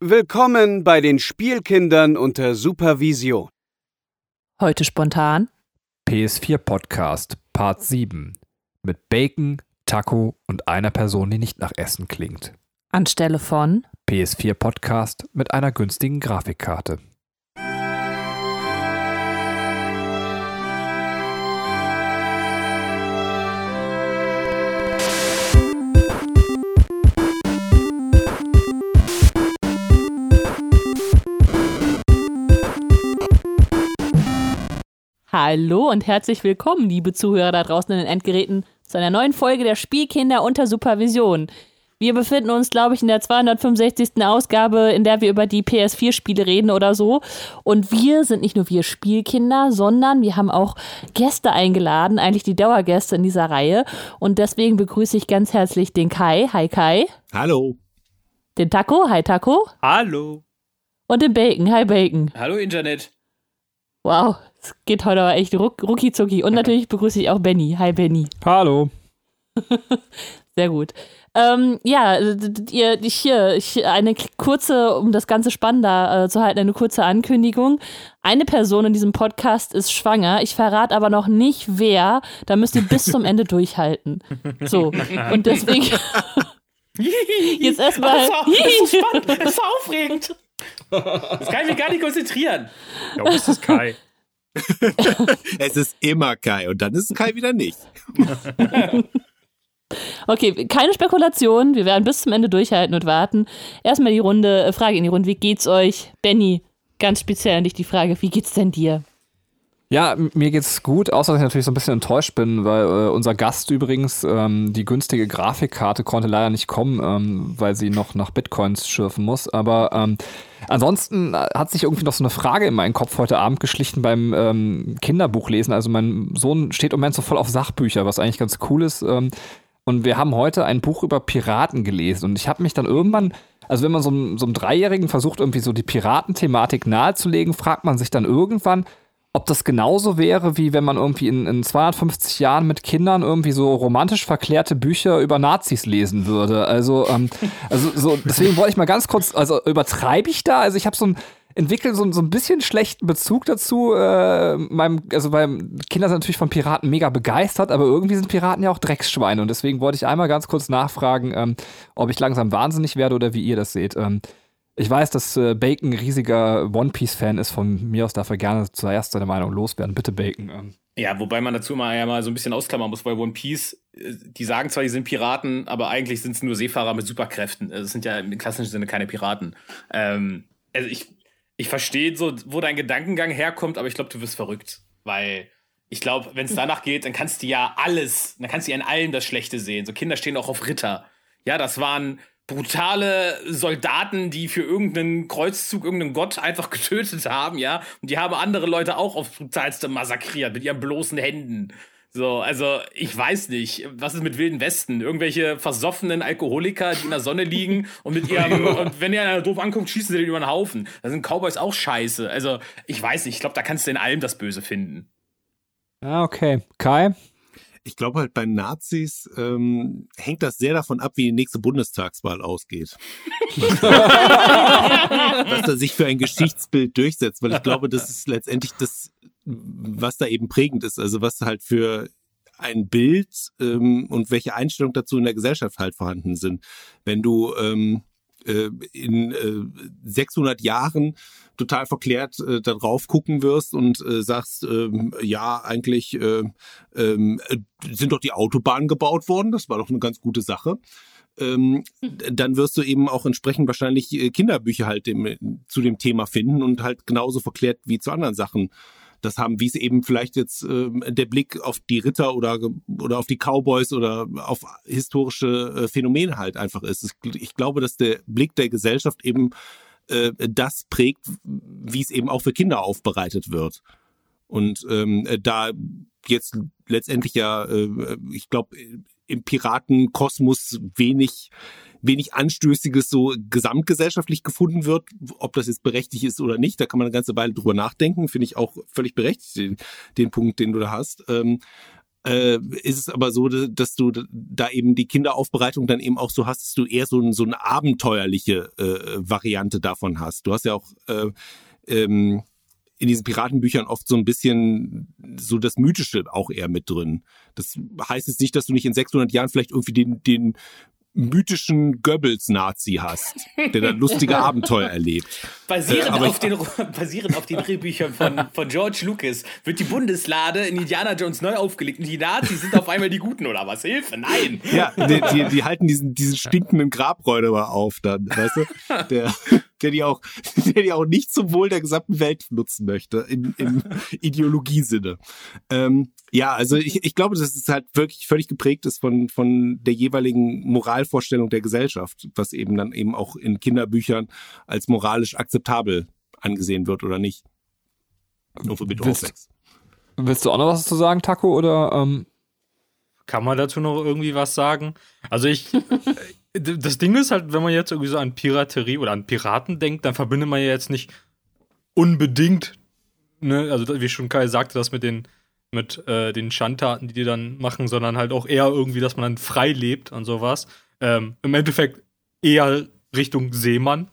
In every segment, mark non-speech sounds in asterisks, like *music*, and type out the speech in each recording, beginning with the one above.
Willkommen bei den Spielkindern unter Supervision. Heute spontan PS4 Podcast Part 7 mit Bacon, Taco und einer Person, die nicht nach Essen klingt. anstelle von PS4 Podcast mit einer günstigen Grafikkarte. Hallo und herzlich willkommen, liebe Zuhörer da draußen in den Endgeräten, zu einer neuen Folge der Spielkinder unter Supervision. Wir befinden uns, glaube ich, in der 265. Ausgabe, in der wir über die PS4-Spiele reden oder so. Und wir sind nicht nur wir Spielkinder, sondern wir haben auch Gäste eingeladen, eigentlich die Dauergäste in dieser Reihe. Und deswegen begrüße ich ganz herzlich den Kai. Hi Kai. Hallo. Den Taco. Hi Taco. Hallo. Und den Bacon. Hi Bacon. Hallo Internet. Wow, es geht heute aber echt ruck, rucki zucki. Und natürlich begrüße ich auch Benny. Hi Benny. *laughs* Hallo. Sehr gut. Ähm, ja, d- ihr, ich hier, ich, eine kurze, um das Ganze spannender äh, zu halten, eine kurze Ankündigung. Eine Person in diesem Podcast ist schwanger. Ich verrate aber noch nicht wer. Da müsst ihr bis zum Ende *laughs* durchhalten. So. Und deswegen *laughs* jetzt erstmal. Das war, das ist so spannend. Das ist so aufregend. Das kann ich mich gar nicht konzentrieren. Ja, wo ist das Kai? *laughs* Es ist immer Kai und dann ist es Kai wieder nicht. *laughs* Okay, keine Spekulation. Wir werden bis zum Ende durchhalten und warten. Erstmal die Runde, äh, Frage in die Runde. Wie geht's euch? Benny, ganz speziell an dich die Frage. Wie geht's denn dir? Ja, mir geht's gut, außer dass ich natürlich so ein bisschen enttäuscht bin, weil äh, unser Gast übrigens ähm, die günstige Grafikkarte konnte leider nicht kommen, ähm, weil sie noch nach Bitcoins schürfen muss. Aber ähm, ansonsten äh, hat sich irgendwie noch so eine Frage in meinen Kopf heute Abend geschlichen beim ähm, Kinderbuchlesen. Also mein Sohn steht im Moment so voll auf Sachbücher, was eigentlich ganz cool ist. Ähm, und wir haben heute ein Buch über Piraten gelesen. Und ich habe mich dann irgendwann, also wenn man so einem, so einem Dreijährigen versucht, irgendwie so die Piratenthematik nahezulegen, fragt man sich dann irgendwann, ob das genauso wäre, wie wenn man irgendwie in, in 250 Jahren mit Kindern irgendwie so romantisch verklärte Bücher über Nazis lesen würde. Also, ähm, *laughs* also so, deswegen wollte ich mal ganz kurz, also übertreibe ich da? Also ich habe so ein entwickle so, so ein bisschen schlechten Bezug dazu. Äh, meinem, also beim Kinder sind natürlich von Piraten mega begeistert, aber irgendwie sind Piraten ja auch Drecksschweine und deswegen wollte ich einmal ganz kurz nachfragen, ähm, ob ich langsam wahnsinnig werde oder wie ihr das seht. Ähm, ich weiß, dass äh, Bacon ein riesiger One Piece-Fan ist. Von mir aus darf er gerne zuerst seine Meinung loswerden. Bitte Bacon. Ähm. Ja, wobei man dazu mal ja mal so ein bisschen ausklammern muss, weil One Piece, äh, die sagen zwar, die sind Piraten, aber eigentlich sind es nur Seefahrer mit Superkräften. Also es sind ja im klassischen Sinne keine Piraten. Ähm, also ich, ich verstehe so, wo dein Gedankengang herkommt, aber ich glaube, du wirst verrückt. Weil ich glaube, wenn es danach geht, dann kannst du ja alles, dann kannst du ja in allem das Schlechte sehen. So Kinder stehen auch auf Ritter. Ja, das waren brutale Soldaten, die für irgendeinen Kreuzzug, irgendeinen Gott einfach *laughs* getötet haben, ja. Und die haben andere Leute auch aufs brutalste massakriert mit ihren bloßen Händen. So, also ich weiß nicht, was ist mit Wilden Westen? Irgendwelche versoffenen Alkoholiker, die in der Sonne liegen und mit ihrem, *laughs* und wenn ihr einer doof anguckt, schießen sie den über den Haufen. Da sind Cowboys auch scheiße. Also ich weiß nicht, ich glaube, da kannst du in allem das Böse finden. Ja, okay. Kai? Ich glaube halt bei Nazis ähm, hängt das sehr davon ab, wie die nächste Bundestagswahl ausgeht. *laughs* Was da sich für ein Geschichtsbild durchsetzt, weil ich glaube, das ist letztendlich das, was da eben prägend ist. Also was halt für ein Bild ähm, und welche Einstellung dazu in der Gesellschaft halt vorhanden sind. Wenn du ähm, äh, in äh, 600 Jahren total verklärt äh, da drauf gucken wirst und äh, sagst, ähm, ja, eigentlich äh, äh, sind doch die Autobahnen gebaut worden, das war doch eine ganz gute Sache. Ähm, dann wirst du eben auch entsprechend wahrscheinlich äh, Kinderbücher halt dem, zu dem Thema finden und halt genauso verklärt wie zu anderen Sachen das haben, wie es eben vielleicht jetzt äh, der Blick auf die Ritter oder, oder auf die Cowboys oder auf historische äh, Phänomene halt einfach ist. Ich, glaube, dass der Blick der Gesellschaft eben äh, das prägt, wie es eben auch für Kinder aufbereitet wird. Und ähm, da jetzt letztendlich ja, äh, ich glaube, im Piratenkosmos wenig wenig Anstößiges so gesamtgesellschaftlich gefunden wird. Ob das jetzt berechtigt ist oder nicht, da kann man eine ganze Weile drüber nachdenken. Finde ich auch völlig berechtigt, den, den Punkt, den du da hast. Ähm, äh, ist es aber so, dass du da eben die Kinderaufbereitung dann eben auch so hast, dass du eher so, so eine abenteuerliche äh, Variante davon hast. Du hast ja auch äh, ähm, in diesen Piratenbüchern oft so ein bisschen so das Mythische auch eher mit drin. Das heißt jetzt nicht, dass du nicht in 600 Jahren vielleicht irgendwie den, den mythischen Goebbels-Nazi hast, der dann lustige Abenteuer erlebt. Basierend, äh, auf, den, basierend auf den Drehbüchern von, von George Lucas wird die Bundeslade in Indiana Jones neu aufgelegt und die Nazis sind auf einmal die Guten oder was? Hilfe, nein! Ja, die, die, die halten diesen, diesen stinkenden Grabräuber auf dann, weißt du? Der, der die auch, *laughs* der die auch nicht zum Wohl der gesamten Welt nutzen möchte, im, im *laughs* Ideologiesinne. Ähm, ja, also ich, ich glaube, dass es halt wirklich völlig geprägt ist von, von der jeweiligen Moralvorstellung der Gesellschaft, was eben dann eben auch in Kinderbüchern als moralisch akzeptabel angesehen wird oder nicht. Nur für willst, willst du auch noch was zu sagen, Taco, oder? Ähm? Kann man dazu noch irgendwie was sagen? Also ich, *laughs* das Ding ist halt, wenn man jetzt irgendwie so an Piraterie oder an Piraten denkt, dann verbindet man ja jetzt nicht unbedingt, ne, also wie schon Kai sagte, das mit den mit äh, den Schandtaten, die die dann machen, sondern halt auch eher irgendwie, dass man dann frei lebt und sowas. Ähm, Im Endeffekt eher Richtung Seemann,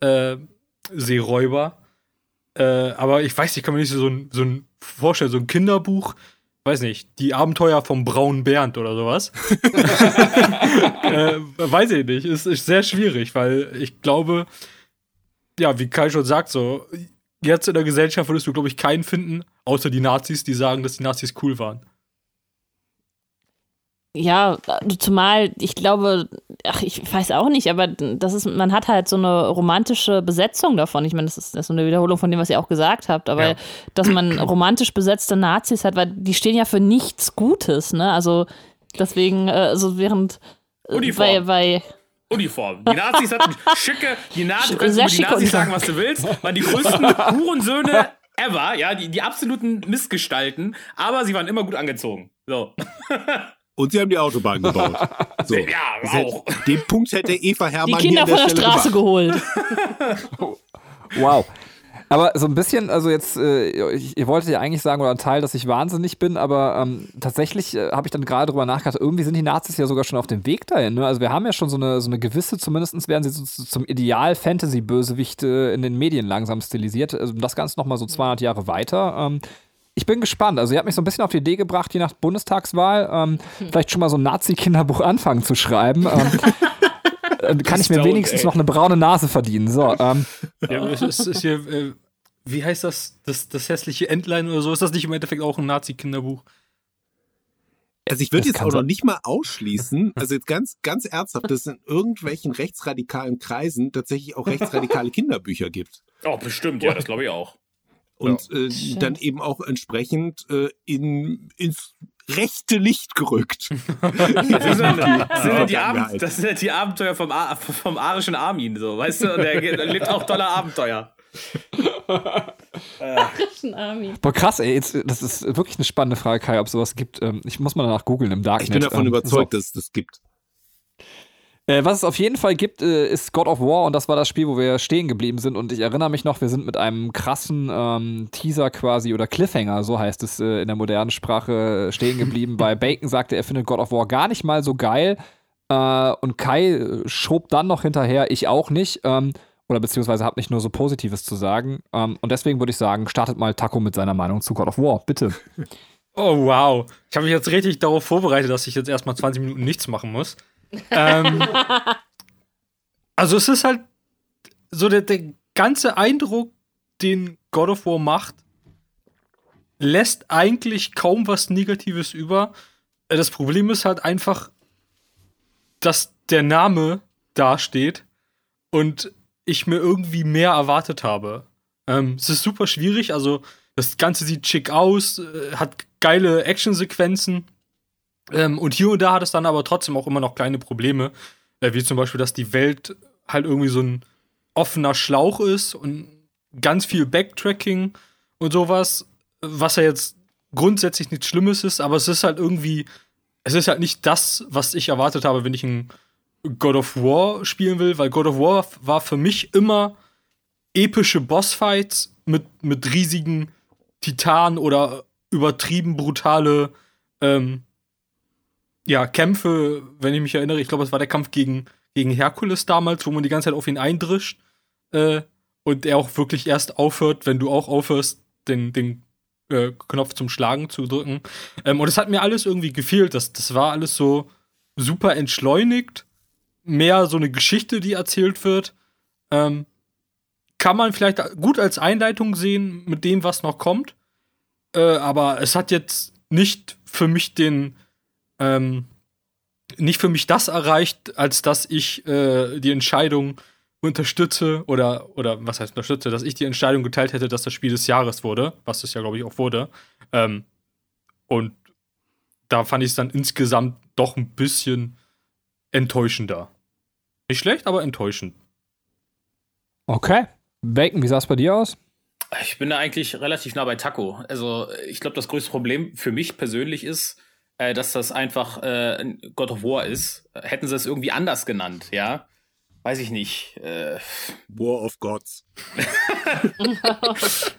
äh, Seeräuber. Äh, aber ich weiß nicht, ich kann mir nicht so ein, so ein vorstellen, so ein Kinderbuch, weiß nicht, die Abenteuer vom braunen Bernd oder sowas. *laughs* äh, weiß ich nicht, ist, ist sehr schwierig, weil ich glaube, ja, wie Kai schon sagt, so, jetzt in der Gesellschaft würdest du, glaube ich, keinen finden, außer die Nazis, die sagen, dass die Nazis cool waren. Ja, zumal ich glaube, ach, ich weiß auch nicht, aber das ist, man hat halt so eine romantische Besetzung davon. Ich meine, das ist, das ist so eine Wiederholung von dem, was ihr auch gesagt habt, aber ja. dass man *clears throat* romantisch besetzte Nazis hat, weil die stehen ja für nichts Gutes, ne? Also deswegen, äh, so während Uniform. Bei, bei Uniform. Die Nazis hatten schicke, die Nazis, du kannst über die Nazis sagen, was du willst, waren die größten *laughs* Hurensöhne ever, ja, die, die absoluten Missgestalten, aber sie waren immer gut angezogen. So. *laughs* Und sie haben die Autobahn gebaut. *laughs* So. Ja, auch. Den Punkt hätte *laughs* Eva Hermann Die Kinder von der, der Straße geholt. *laughs* wow. Aber so ein bisschen, also jetzt, äh, ihr wolltet ja eigentlich sagen, oder ein Teil, dass ich wahnsinnig bin, aber ähm, tatsächlich äh, habe ich dann gerade drüber nachgedacht, irgendwie sind die Nazis ja sogar schon auf dem Weg dahin. Ne? Also wir haben ja schon so eine, so eine gewisse, zumindest werden sie so zum Ideal-Fantasy-Bösewicht äh, in den Medien langsam stilisiert. Also das Ganze nochmal so 200 Jahre weiter. Ähm, ich bin gespannt. Also, ihr habt mich so ein bisschen auf die Idee gebracht, je nach Bundestagswahl, ähm, hm. *laughs* vielleicht schon mal so ein Nazi-Kinderbuch anfangen zu schreiben. Ähm, *laughs* äh, kann ich mir wenigstens ey. noch eine braune Nase verdienen. So, ähm. Ja, es ist, ist hier, äh, wie heißt das? das? Das hässliche Entlein oder so? Ist das nicht im Endeffekt auch ein Nazi-Kinderbuch? Also ich würde jetzt auch noch nicht mal ausschließen, also jetzt ganz, ganz ernsthaft, dass es in irgendwelchen rechtsradikalen Kreisen tatsächlich auch rechtsradikale *laughs* Kinderbücher gibt. Oh, bestimmt, ja, das glaube ich auch und ja. äh, dann eben auch entsprechend äh, in, ins rechte Licht gerückt. *laughs* das, sind, das, die Abend, das sind die Abenteuer vom, vom arischen Armin, so, weißt du? Der, der lebt auch tolle Abenteuer. *laughs* Arischen Armin. Boah, krass, ey, jetzt, das ist wirklich eine spannende Frage, Kai, ob sowas gibt. Ähm, ich muss mal danach googeln im Darknet. Ich bin davon ähm, überzeugt, so. dass es das gibt. Äh, was es auf jeden Fall gibt, äh, ist God of War und das war das Spiel, wo wir stehen geblieben sind. Und ich erinnere mich noch, wir sind mit einem krassen ähm, Teaser quasi oder Cliffhanger, so heißt es äh, in der modernen Sprache, stehen geblieben. *laughs* Bei Bacon sagte, er findet God of War gar nicht mal so geil. Äh, und Kai äh, schob dann noch hinterher, ich auch nicht. Ähm, oder beziehungsweise hat nicht nur so Positives zu sagen. Ähm, und deswegen würde ich sagen, startet mal Taco mit seiner Meinung zu God of War, bitte. *laughs* Oh, wow. Ich habe mich jetzt richtig darauf vorbereitet, dass ich jetzt erstmal 20 Minuten nichts machen muss ähm, also es ist halt so der, der ganze Eindruck, den God of War macht, lässt eigentlich kaum was Negatives über. Das Problem ist halt einfach, dass der Name dasteht und ich mir irgendwie mehr erwartet habe. Ähm, es ist super schwierig, also das Ganze sieht schick aus, äh, hat geile Actionsequenzen. Ähm, und hier und da hat es dann aber trotzdem auch immer noch kleine Probleme, äh, wie zum Beispiel, dass die Welt halt irgendwie so ein offener Schlauch ist und ganz viel Backtracking und sowas, was ja jetzt grundsätzlich nichts Schlimmes ist, aber es ist halt irgendwie, es ist halt nicht das, was ich erwartet habe, wenn ich ein God of War spielen will, weil God of War war für mich immer epische Bossfights mit, mit riesigen Titanen oder übertrieben brutale ähm, ja, Kämpfe, wenn ich mich erinnere, ich glaube, es war der Kampf gegen, gegen Herkules damals, wo man die ganze Zeit auf ihn eindrischt. Äh, und er auch wirklich erst aufhört, wenn du auch aufhörst, den, den äh, Knopf zum Schlagen zu drücken. Ähm, und es hat mir alles irgendwie gefehlt. Das, das war alles so super entschleunigt. Mehr so eine Geschichte, die erzählt wird. Ähm, kann man vielleicht gut als Einleitung sehen mit dem, was noch kommt. Äh, aber es hat jetzt nicht für mich den, ähm, nicht für mich das erreicht, als dass ich äh, die Entscheidung unterstütze oder, oder was heißt unterstütze, dass ich die Entscheidung geteilt hätte, dass das Spiel des Jahres wurde, was es ja, glaube ich, auch wurde. Ähm, und da fand ich es dann insgesamt doch ein bisschen enttäuschender. Nicht schlecht, aber enttäuschend. Okay. Bacon, wie sah es bei dir aus? Ich bin da eigentlich relativ nah bei Taco. Also, ich glaube, das größte Problem für mich persönlich ist, äh, dass das einfach äh, God of War ist. Hätten sie es irgendwie anders genannt, ja? weiß ich nicht. Äh, War of Gods. *laughs*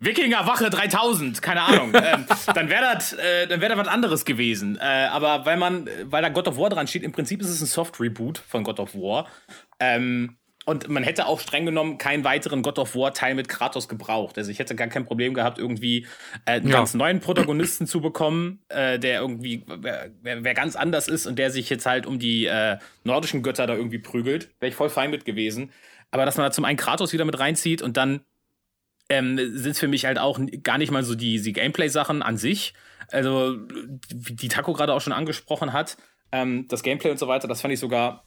Wikinger Wache 3000, keine Ahnung. *laughs* ähm, dann wäre das, äh, dann wäre das was anderes gewesen. Äh, aber weil man, weil da God of War dran steht, im Prinzip ist es ein Soft Reboot von God of War. Ähm, und man hätte auch streng genommen keinen weiteren God of War Teil mit Kratos gebraucht. Also ich hätte gar kein Problem gehabt, irgendwie äh, einen ja. ganz neuen Protagonisten zu bekommen, äh, der irgendwie wer, wer, ganz anders ist und der sich jetzt halt um die äh, nordischen Götter da irgendwie prügelt. Wäre ich voll fein mit gewesen. Aber dass man da zum einen Kratos wieder mit reinzieht und dann ähm, sind es für mich halt auch gar nicht mal so die, die Gameplay-Sachen an sich. Also, wie die Taco gerade auch schon angesprochen hat, ähm, das Gameplay und so weiter, das fand ich sogar,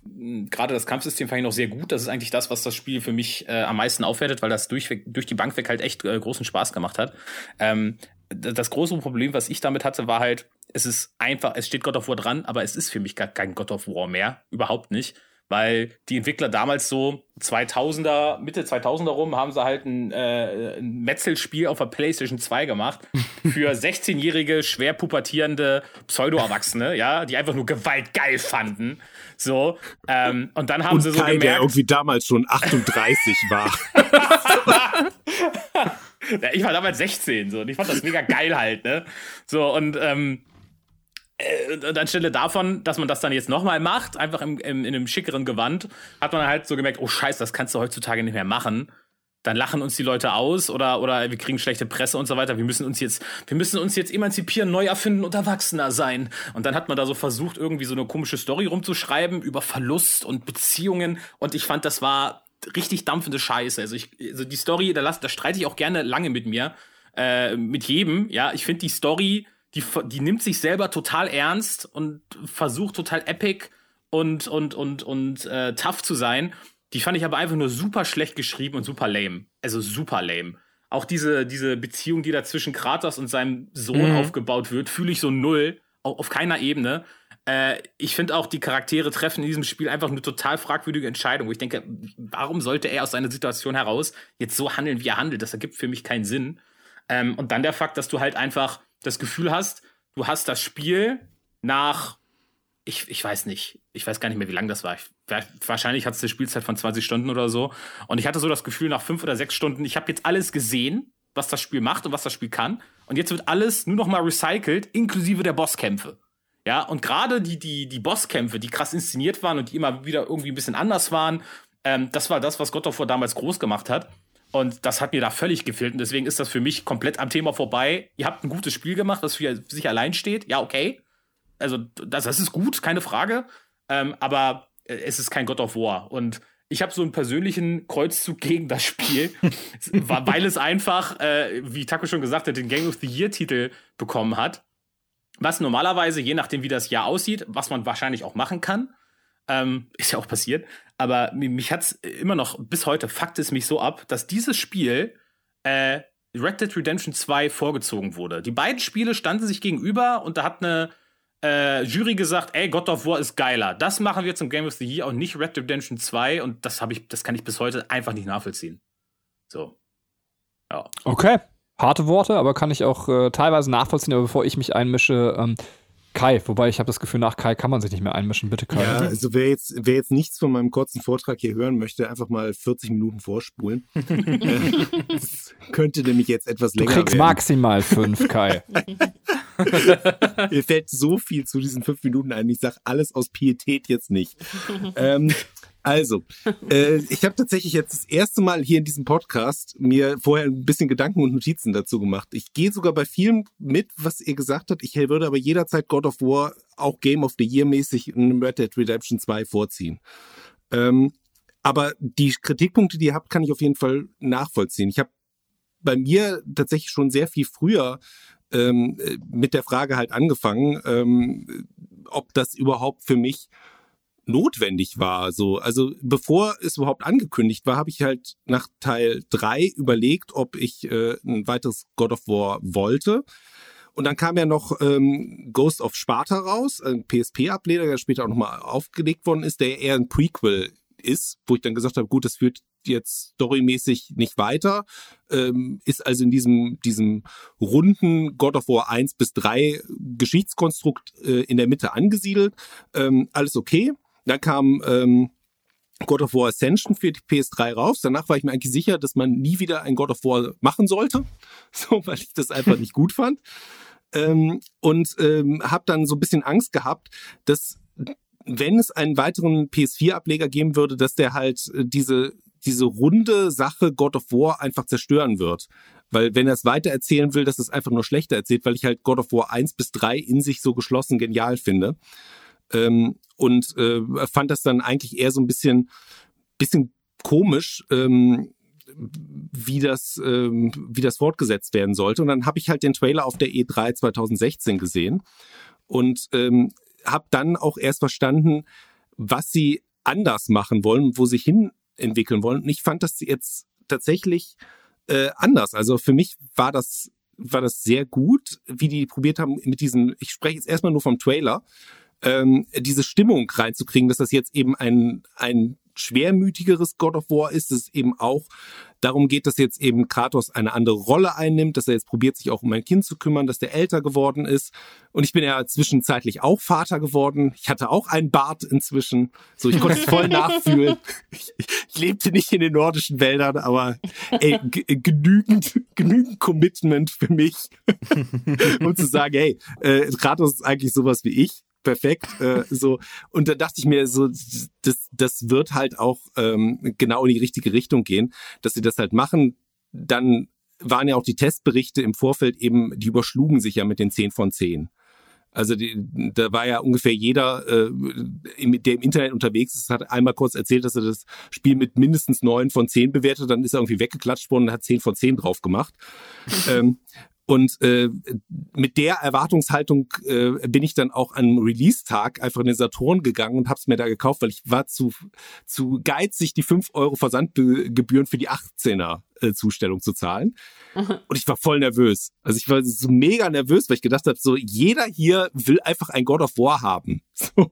gerade das Kampfsystem fand ich noch sehr gut. Das ist eigentlich das, was das Spiel für mich äh, am meisten aufwertet, weil das durch, durch die Bank weg halt echt äh, großen Spaß gemacht hat. Ähm, das große Problem, was ich damit hatte, war halt, es ist einfach, es steht God of War dran, aber es ist für mich gar kein God of War mehr. Überhaupt nicht weil die Entwickler damals so 2000er, Mitte 2000er rum, haben sie halt ein, äh, ein Metzelspiel auf der PlayStation 2 gemacht *laughs* für 16-jährige, schwer pubertierende Pseudo-Erwachsene, ja, die einfach nur Gewalt geil fanden. So, ähm, und dann haben und sie so Kai, gemerkt, der irgendwie damals schon 38 *laughs* war. ja, ich war damals 16, so, und ich fand das mega geil halt, ne? So, und ähm, äh, und anstelle davon, dass man das dann jetzt nochmal macht, einfach im, im, in einem schickeren Gewand, hat man halt so gemerkt, oh scheiße, das kannst du heutzutage nicht mehr machen. Dann lachen uns die Leute aus oder, oder wir kriegen schlechte Presse und so weiter. Wir müssen uns jetzt, wir müssen uns jetzt emanzipieren, neu erfinden und erwachsener sein. Und dann hat man da so versucht, irgendwie so eine komische Story rumzuschreiben über Verlust und Beziehungen. Und ich fand, das war richtig dampfende Scheiße. Also ich, also die Story, da, lass, da streite ich auch gerne lange mit mir, äh, mit jedem. Ja, ich finde die Story, die, die nimmt sich selber total ernst und versucht total epic und, und, und, und äh, tough zu sein. Die fand ich aber einfach nur super schlecht geschrieben und super lame. Also super lame. Auch diese, diese Beziehung, die da zwischen Kratos und seinem Sohn mhm. aufgebaut wird, fühle ich so null. Auf, auf keiner Ebene. Äh, ich finde auch, die Charaktere treffen in diesem Spiel einfach eine total fragwürdige Entscheidung, wo ich denke, warum sollte er aus seiner Situation heraus jetzt so handeln, wie er handelt? Das ergibt für mich keinen Sinn. Ähm, und dann der Fakt, dass du halt einfach das Gefühl hast, du hast das Spiel nach, ich, ich weiß nicht, ich weiß gar nicht mehr, wie lang das war. Ich, wahrscheinlich hat es eine Spielzeit von 20 Stunden oder so. Und ich hatte so das Gefühl, nach fünf oder sechs Stunden, ich habe jetzt alles gesehen, was das Spiel macht und was das Spiel kann. Und jetzt wird alles nur noch mal recycelt, inklusive der Bosskämpfe. Ja, und gerade die, die, die Bosskämpfe, die krass inszeniert waren und die immer wieder irgendwie ein bisschen anders waren, ähm, das war das, was God of War damals groß gemacht hat. Und das hat mir da völlig gefehlt. Und deswegen ist das für mich komplett am Thema vorbei. Ihr habt ein gutes Spiel gemacht, das für sich allein steht. Ja, okay. Also, das, das ist gut, keine Frage. Ähm, aber äh, es ist kein God of War. Und ich habe so einen persönlichen Kreuzzug gegen das Spiel, *laughs* weil es einfach, äh, wie Taco schon gesagt hat, den Game of the Year-Titel bekommen hat. Was normalerweise, je nachdem, wie das Jahr aussieht, was man wahrscheinlich auch machen kann, ähm, ist ja auch passiert. Aber mich hat's immer noch, bis heute fuckt es mich so ab, dass dieses Spiel äh, Red Dead Redemption 2 vorgezogen wurde. Die beiden Spiele standen sich gegenüber und da hat eine äh, Jury gesagt, ey, God of War ist geiler. Das machen wir zum Game of the Year und nicht Red Dead Redemption 2 und das habe ich, das kann ich bis heute einfach nicht nachvollziehen. So. Ja. Okay. Harte Worte, aber kann ich auch äh, teilweise nachvollziehen, aber bevor ich mich einmische, ähm, Kai, wobei ich habe das Gefühl, nach Kai kann man sich nicht mehr einmischen. Bitte, Kai. Ja, also wer jetzt, wer jetzt nichts von meinem kurzen Vortrag hier hören möchte, einfach mal 40 Minuten vorspulen. *laughs* das könnte nämlich jetzt etwas länger du kriegst werden. maximal fünf, *laughs* Kai. Mir fällt so viel zu diesen fünf Minuten ein. Ich sage alles aus Pietät jetzt nicht. *laughs* ähm, also, äh, ich habe tatsächlich jetzt das erste Mal hier in diesem Podcast mir vorher ein bisschen Gedanken und Notizen dazu gemacht. Ich gehe sogar bei vielem mit, was ihr gesagt habt. Ich würde aber jederzeit God of War auch Game of the Year mäßig in Red Dead Redemption 2 vorziehen. Ähm, aber die Kritikpunkte, die ihr habt, kann ich auf jeden Fall nachvollziehen. Ich habe bei mir tatsächlich schon sehr viel früher ähm, mit der Frage halt angefangen, ähm, ob das überhaupt für mich notwendig war. So, also bevor es überhaupt angekündigt war, habe ich halt nach Teil drei überlegt, ob ich äh, ein weiteres God of War wollte. Und dann kam ja noch ähm, Ghost of Sparta raus, ein PSP-Ableger, der später auch nochmal aufgelegt worden ist, der eher ein Prequel ist, wo ich dann gesagt habe, gut, das führt jetzt storymäßig nicht weiter, ähm, ist also in diesem, diesem runden God of War 1 bis 3 Geschichtskonstrukt äh, in der Mitte angesiedelt. Ähm, alles okay. Dann kam ähm, God of War Ascension für die PS3 raus. Danach war ich mir eigentlich sicher, dass man nie wieder ein God of War machen sollte, *laughs* so weil ich das einfach nicht gut fand. Ähm, und ähm, habe dann so ein bisschen Angst gehabt, dass wenn es einen weiteren PS4-Ableger geben würde, dass der halt äh, diese diese runde Sache God of War einfach zerstören wird. Weil wenn er es weiter erzählen will, dass es einfach nur schlechter erzählt, weil ich halt God of War 1 bis 3 in sich so geschlossen genial finde. Ähm, und äh, fand das dann eigentlich eher so ein bisschen, bisschen komisch, ähm, wie das, ähm, wie das fortgesetzt werden sollte. Und dann habe ich halt den Trailer auf der E3 2016 gesehen und ähm, habe dann auch erst verstanden, was sie anders machen wollen, wo sie hin entwickeln wollen. Und ich fand das jetzt tatsächlich äh, anders. Also für mich war das war das sehr gut, wie die probiert haben mit diesem. Ich spreche jetzt erstmal nur vom Trailer ähm, diese Stimmung reinzukriegen, dass das jetzt eben ein, ein schwermütigeres God of War ist, dass es eben auch darum geht, dass jetzt eben Kratos eine andere Rolle einnimmt, dass er jetzt probiert, sich auch um ein Kind zu kümmern, dass der älter geworden ist. Und ich bin ja zwischenzeitlich auch Vater geworden. Ich hatte auch einen Bart inzwischen. So, ich konnte es voll *laughs* nachfühlen. Ich, ich, lebte nicht in den nordischen Wäldern, aber ey, genügend, genügend Commitment für mich, *laughs* um zu sagen, hey, äh, Kratos ist eigentlich sowas wie ich perfekt. Äh, so und da dachte ich mir so, das das wird halt auch ähm, genau in die richtige Richtung gehen, dass sie das halt machen. Dann waren ja auch die Testberichte im Vorfeld eben, die überschlugen sich ja mit den 10 von 10. Also die, da war ja ungefähr jeder, äh, der im Internet unterwegs ist, hat einmal kurz erzählt, dass er das Spiel mit mindestens neun von zehn bewertet, dann ist er irgendwie weggeklatscht worden und hat zehn von zehn drauf gemacht. *laughs* ähm, und äh, mit der Erwartungshaltung äh, bin ich dann auch am Release-Tag einfach in den Saturn gegangen und habe es mir da gekauft, weil ich war zu, zu geizig, die 5 Euro Versandgebühren für die 18er äh, Zustellung zu zahlen. *laughs* Und ich war voll nervös. Also ich war so mega nervös, weil ich gedacht habe, so jeder hier will einfach ein God of War haben. *laughs* So.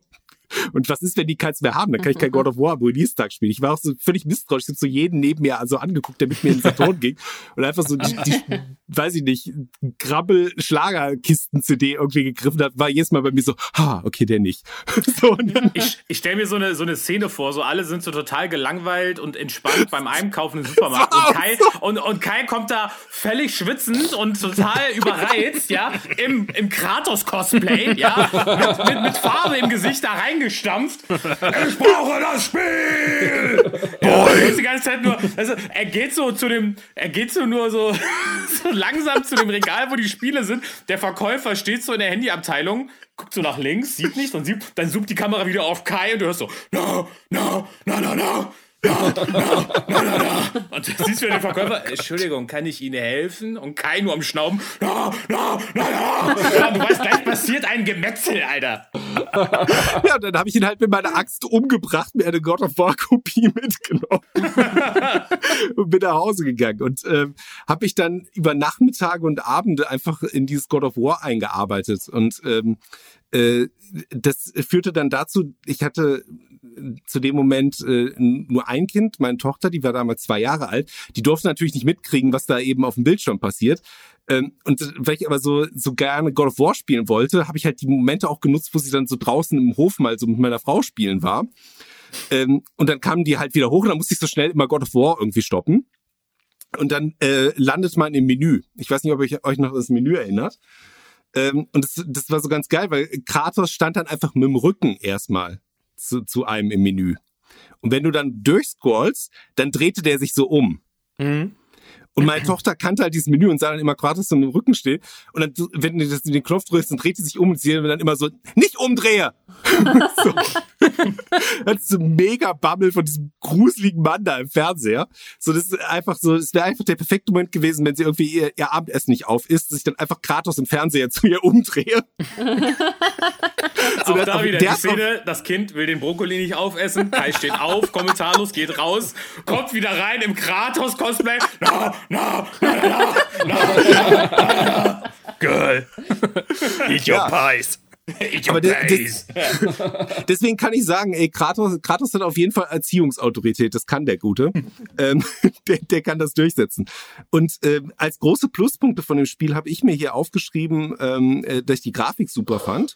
Und was ist, wenn die keins mehr haben? Dann kann ich kein God of War am Release-Tag spielen. Ich war auch so völlig misstrauisch. Ich habe so jeden neben mir also angeguckt, der mit mir in den Saturn ging. Und einfach so die, die weiß ich nicht, Grabbel-Schlagerkisten-CD irgendwie gegriffen hat, war jedes Mal bei mir so, ha, okay, der nicht. *laughs* so, ich ich stelle mir so eine, so eine Szene vor, so alle sind so total gelangweilt und entspannt beim Einkaufen im Supermarkt. *laughs* Und Kai, und, und Kai kommt da völlig schwitzend und total *laughs* überreizt, ja, im, im Kratos-Cosplay, ja, mit, mit, mit Farbe im Gesicht da rein eingestampft. Ich brauche das Spiel! Ja, die ganze Zeit nur, also er geht so zu dem, er geht so nur so, *laughs* so langsam zu dem Regal, wo die Spiele sind. Der Verkäufer steht so in der Handyabteilung, guckt so nach links, sieht nichts und sieht, dann zoomt die Kamera wieder auf Kai und du hörst so, no, no, no, no, no na, na, na, na, na. Und siehst du den Verkäufer, Entschuldigung, kann ich Ihnen helfen? Und Kai nur am Schnauben, na, na, na, na. Ja, du weißt, gleich passiert ein Gemetzel, Alter. Ja, dann habe ich ihn halt mit meiner Axt umgebracht, mir eine God of War Kopie *laughs* mitgenommen *laughs* und bin nach Hause gegangen und ähm, habe ich dann über Nachmittage und Abende einfach in dieses God of War eingearbeitet und ähm, äh, das führte dann dazu, ich hatte zu dem Moment äh, nur ein Kind, meine Tochter, die war damals zwei Jahre alt, die durfte natürlich nicht mitkriegen, was da eben auf dem Bildschirm passiert. Ähm, und weil ich aber so, so gerne God of War spielen wollte, habe ich halt die Momente auch genutzt, wo sie dann so draußen im Hof mal so mit meiner Frau spielen war. Ähm, und dann kamen die halt wieder hoch und dann musste ich so schnell immer God of War irgendwie stoppen. Und dann äh, landet man im Menü. Ich weiß nicht, ob ihr euch noch das Menü erinnert. Ähm, und das, das war so ganz geil, weil Kratos stand dann einfach mit dem Rücken erstmal zu, zu einem im Menü. Und wenn du dann durchscrollst, dann drehte der sich so um. Mhm. Und meine Tochter kannte halt dieses Menü und sah dann immer Kratos so im Rücken stehen. Und dann, wenn du das, den Knopf drückst, dann dreht sie sich um und sie dann immer so, nicht umdrehe! *laughs* so. Das ist so ein mega Bammel von diesem gruseligen Mann da im Fernseher. So, das ist einfach so, es wäre einfach der perfekte Moment gewesen, wenn sie irgendwie ihr, ihr Abendessen nicht auf isst, dass ich dann einfach Kratos im Fernseher *laughs* zu ihr umdrehe. Auch der- da wieder der die Szene, das Kind will den Brokkoli nicht aufessen, Kai steht auf, kommentarlos, geht raus, kommt wieder rein im Kratos-Cosplay. No, no, no, no, no. Girl, eat your pies. Eat your pies. Deswegen kann ich sagen, ey, Kratos, Kratos hat auf jeden Fall Erziehungsautorität, das kann der Gute. *laughs* ähm, der, der kann das durchsetzen. Und ähm, als große Pluspunkte von dem Spiel habe ich mir hier aufgeschrieben, ähm, äh, dass ich die Grafik super fand,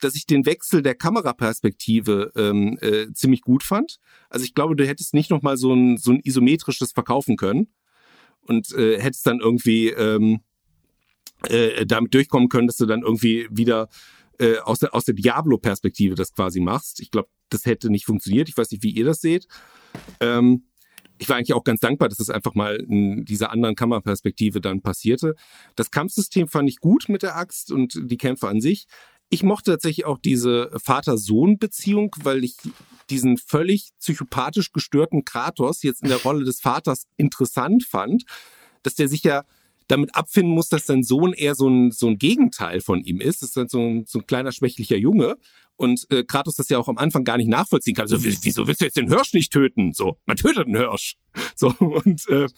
dass ich den Wechsel der Kameraperspektive ähm, äh, ziemlich gut fand. Also ich glaube, du hättest nicht nochmal so ein, so ein isometrisches verkaufen können und äh, hättest dann irgendwie ähm, äh, damit durchkommen können, dass du dann irgendwie wieder äh, aus der, aus der Diablo-Perspektive das quasi machst. Ich glaube, das hätte nicht funktioniert. Ich weiß nicht, wie ihr das seht. Ähm, ich war eigentlich auch ganz dankbar, dass es einfach mal in dieser anderen Kameraperspektive dann passierte. Das Kampfsystem fand ich gut mit der Axt und die Kämpfe an sich. Ich mochte tatsächlich auch diese Vater-Sohn-Beziehung, weil ich diesen völlig psychopathisch gestörten Kratos jetzt in der Rolle des Vaters interessant fand, dass der sich ja damit abfinden muss, dass sein Sohn eher so ein, so ein Gegenteil von ihm ist. Das ist halt so ein, so ein kleiner schwächlicher Junge. Und äh, Kratos das ja auch am Anfang gar nicht nachvollziehen kann. So, "Wie- wieso willst du jetzt den Hirsch nicht töten? So, man tötet einen Hirsch. So, und äh,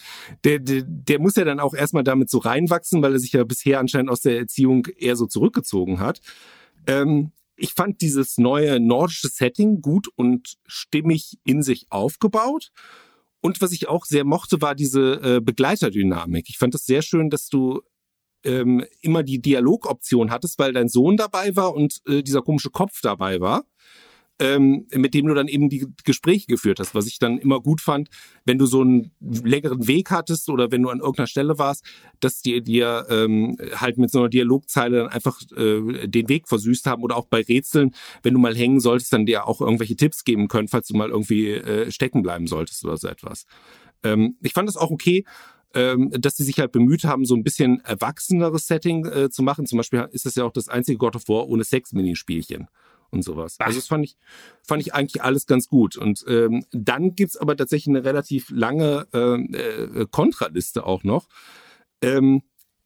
der, der, der muss ja dann auch erstmal damit so reinwachsen, weil er sich ja bisher anscheinend aus der Erziehung eher so zurückgezogen hat. Ähm, ich fand dieses neue nordische Setting gut und stimmig in sich aufgebaut. Und was ich auch sehr mochte, war diese äh, Begleiterdynamik. Ich fand es sehr schön, dass du ähm, immer die Dialogoption hattest, weil dein Sohn dabei war und äh, dieser komische Kopf dabei war, ähm, mit dem du dann eben die Gespräche geführt hast. Was ich dann immer gut fand, wenn du so einen längeren Weg hattest oder wenn du an irgendeiner Stelle warst, dass die dir ähm, halt mit so einer Dialogzeile dann einfach äh, den Weg versüßt haben oder auch bei Rätseln, wenn du mal hängen solltest, dann dir auch irgendwelche Tipps geben können, falls du mal irgendwie äh, stecken bleiben solltest oder so etwas. Ähm, ich fand das auch okay, ähm, dass sie sich halt bemüht haben, so ein bisschen erwachseneres Setting äh, zu machen. Zum Beispiel ist es ja auch das einzige God of War ohne Sex-Minispielchen und sowas. Also das fand ich, fand ich eigentlich alles ganz gut. Und ähm, dann gibt's aber tatsächlich eine relativ lange äh, äh, Kontraliste auch noch. Ähm,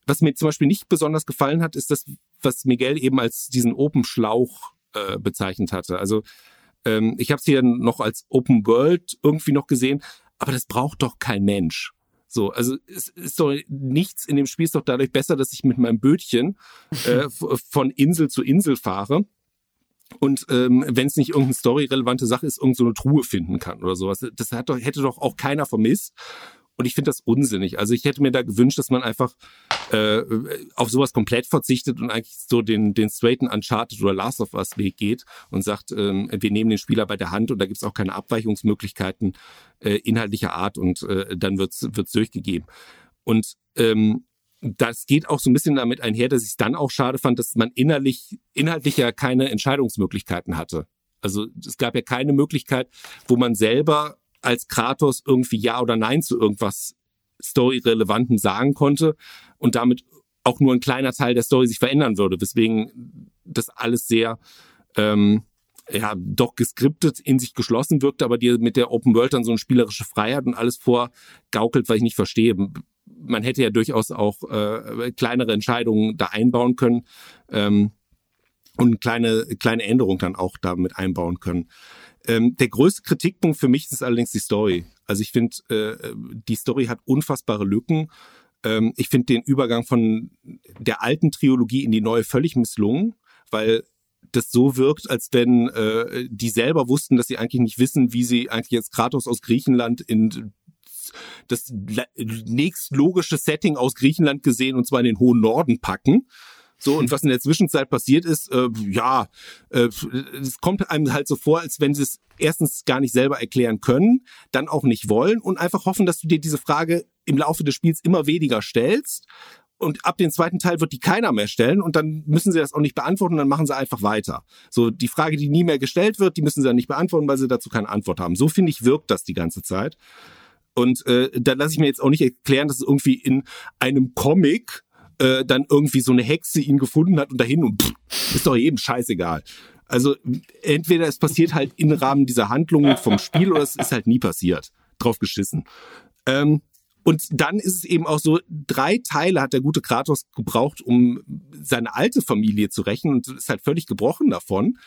was mir zum Beispiel nicht besonders gefallen hat, ist das, was Miguel eben als diesen Open Schlauch äh, bezeichnet hatte. Also ähm, ich habe es hier noch als Open World irgendwie noch gesehen, aber das braucht doch kein Mensch. So, also es ist doch nichts in dem Spiel ist doch dadurch besser, dass ich mit meinem Bötchen äh, *laughs* von Insel zu Insel fahre und ähm, wenn es nicht irgendeine storyrelevante Sache ist, irgendeine so Truhe finden kann oder sowas. Das hat doch, hätte doch auch keiner vermisst. Und ich finde das unsinnig. Also ich hätte mir da gewünscht, dass man einfach äh, auf sowas komplett verzichtet und eigentlich so den, den straighten Uncharted oder Last of Us Weg geht und sagt, ähm, wir nehmen den Spieler bei der Hand und da gibt's auch keine Abweichungsmöglichkeiten äh, inhaltlicher Art und äh, dann wird's wird's durchgegeben. Und ähm, das geht auch so ein bisschen damit einher, dass ich es dann auch schade fand, dass man innerlich, inhaltlich ja keine Entscheidungsmöglichkeiten hatte. Also es gab ja keine Möglichkeit, wo man selber als Kratos irgendwie Ja oder Nein zu irgendwas Story-Relevanten sagen konnte und damit auch nur ein kleiner Teil der Story sich verändern würde, weswegen das alles sehr ähm, ja doch geskriptet in sich geschlossen wirkte, aber dir mit der Open World dann so eine spielerische Freiheit und alles vorgaukelt, weil ich nicht verstehe. Man hätte ja durchaus auch äh, kleinere Entscheidungen da einbauen können ähm, und kleine kleine Änderungen dann auch damit einbauen können. Ähm, der größte Kritikpunkt für mich ist allerdings die Story. Also ich finde, äh, die Story hat unfassbare Lücken. Ähm, ich finde den Übergang von der alten Trilogie in die neue völlig misslungen, weil das so wirkt, als wenn äh, die selber wussten, dass sie eigentlich nicht wissen, wie sie eigentlich jetzt Kratos aus Griechenland in das la- nächstlogische Setting aus Griechenland gesehen, und zwar in den hohen Norden packen. So, und was in der Zwischenzeit passiert ist, äh, ja, äh, es kommt einem halt so vor, als wenn sie es erstens gar nicht selber erklären können, dann auch nicht wollen und einfach hoffen, dass du dir diese Frage im Laufe des Spiels immer weniger stellst und ab dem zweiten Teil wird die keiner mehr stellen und dann müssen sie das auch nicht beantworten, dann machen sie einfach weiter. So die Frage, die nie mehr gestellt wird, die müssen sie dann nicht beantworten, weil sie dazu keine Antwort haben. So finde ich wirkt das die ganze Zeit. Und äh, da lasse ich mir jetzt auch nicht erklären, dass es irgendwie in einem Comic äh, dann irgendwie so eine Hexe ihn gefunden hat und dahin und pff, ist doch jedem scheißegal. Also entweder es passiert halt im Rahmen dieser Handlungen vom Spiel oder es ist halt nie passiert. Drauf geschissen. Ähm, und dann ist es eben auch so, drei Teile hat der gute Kratos gebraucht, um seine alte Familie zu rächen und ist halt völlig gebrochen davon.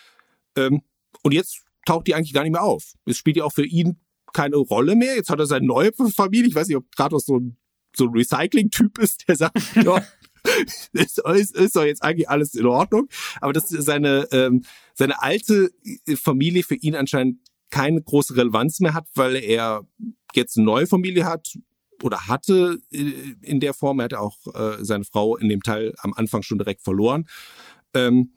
Ähm, und jetzt taucht die eigentlich gar nicht mehr auf. Es spielt ja auch für ihn keine Rolle mehr. Jetzt hat er seine neue Familie. Ich weiß nicht, ob Kratos so ein, so ein Recycling-Typ ist, der sagt, *laughs* ja, ist, ist, ist doch jetzt eigentlich alles in Ordnung. Aber dass seine, ähm, seine alte Familie für ihn anscheinend keine große Relevanz mehr hat, weil er jetzt eine neue Familie hat oder hatte äh, in der Form. Er hatte auch äh, seine Frau in dem Teil am Anfang schon direkt verloren. Ähm,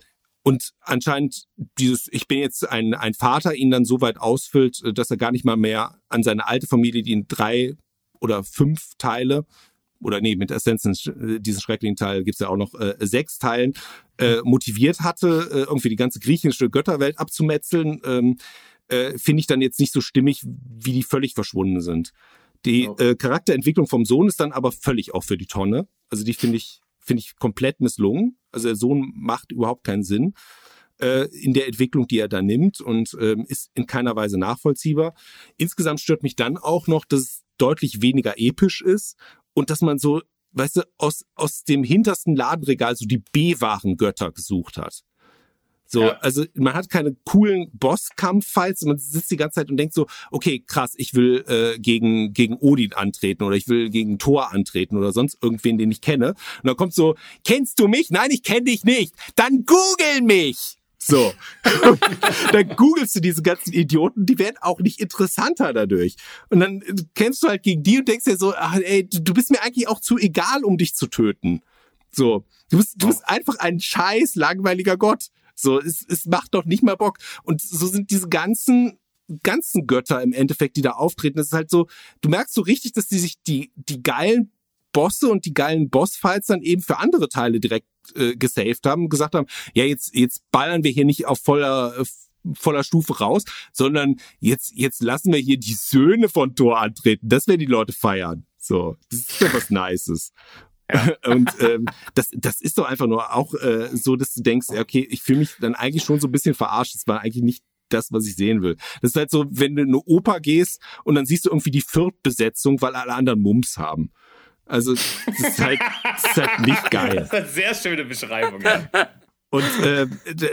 und anscheinend dieses, ich bin jetzt ein, ein Vater, ihn dann so weit ausfüllt, äh, dass er gar nicht mal mehr an seine alte Familie, die in drei oder fünf Teile oder nee, mit Ascension, äh, diesen schrecklichen Teil gibt's ja auch noch äh, sechs Teilen, äh, motiviert hatte, äh, irgendwie die ganze griechische Götterwelt abzumetzeln, ähm, äh, finde ich dann jetzt nicht so stimmig, wie die völlig verschwunden sind. Die äh, Charakterentwicklung vom Sohn ist dann aber völlig auch für die Tonne. Also die finde ich, finde ich komplett misslungen. Also der Sohn macht überhaupt keinen Sinn äh, in der Entwicklung, die er da nimmt und ähm, ist in keiner Weise nachvollziehbar. Insgesamt stört mich dann auch noch, dass es deutlich weniger episch ist und dass man so, weißt du, aus, aus dem hintersten Ladenregal so die B-Waren-Götter gesucht hat. So, ja. also man hat keine coolen Bosskampf-Fights, man sitzt die ganze Zeit und denkt so, okay, krass, ich will äh, gegen gegen Odin antreten oder ich will gegen Thor antreten oder sonst irgendwen, den ich kenne. Und dann kommt so, kennst du mich? Nein, ich kenne dich nicht. Dann google mich. So. *laughs* dann googelst du diese ganzen Idioten, die werden auch nicht interessanter dadurch. Und dann kennst du halt gegen die und denkst dir so, ach, ey, du bist mir eigentlich auch zu egal, um dich zu töten. So. Du bist, du bist einfach ein scheiß langweiliger Gott. So, es, es macht doch nicht mal Bock. Und so sind diese ganzen ganzen Götter im Endeffekt, die da auftreten. Das ist halt so, du merkst so richtig, dass die sich die, die geilen Bosse und die geilen Bossfights dann eben für andere Teile direkt äh, gesaved haben gesagt haben, ja, jetzt, jetzt ballern wir hier nicht auf voller, äh, voller Stufe raus, sondern jetzt, jetzt lassen wir hier die Söhne von Thor antreten. Das werden die Leute feiern. So, das ist doch was Nices. Ja. *laughs* und ähm, das, das ist doch einfach nur auch äh, so, dass du denkst, okay, ich fühle mich dann eigentlich schon so ein bisschen verarscht. Das war eigentlich nicht das, was ich sehen will. Das ist halt so, wenn du in eine Oper gehst und dann siehst du irgendwie die Viertbesetzung, weil alle anderen Mums haben. Also das ist halt, das ist halt nicht geil. Das ist eine sehr schöne Beschreibung. Ja. Und äh,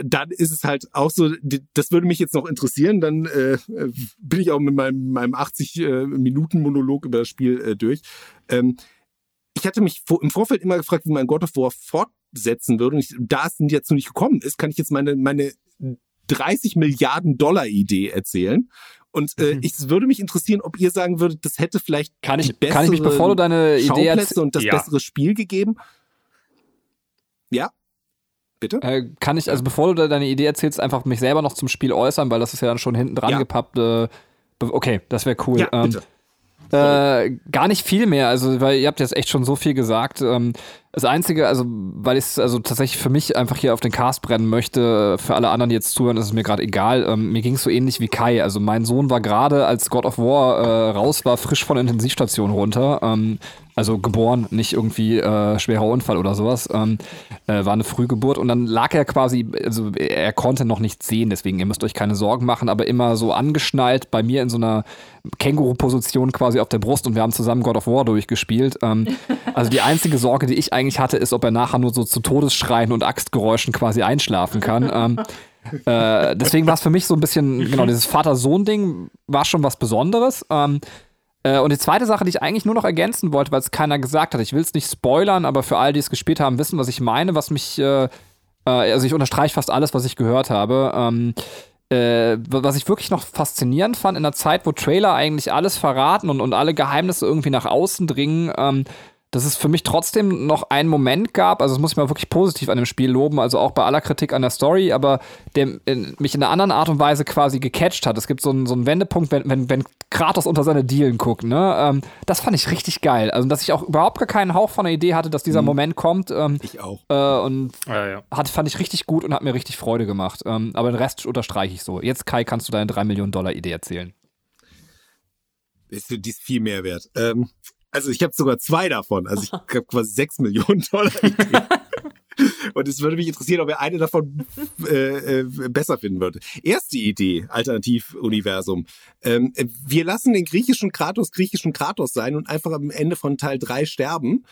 dann ist es halt auch so, das würde mich jetzt noch interessieren, dann äh, bin ich auch mit meinem, meinem 80 äh, Minuten Monolog über das Spiel äh, durch. Ähm, ich hatte mich im Vorfeld immer gefragt, wie man God of War fortsetzen würde. Und ich, da es jetzt noch nicht gekommen ist, kann ich jetzt meine, meine 30 Milliarden Dollar Idee erzählen. Und äh, mhm. ich würde mich interessieren, ob ihr sagen würdet, das hätte vielleicht kann ich, kann ich mich, bevor du deine Idee erzählst und das ja. bessere Spiel gegeben. Ja, Bitte? Äh, kann ich, also bevor du deine Idee erzählst, einfach mich selber noch zum Spiel äußern, weil das ist ja dann schon hinten dran ja. gepappt. Äh, okay, das wäre cool. Ja, bitte. Ähm, äh, gar nicht viel mehr, also weil ihr habt jetzt echt schon so viel gesagt. Ähm, das Einzige, also weil ich es also tatsächlich für mich einfach hier auf den Cast brennen möchte, für alle anderen, die jetzt zuhören, ist es mir gerade egal. Ähm, mir ging es so ähnlich wie Kai. Also mein Sohn war gerade, als God of War äh, raus war, frisch von der Intensivstation runter. Ähm, also geboren, nicht irgendwie äh, schwerer Unfall oder sowas. Ähm, äh, war eine Frühgeburt und dann lag er quasi, also er konnte noch nichts sehen, deswegen ihr müsst euch keine Sorgen machen, aber immer so angeschnallt bei mir in so einer Känguru-Position quasi auf der Brust und wir haben zusammen God of War durchgespielt. Ähm, also die einzige Sorge, die ich eigentlich hatte, ist, ob er nachher nur so zu Todesschreien und Axtgeräuschen quasi einschlafen kann. Ähm, äh, deswegen war es für mich so ein bisschen, genau, dieses Vater-Sohn-Ding war schon was Besonderes. Ähm, äh, und die zweite Sache, die ich eigentlich nur noch ergänzen wollte, weil es keiner gesagt hat, ich will es nicht spoilern, aber für all die es gespielt haben, wissen, was ich meine, was mich, äh, äh, also ich unterstreiche fast alles, was ich gehört habe. Ähm, äh, was ich wirklich noch faszinierend fand, in einer Zeit, wo Trailer eigentlich alles verraten und, und alle Geheimnisse irgendwie nach außen dringen, ähm, dass es für mich trotzdem noch einen Moment gab, also das muss ich mal wirklich positiv an dem Spiel loben, also auch bei aller Kritik an der Story, aber der in, mich in einer anderen Art und Weise quasi gecatcht hat. Es gibt so einen, so einen Wendepunkt, wenn, wenn, wenn Kratos unter seine Dielen guckt, ne? Ähm, das fand ich richtig geil. Also, dass ich auch überhaupt gar keinen Hauch von der Idee hatte, dass dieser mhm. Moment kommt. Ähm, ich auch. Äh, und ja, ja. Hat, fand ich richtig gut und hat mir richtig Freude gemacht. Ähm, aber den Rest unterstreiche ich so. Jetzt, Kai, kannst du deine 3 Millionen Dollar Idee erzählen. Ist, die ist viel mehr wert. Ähm, also ich habe sogar zwei davon. Also ich *laughs* habe quasi sechs Millionen Dollar. *laughs* Und es würde mich interessieren, ob er eine davon äh, äh, besser finden würde. Erste Idee, Alternativuniversum. Ähm, wir lassen den griechischen Kratos griechischen Kratos sein und einfach am Ende von Teil drei sterben,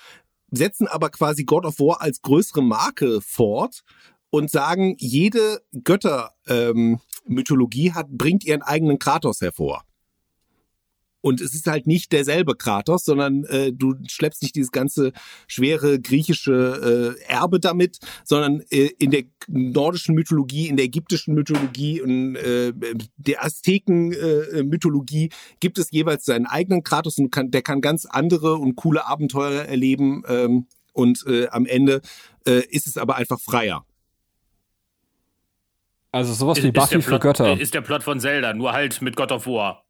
setzen aber quasi God of War als größere Marke fort und sagen, jede Göttermythologie ähm, hat, bringt ihren eigenen Kratos hervor. Und es ist halt nicht derselbe Kratos, sondern äh, du schleppst nicht dieses ganze schwere griechische äh, Erbe damit, sondern äh, in der nordischen Mythologie, in der ägyptischen Mythologie und äh, der Azteken-Mythologie äh, gibt es jeweils seinen eigenen Kratos und kann, der kann ganz andere und coole Abenteuer erleben. Ähm, und äh, am Ende äh, ist es aber einfach freier. Also sowas wie Buffy für Götter. Ist der Plot von Zelda, nur halt mit God of War.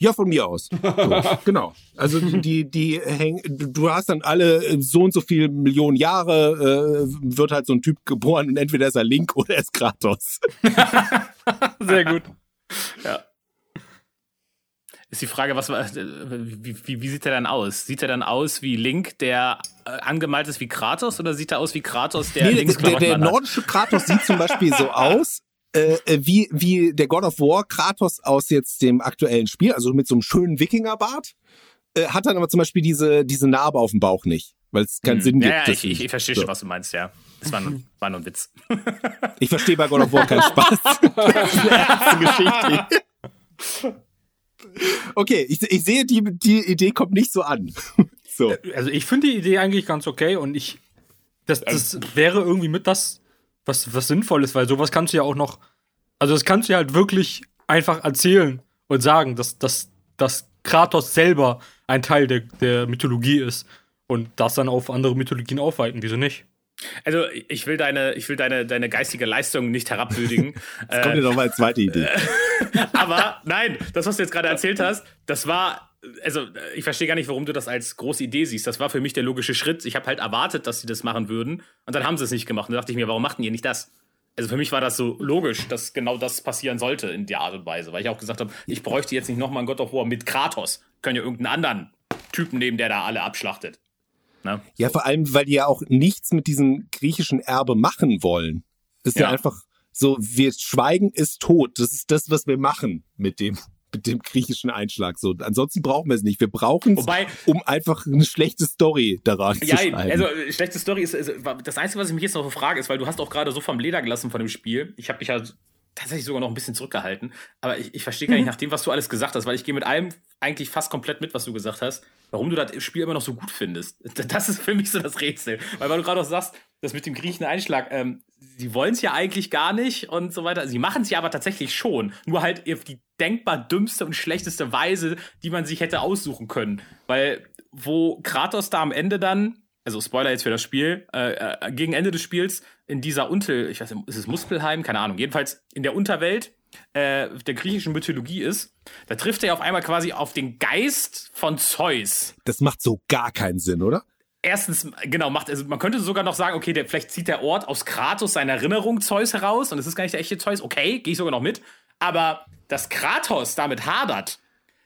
Ja, von mir aus. So, *laughs* genau. Also die, die hängen, du hast dann alle so und so viele Millionen Jahre, äh, wird halt so ein Typ geboren und entweder ist er Link oder er ist Kratos. *laughs* Sehr gut. Ja. Ist die Frage, was wie, wie, wie sieht er dann aus? Sieht er dann aus wie Link, der äh, angemalt ist wie Kratos, oder sieht er aus wie Kratos, der nee, der, der nordische Kratos sieht zum Beispiel so *laughs* aus, äh, äh, wie, wie der God of War Kratos aus jetzt dem aktuellen Spiel, also mit so einem schönen Wikingerbart, äh, hat dann aber zum Beispiel diese, diese Narbe auf dem Bauch nicht, weil es keinen hm. Sinn gibt. Ja, ja ich, ich, ich verstehe so. schon, was du meinst, ja. Das war, nur, war nur ein Witz. Ich verstehe bei God of War keinen Spaß. das ist eine Geschichte. Okay, ich, ich sehe, die, die Idee kommt nicht so an. *laughs* So. Also ich finde die Idee eigentlich ganz okay und ich, das, das wäre irgendwie mit das was, was sinnvoll ist, weil sowas kannst du ja auch noch, also das kannst du ja halt wirklich einfach erzählen und sagen, dass, dass, dass Kratos selber ein Teil der, der Mythologie ist und das dann auf andere Mythologien aufweiten, wieso nicht? Also ich will deine, ich will deine, deine geistige Leistung nicht herabwürdigen. *laughs* Jetzt kommt ja noch mal eine zweite Idee. *laughs* Aber nein, das, was du jetzt gerade erzählt hast, das war also ich verstehe gar nicht, warum du das als große Idee siehst. Das war für mich der logische Schritt. Ich habe halt erwartet, dass sie das machen würden und dann haben sie es nicht gemacht. Und da dachte ich mir, warum machten ihr nicht das? Also für mich war das so logisch, dass genau das passieren sollte in der Art und Weise, weil ich auch gesagt habe, ich bräuchte jetzt nicht nochmal einen God of War mit Kratos. Können ja irgendeinen anderen Typen nehmen, der da alle abschlachtet. Ne? Ja, vor allem, weil die ja auch nichts mit diesem griechischen Erbe machen wollen. Das ist ja, ja einfach so, wir schweigen ist tot. Das ist das, was wir machen mit dem mit dem griechischen Einschlag. So, ansonsten brauchen wir es nicht. Wir brauchen es, um einfach eine schlechte Story daran ja, zu schreiben. Also schlechte Story ist, ist, das Einzige, was ich mich jetzt noch frage, ist, weil du hast auch gerade so vom Leder gelassen von dem Spiel. Ich habe mich ja tatsächlich sogar noch ein bisschen zurückgehalten. Aber ich, ich verstehe gar nicht mhm. nach dem, was du alles gesagt hast, weil ich gehe mit allem eigentlich fast komplett mit, was du gesagt hast, warum du das Spiel immer noch so gut findest. *laughs* Das ist für mich so das Rätsel. Weil, weil du gerade auch sagst, das mit dem griechischen Einschlag, ähm, sie wollen es ja eigentlich gar nicht und so weiter. Sie machen es ja aber tatsächlich schon. Nur halt auf die denkbar dümmste und schlechteste Weise, die man sich hätte aussuchen können. Weil, wo Kratos da am Ende dann, also Spoiler jetzt für das Spiel, äh, äh, gegen Ende des Spiels in dieser Unter, ich weiß nicht, ist es Muspelheim? Keine Ahnung. Jedenfalls in der Unterwelt äh, der griechischen Mythologie ist, da trifft er auf einmal quasi auf den Geist von Zeus. Das macht so gar keinen Sinn, oder? Erstens, genau, macht, also man könnte sogar noch sagen, okay, der, vielleicht zieht der Ort aus Kratos seine Erinnerung Zeus heraus und es ist gar nicht der echte Zeus, okay, gehe ich sogar noch mit. Aber dass Kratos damit hadert,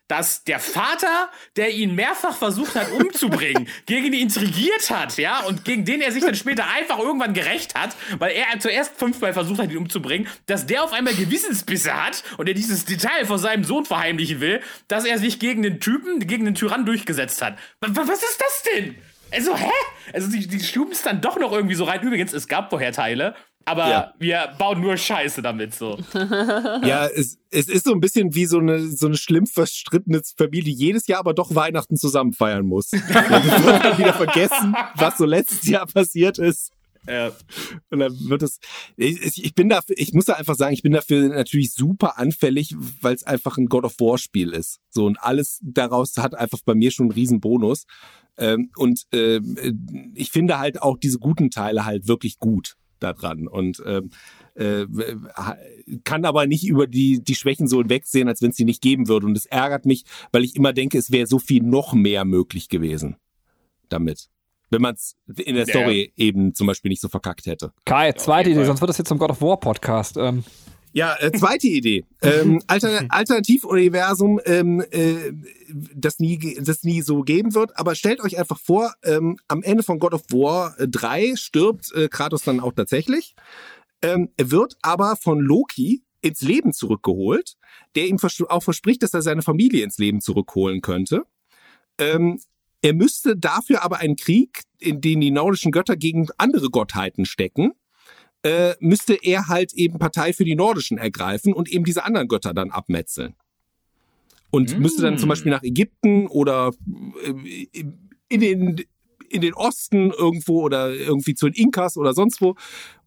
dass der Vater, der ihn mehrfach versucht hat umzubringen, *laughs* gegen ihn intrigiert hat, ja, und gegen den er sich dann später einfach irgendwann gerecht hat, weil er zuerst fünfmal versucht hat, ihn umzubringen, dass der auf einmal Gewissensbisse hat und er dieses Detail vor seinem Sohn verheimlichen will, dass er sich gegen den Typen, gegen den Tyrann durchgesetzt hat. Was ist das denn? Also, hä? Also, die, die schuben es dann doch noch irgendwie so rein. Übrigens, es gab vorher Teile, aber ja. wir bauen nur Scheiße damit so. *laughs* ja, es, es ist so ein bisschen wie so eine, so eine schlimm verstrittene Familie, die jedes Jahr aber doch Weihnachten zusammen feiern muss. *laughs* du wirst dann wieder vergessen, was so letztes Jahr passiert ist. Ja. Und dann wird es. Ich, ich bin dafür, ich muss da einfach sagen, ich bin dafür natürlich super anfällig, weil es einfach ein God of War Spiel ist. So und alles daraus hat einfach bei mir schon einen riesen Bonus. Ähm, und äh, ich finde halt auch diese guten Teile halt wirklich gut daran. Und ähm, äh, kann aber nicht über die, die Schwächen so hinwegsehen, als wenn es sie nicht geben würde. Und es ärgert mich, weil ich immer denke, es wäre so viel noch mehr möglich gewesen damit wenn man es in der Story ja. eben zum Beispiel nicht so verkackt hätte. Kai, zweite Idee, sonst wird das jetzt zum God of War Podcast. Ähm. Ja, äh, zweite Idee. *laughs* ähm, Alter, Alternativuniversum, ähm, äh, das, nie, das nie so geben wird. Aber stellt euch einfach vor, ähm, am Ende von God of War 3 stirbt äh, Kratos dann auch tatsächlich. Ähm, er wird aber von Loki ins Leben zurückgeholt, der ihm auch verspricht, dass er seine Familie ins Leben zurückholen könnte. Ähm, er müsste dafür aber einen Krieg, in den die nordischen Götter gegen andere Gottheiten stecken, äh, müsste er halt eben Partei für die Nordischen ergreifen und eben diese anderen Götter dann abmetzeln. Und mm. müsste dann zum Beispiel nach Ägypten oder äh, in den in den Osten irgendwo oder irgendwie zu den Inkas oder sonst wo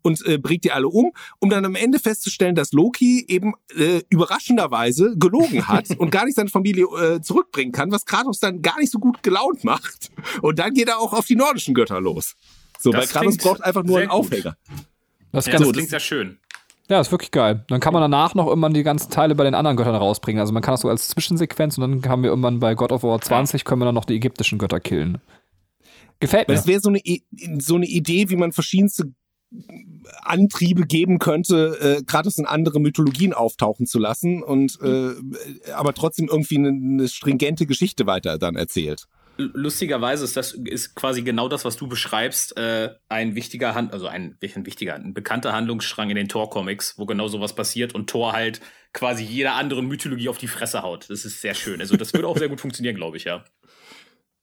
und äh, bringt die alle um, um dann am Ende festzustellen, dass Loki eben äh, überraschenderweise gelogen hat *laughs* und gar nicht seine Familie äh, zurückbringen kann, was Kratos dann gar nicht so gut gelaunt macht. Und dann geht er auch auf die nordischen Götter los. So, das weil Kratos braucht einfach nur einen Aufhänger. Das, ja, das klingt sehr schön. Ja, ist wirklich geil. Dann kann man danach noch irgendwann die ganzen Teile bei den anderen Göttern rausbringen. Also man kann das so als Zwischensequenz und dann haben wir irgendwann bei God of War 20 können wir dann noch die ägyptischen Götter killen. Gefällt mir. Das wäre so eine, so eine Idee, wie man verschiedenste Antriebe geben könnte, äh, gratis in andere Mythologien auftauchen zu lassen und äh, aber trotzdem irgendwie eine, eine stringente Geschichte weiter dann erzählt. Lustigerweise ist das ist quasi genau das, was du beschreibst, äh, ein wichtiger Hand, also ein, ein wichtiger, ein bekannter Handlungsstrang in den Tor-Comics, wo genau sowas passiert und Thor halt quasi jeder anderen Mythologie auf die Fresse haut. Das ist sehr schön. Also das würde auch sehr gut funktionieren, glaube ich, ja.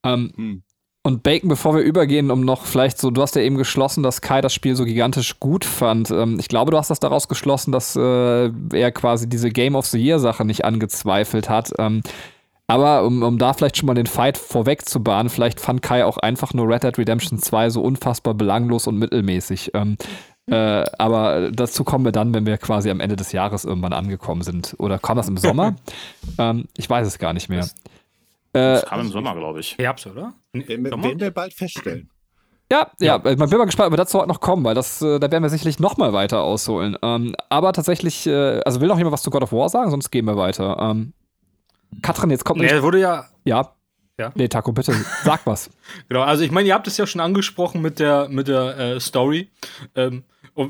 Ähm, hm. Und Bacon, bevor wir übergehen, um noch vielleicht so, du hast ja eben geschlossen, dass Kai das Spiel so gigantisch gut fand. Ähm, ich glaube, du hast das daraus geschlossen, dass äh, er quasi diese Game of the Year Sache nicht angezweifelt hat. Ähm, aber um, um da vielleicht schon mal den Fight vorweg zu bahnen, vielleicht fand Kai auch einfach nur Red Dead Redemption 2 so unfassbar belanglos und mittelmäßig. Ähm, äh, aber dazu kommen wir dann, wenn wir quasi am Ende des Jahres irgendwann angekommen sind. Oder kam das im Sommer? *laughs* ähm, ich weiß es gar nicht mehr. Das äh, kam im Sommer, glaube ich. Herbst, oder? Werden wir, werden wir bald feststellen. Ja, ja, ja, man bin mal gespannt, ob wir dazu heute noch kommen, weil das, äh, da werden wir sicherlich noch mal weiter ausholen. Ähm, aber tatsächlich, äh, also will noch jemand was zu God of War sagen, sonst gehen wir weiter. Ähm, Katrin, jetzt kommt. Nee, wurde ja. Ja. Ja. Nee, Taco, bitte, sag was. *laughs* genau, also ich meine, ihr habt es ja schon angesprochen mit der, mit der äh, Story. Ähm,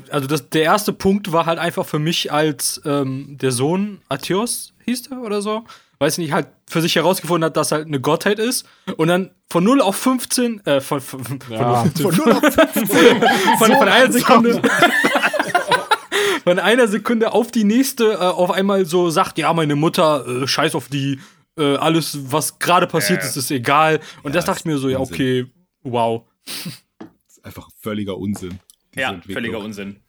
also das, der erste Punkt war halt einfach für mich als ähm, der Sohn Athios hieß der oder so, weiß nicht, halt für sich herausgefunden hat, dass halt eine Gottheit ist und dann von 0 auf 15, äh, von, von, ja. von, 0 auf 15, *laughs* von, so von einer Sekunde, *laughs* von einer Sekunde auf die nächste äh, auf einmal so sagt, ja, meine Mutter, äh, scheiß auf die, äh, alles, was gerade passiert ist, ist egal. Und ja, das dachte ich mir so, ja, okay, wow. Das ist einfach völliger Unsinn. Ja, völliger Unsinn.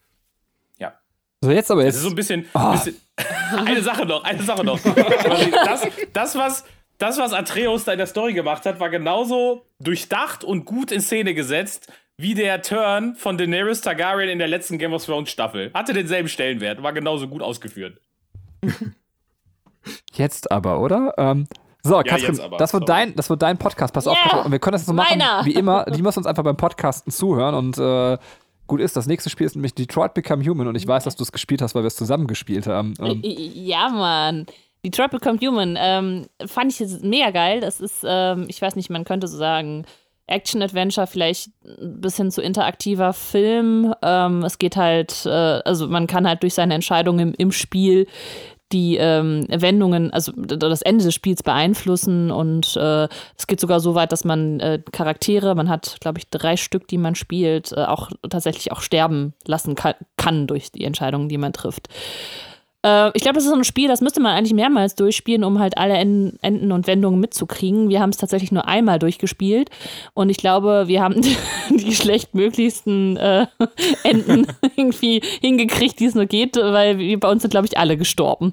So, jetzt aber jetzt. Das ist so ein bisschen, oh. bisschen *laughs* eine Sache noch, eine Sache noch. das, das, was, das, was Atreus da in der Story gemacht hat, war genauso durchdacht und gut in Szene gesetzt wie der Turn von Daenerys Targaryen in der letzten Game of Thrones Staffel. Hatte denselben Stellenwert, war genauso gut ausgeführt. Jetzt aber, oder? Ähm, so, ja, Katrin, aber, das, wird dein, das wird dein Podcast. Pass yeah, auf, und wir können das jetzt so machen, meiner. wie immer. Die müssen uns einfach beim Podcasten zuhören und äh, gut ist. Das nächste Spiel ist nämlich Detroit Become Human und ich weiß, dass du es gespielt hast, weil wir es zusammen gespielt haben. Ähm. Ja, Mann. Detroit Become Human ähm, fand ich jetzt mega geil. Das ist, ähm, ich weiß nicht, man könnte so sagen, Action-Adventure, vielleicht ein bisschen zu interaktiver Film. Ähm, es geht halt, äh, also man kann halt durch seine Entscheidungen im, im Spiel die ähm, Wendungen, also das Ende des Spiels beeinflussen und äh, es geht sogar so weit, dass man äh, Charaktere, man hat, glaube ich, drei Stück, die man spielt, äh, auch tatsächlich auch sterben lassen kann, kann durch die Entscheidungen, die man trifft. Äh, ich glaube, das ist so ein Spiel, das müsste man eigentlich mehrmals durchspielen, um halt alle Enden und Wendungen mitzukriegen. Wir haben es tatsächlich nur einmal durchgespielt und ich glaube, wir haben *laughs* die schlechtmöglichsten äh, *laughs* Enden *laughs* irgendwie hingekriegt, die es nur geht, weil wir, bei uns sind, glaube ich, alle gestorben.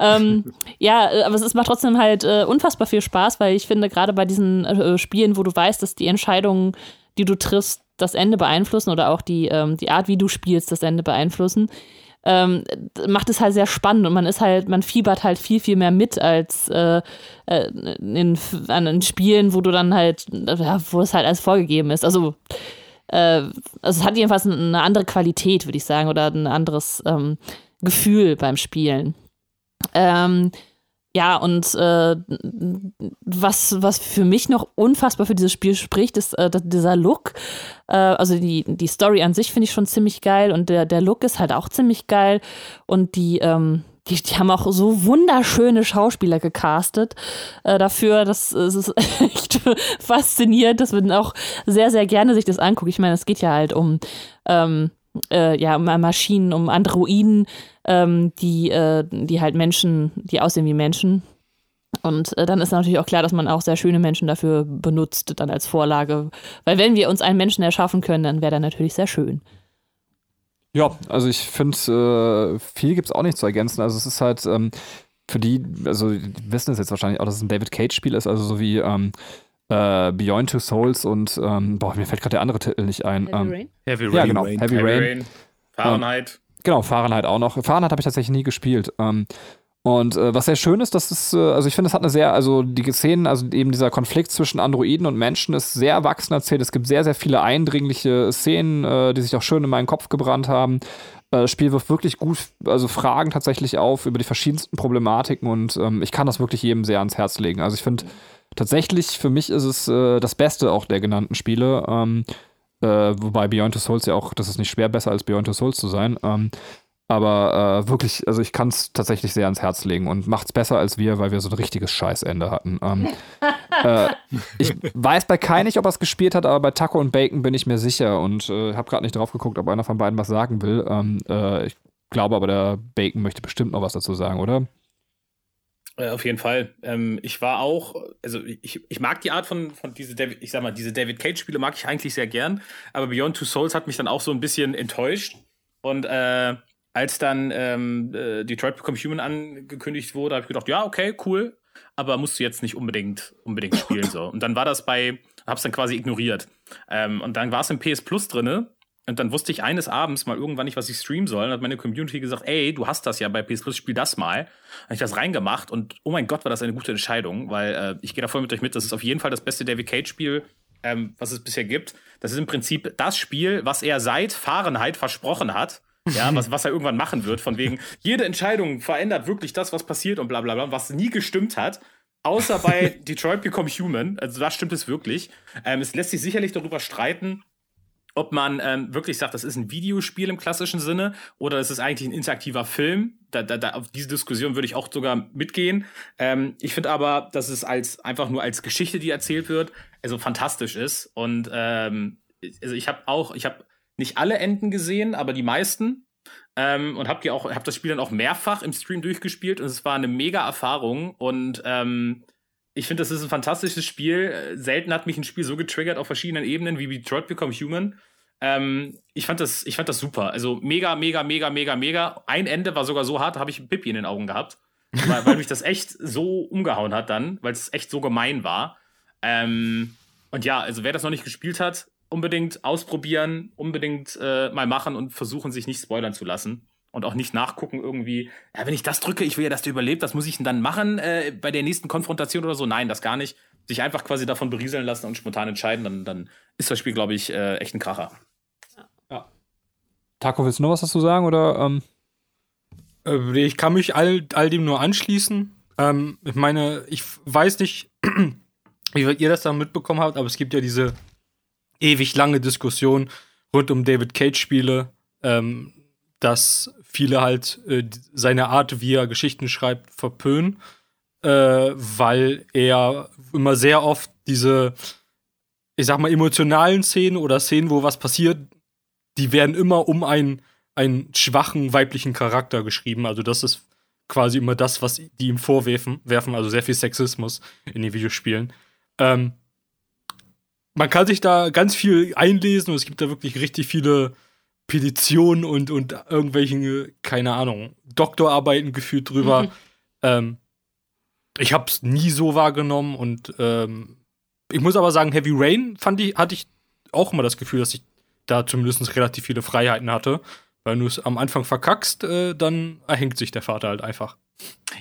ähm, ja, aber es macht trotzdem halt äh, unfassbar viel Spaß, weil ich finde, gerade bei diesen äh, Spielen, wo du weißt, dass die Entscheidungen, die du triffst, das Ende beeinflussen oder auch die, ähm, die Art, wie du spielst, das Ende beeinflussen, ähm, macht es halt sehr spannend und man ist halt, man fiebert halt viel, viel mehr mit als äh, äh in, an in Spielen, wo du dann halt, ja, wo es halt als vorgegeben ist. Also, äh, also es hat jedenfalls eine andere Qualität, würde ich sagen, oder ein anderes ähm, Gefühl beim Spielen. Ähm, ja, und äh, was, was für mich noch unfassbar für dieses Spiel spricht, ist äh, dieser Look. Äh, also die, die Story an sich finde ich schon ziemlich geil und der, der Look ist halt auch ziemlich geil. Und die, ähm, die, die haben auch so wunderschöne Schauspieler gecastet äh, dafür. Das, das ist echt faszinierend, dass man auch sehr, sehr gerne sich das anguckt. Ich meine, es geht ja halt um. Ähm, äh, ja, um Maschinen, um Androiden, ähm, die, äh, die halt Menschen, die aussehen wie Menschen. Und äh, dann ist natürlich auch klar, dass man auch sehr schöne Menschen dafür benutzt, dann als Vorlage. Weil wenn wir uns einen Menschen erschaffen können, dann wäre der natürlich sehr schön. Ja, also ich finde, äh, viel gibt es auch nicht zu ergänzen. Also es ist halt ähm, für die, also die wissen es jetzt wahrscheinlich auch, dass es ein David Cage-Spiel ist, also so wie ähm, äh, Beyond Two Souls und ähm, boah, mir fällt gerade der andere Titel nicht ein. Heavy ähm, Rain? Heavy Rain. Ja, genau. Rain. Heavy, Heavy Rain. Rain. Fahrenheit. Genau, Fahrenheit auch noch. Fahrenheit habe ich tatsächlich nie gespielt. Ähm, und äh, was sehr schön ist, dass es, äh, also ich finde, es hat eine sehr, also die Szenen, also eben dieser Konflikt zwischen Androiden und Menschen ist sehr erwachsen erzählt. Es gibt sehr, sehr viele eindringliche Szenen, äh, die sich auch schön in meinen Kopf gebrannt haben. Äh, Das Spiel wirft wirklich gut, also Fragen tatsächlich auf über die verschiedensten Problematiken und ähm, ich kann das wirklich jedem sehr ans Herz legen. Also ich finde, tatsächlich für mich ist es äh, das Beste auch der genannten Spiele. Ähm, äh, wobei Beyond Two Souls ja auch, das ist nicht schwer, besser als Beyond Two Souls zu sein. Ähm, aber äh, wirklich, also ich kann es tatsächlich sehr ans Herz legen und macht's besser als wir, weil wir so ein richtiges Scheißende hatten. Ähm, *laughs* äh, ich weiß bei Kai nicht, ob er es gespielt hat, aber bei Taco und Bacon bin ich mir sicher und äh, habe gerade nicht drauf geguckt, ob einer von beiden was sagen will. Ähm, äh, ich glaube aber, der Bacon möchte bestimmt noch was dazu sagen, oder? Äh, auf jeden Fall. Ähm, ich war auch, also ich, ich mag die Art von, von diese David, ich sag mal, diese David Cage-Spiele mag ich eigentlich sehr gern, aber Beyond Two Souls hat mich dann auch so ein bisschen enttäuscht. Und äh, als dann ähm, äh, Detroit Become Human angekündigt wurde, habe ich gedacht, ja, okay, cool, aber musst du jetzt nicht unbedingt, unbedingt spielen so. Und dann war das bei, hab's dann quasi ignoriert. Ähm, und dann war es im PS Plus drinne. Und dann wusste ich eines Abends mal irgendwann nicht, was ich streamen soll. Und hat meine Community gesagt, ey, du hast das ja bei PS Plus, spiel das mal. Habe ich das reingemacht und oh mein Gott, war das eine gute Entscheidung, weil äh, ich gehe da voll mit euch mit. Das ist auf jeden Fall das beste David Cage-Spiel, ähm, was es bisher gibt. Das ist im Prinzip das Spiel, was er seit Fahrenheit versprochen hat. Ja, *laughs* was, was er irgendwann machen wird, von wegen, jede Entscheidung verändert wirklich das, was passiert und bla bla bla, was nie gestimmt hat. Außer bei *laughs* Detroit Become Human. Also da stimmt es wirklich. Ähm, es lässt sich sicherlich darüber streiten, ob man ähm, wirklich sagt, das ist ein Videospiel im klassischen Sinne oder es ist eigentlich ein interaktiver Film. Da, da, da, auf diese Diskussion würde ich auch sogar mitgehen. Ähm, ich finde aber, dass es als einfach nur als Geschichte, die erzählt wird, also fantastisch ist. Und ähm, also ich habe auch, ich habe nicht alle Enden gesehen, aber die meisten. Ähm, und habe habe das Spiel dann auch mehrfach im Stream durchgespielt und es war eine mega Erfahrung und ähm, ich finde, das ist ein fantastisches Spiel. Selten hat mich ein Spiel so getriggert auf verschiedenen Ebenen wie Detroit Become Human. Ähm, ich, fand das, ich fand das super. Also mega, mega, mega, mega, mega. Ein Ende war sogar so hart, habe ich ein Pippi in den Augen gehabt. weil, weil mich das echt so umgehauen hat dann, weil es echt so gemein war. Ähm, und ja, also wer das noch nicht gespielt hat, unbedingt ausprobieren, unbedingt äh, mal machen und versuchen, sich nicht spoilern zu lassen. Und auch nicht nachgucken irgendwie, ja, wenn ich das drücke, ich will ja, dass der überlebt, was muss ich denn dann machen äh, bei der nächsten Konfrontation oder so? Nein, das gar nicht. Sich einfach quasi davon berieseln lassen und spontan entscheiden, dann, dann ist das Spiel, glaube ich, äh, echt ein Kracher. Taco, willst du noch was dazu sagen oder? Ähm? Äh, Ich kann mich all, all dem nur anschließen. Ähm, ich meine, ich weiß nicht, *clears throat* wie ihr das da mitbekommen habt, aber es gibt ja diese ewig lange Diskussion rund um David Cage-Spiele, ähm, dass viele halt äh, seine Art, wie er Geschichten schreibt, verpönen, äh, weil er immer sehr oft diese, ich sag mal, emotionalen Szenen oder Szenen, wo was passiert, die werden immer um einen, einen schwachen weiblichen Charakter geschrieben. Also das ist quasi immer das, was die ihm vorwerfen, werfen, also sehr viel Sexismus in den Videospielen. Ähm, man kann sich da ganz viel einlesen und es gibt da wirklich richtig viele Petitionen und, und irgendwelchen, keine Ahnung, Doktorarbeiten geführt drüber. Mhm. Ähm, ich hab's nie so wahrgenommen und ähm, ich muss aber sagen, Heavy Rain fand ich, hatte ich auch immer das Gefühl, dass ich da zumindest relativ viele Freiheiten hatte. Weil du es am Anfang verkackst, äh, dann erhängt sich der Vater halt einfach.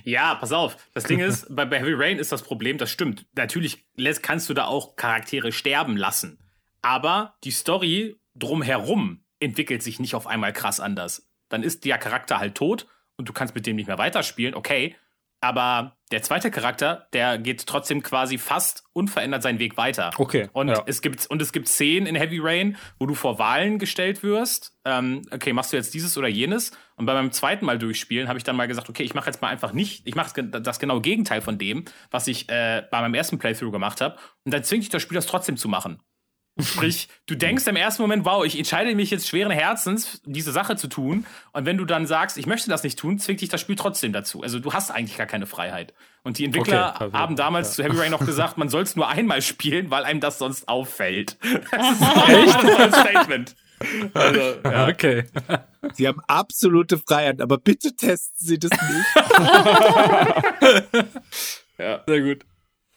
Ja, pass auf. Das Ding ist, bei, bei Heavy Rain ist das Problem, das stimmt. Natürlich lässt, kannst du da auch Charaktere sterben lassen. Aber die Story drumherum entwickelt sich nicht auf einmal krass anders. Dann ist der Charakter halt tot und du kannst mit dem nicht mehr weiterspielen, okay. Aber der zweite Charakter, der geht trotzdem quasi fast unverändert seinen Weg weiter. Okay. Und ja. es gibt und es gibt Szenen in Heavy Rain, wo du vor Wahlen gestellt wirst. Ähm, okay, machst du jetzt dieses oder jenes? Und bei meinem zweiten Mal durchspielen habe ich dann mal gesagt, okay, ich mache jetzt mal einfach nicht, ich mache das genaue Gegenteil von dem, was ich äh, bei meinem ersten Playthrough gemacht habe. Und dann zwingt dich das Spiel das trotzdem zu machen. Sprich, du denkst im ersten Moment, wow, ich entscheide mich jetzt schweren Herzens, diese Sache zu tun. Und wenn du dann sagst, ich möchte das nicht tun, zwingt dich das Spiel trotzdem dazu. Also du hast eigentlich gar keine Freiheit. Und die Entwickler Okay, also, haben damals ja. zu Heavy Rain noch gesagt, man soll es nur einmal spielen, weil einem das sonst auffällt. *laughs* Das ist echt ein Statement. Also, ja. Okay. Sie haben absolute Freiheit, aber bitte testen Sie das nicht. *laughs* ja. Sehr gut.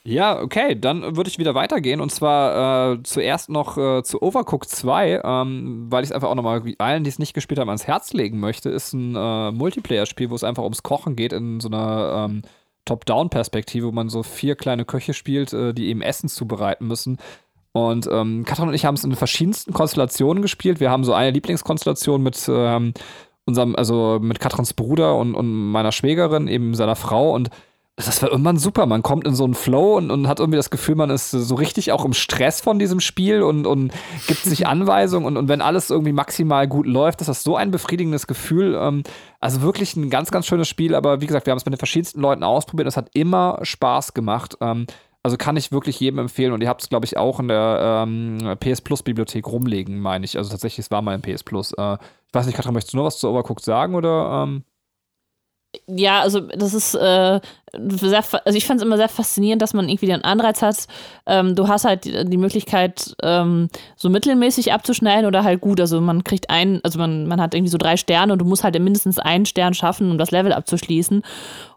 Ja, okay, dann würde ich wieder weitergehen und zwar äh, zuerst noch äh, zu Overcooked 2, ähm, weil ich es einfach auch nochmal allen, die es nicht gespielt haben, ans Herz legen möchte. Ist ein äh, Multiplayer-Spiel, wo es einfach ums Kochen geht in so einer ähm, Top-Down-Perspektive, wo man so vier kleine Köche spielt, äh, die eben Essen zubereiten müssen. Und ähm, Katrin und ich haben es in verschiedensten Konstellationen gespielt. Wir haben so eine Lieblingskonstellation mit ähm, unserem, also mit Katrins Bruder und, und meiner Schwägerin, eben seiner Frau und das war irgendwann super. Man kommt in so einen Flow und, und hat irgendwie das Gefühl, man ist so richtig auch im Stress von diesem Spiel und, und gibt sich *laughs* Anweisungen. Und, und wenn alles irgendwie maximal gut läuft, ist das so ein befriedigendes Gefühl. Ähm, also wirklich ein ganz, ganz schönes Spiel. Aber wie gesagt, wir haben es mit den verschiedensten Leuten ausprobiert. Es hat immer Spaß gemacht. Ähm, also kann ich wirklich jedem empfehlen. Und ihr habt es, glaube ich, auch in der ähm, PS Plus Bibliothek rumlegen, meine ich. Also tatsächlich, es war mal im PS Plus. Äh, ich weiß nicht, Katrin, möchtest du noch was zu Overcooked sagen oder? Ähm? Ja, also das ist äh, sehr, also ich fand es immer sehr faszinierend, dass man irgendwie den Anreiz hat. Ähm, du hast halt die, die Möglichkeit, ähm, so mittelmäßig abzuschneiden oder halt gut. Also man kriegt einen, also man, man hat irgendwie so drei Sterne und du musst halt mindestens einen Stern schaffen, um das Level abzuschließen.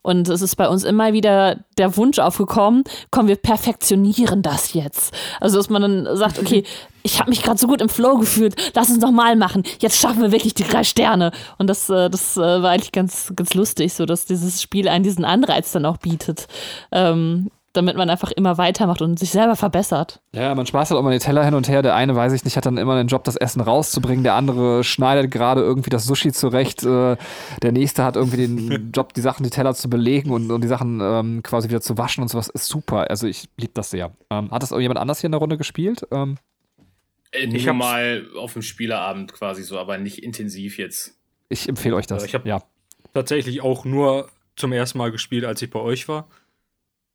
Und es ist bei uns immer wieder der Wunsch aufgekommen, komm, wir perfektionieren das jetzt. Also dass man dann sagt, okay, *laughs* ich habe mich gerade so gut im Flow gefühlt, lass uns nochmal machen. Jetzt schaffen wir wirklich die drei Sterne. Und das, äh, das äh, war eigentlich ganz, ganz lustig, so dass dieses Spiel einen diesen Anreiz dann auch bietet. Ähm, damit man einfach immer weitermacht und sich selber verbessert. Ja, man schmeißt halt auch mal die Teller hin und her. Der eine, weiß ich nicht, hat dann immer den Job, das Essen rauszubringen. Der andere schneidet gerade irgendwie das Sushi zurecht. Äh, der nächste hat irgendwie den *laughs* Job, die Sachen, die Teller zu belegen und, und die Sachen ähm, quasi wieder zu waschen und sowas. Ist super. Also ich liebe das sehr. Ähm, hat das auch jemand anders hier in der Runde gespielt? Ähm, Äh, Ich hab's- mal auf dem Spielerabend quasi so, aber nicht intensiv jetzt. ich empfehle euch das. Ja, ich hab- ja. Tatsächlich auch nur zum ersten Mal gespielt, als ich bei euch war.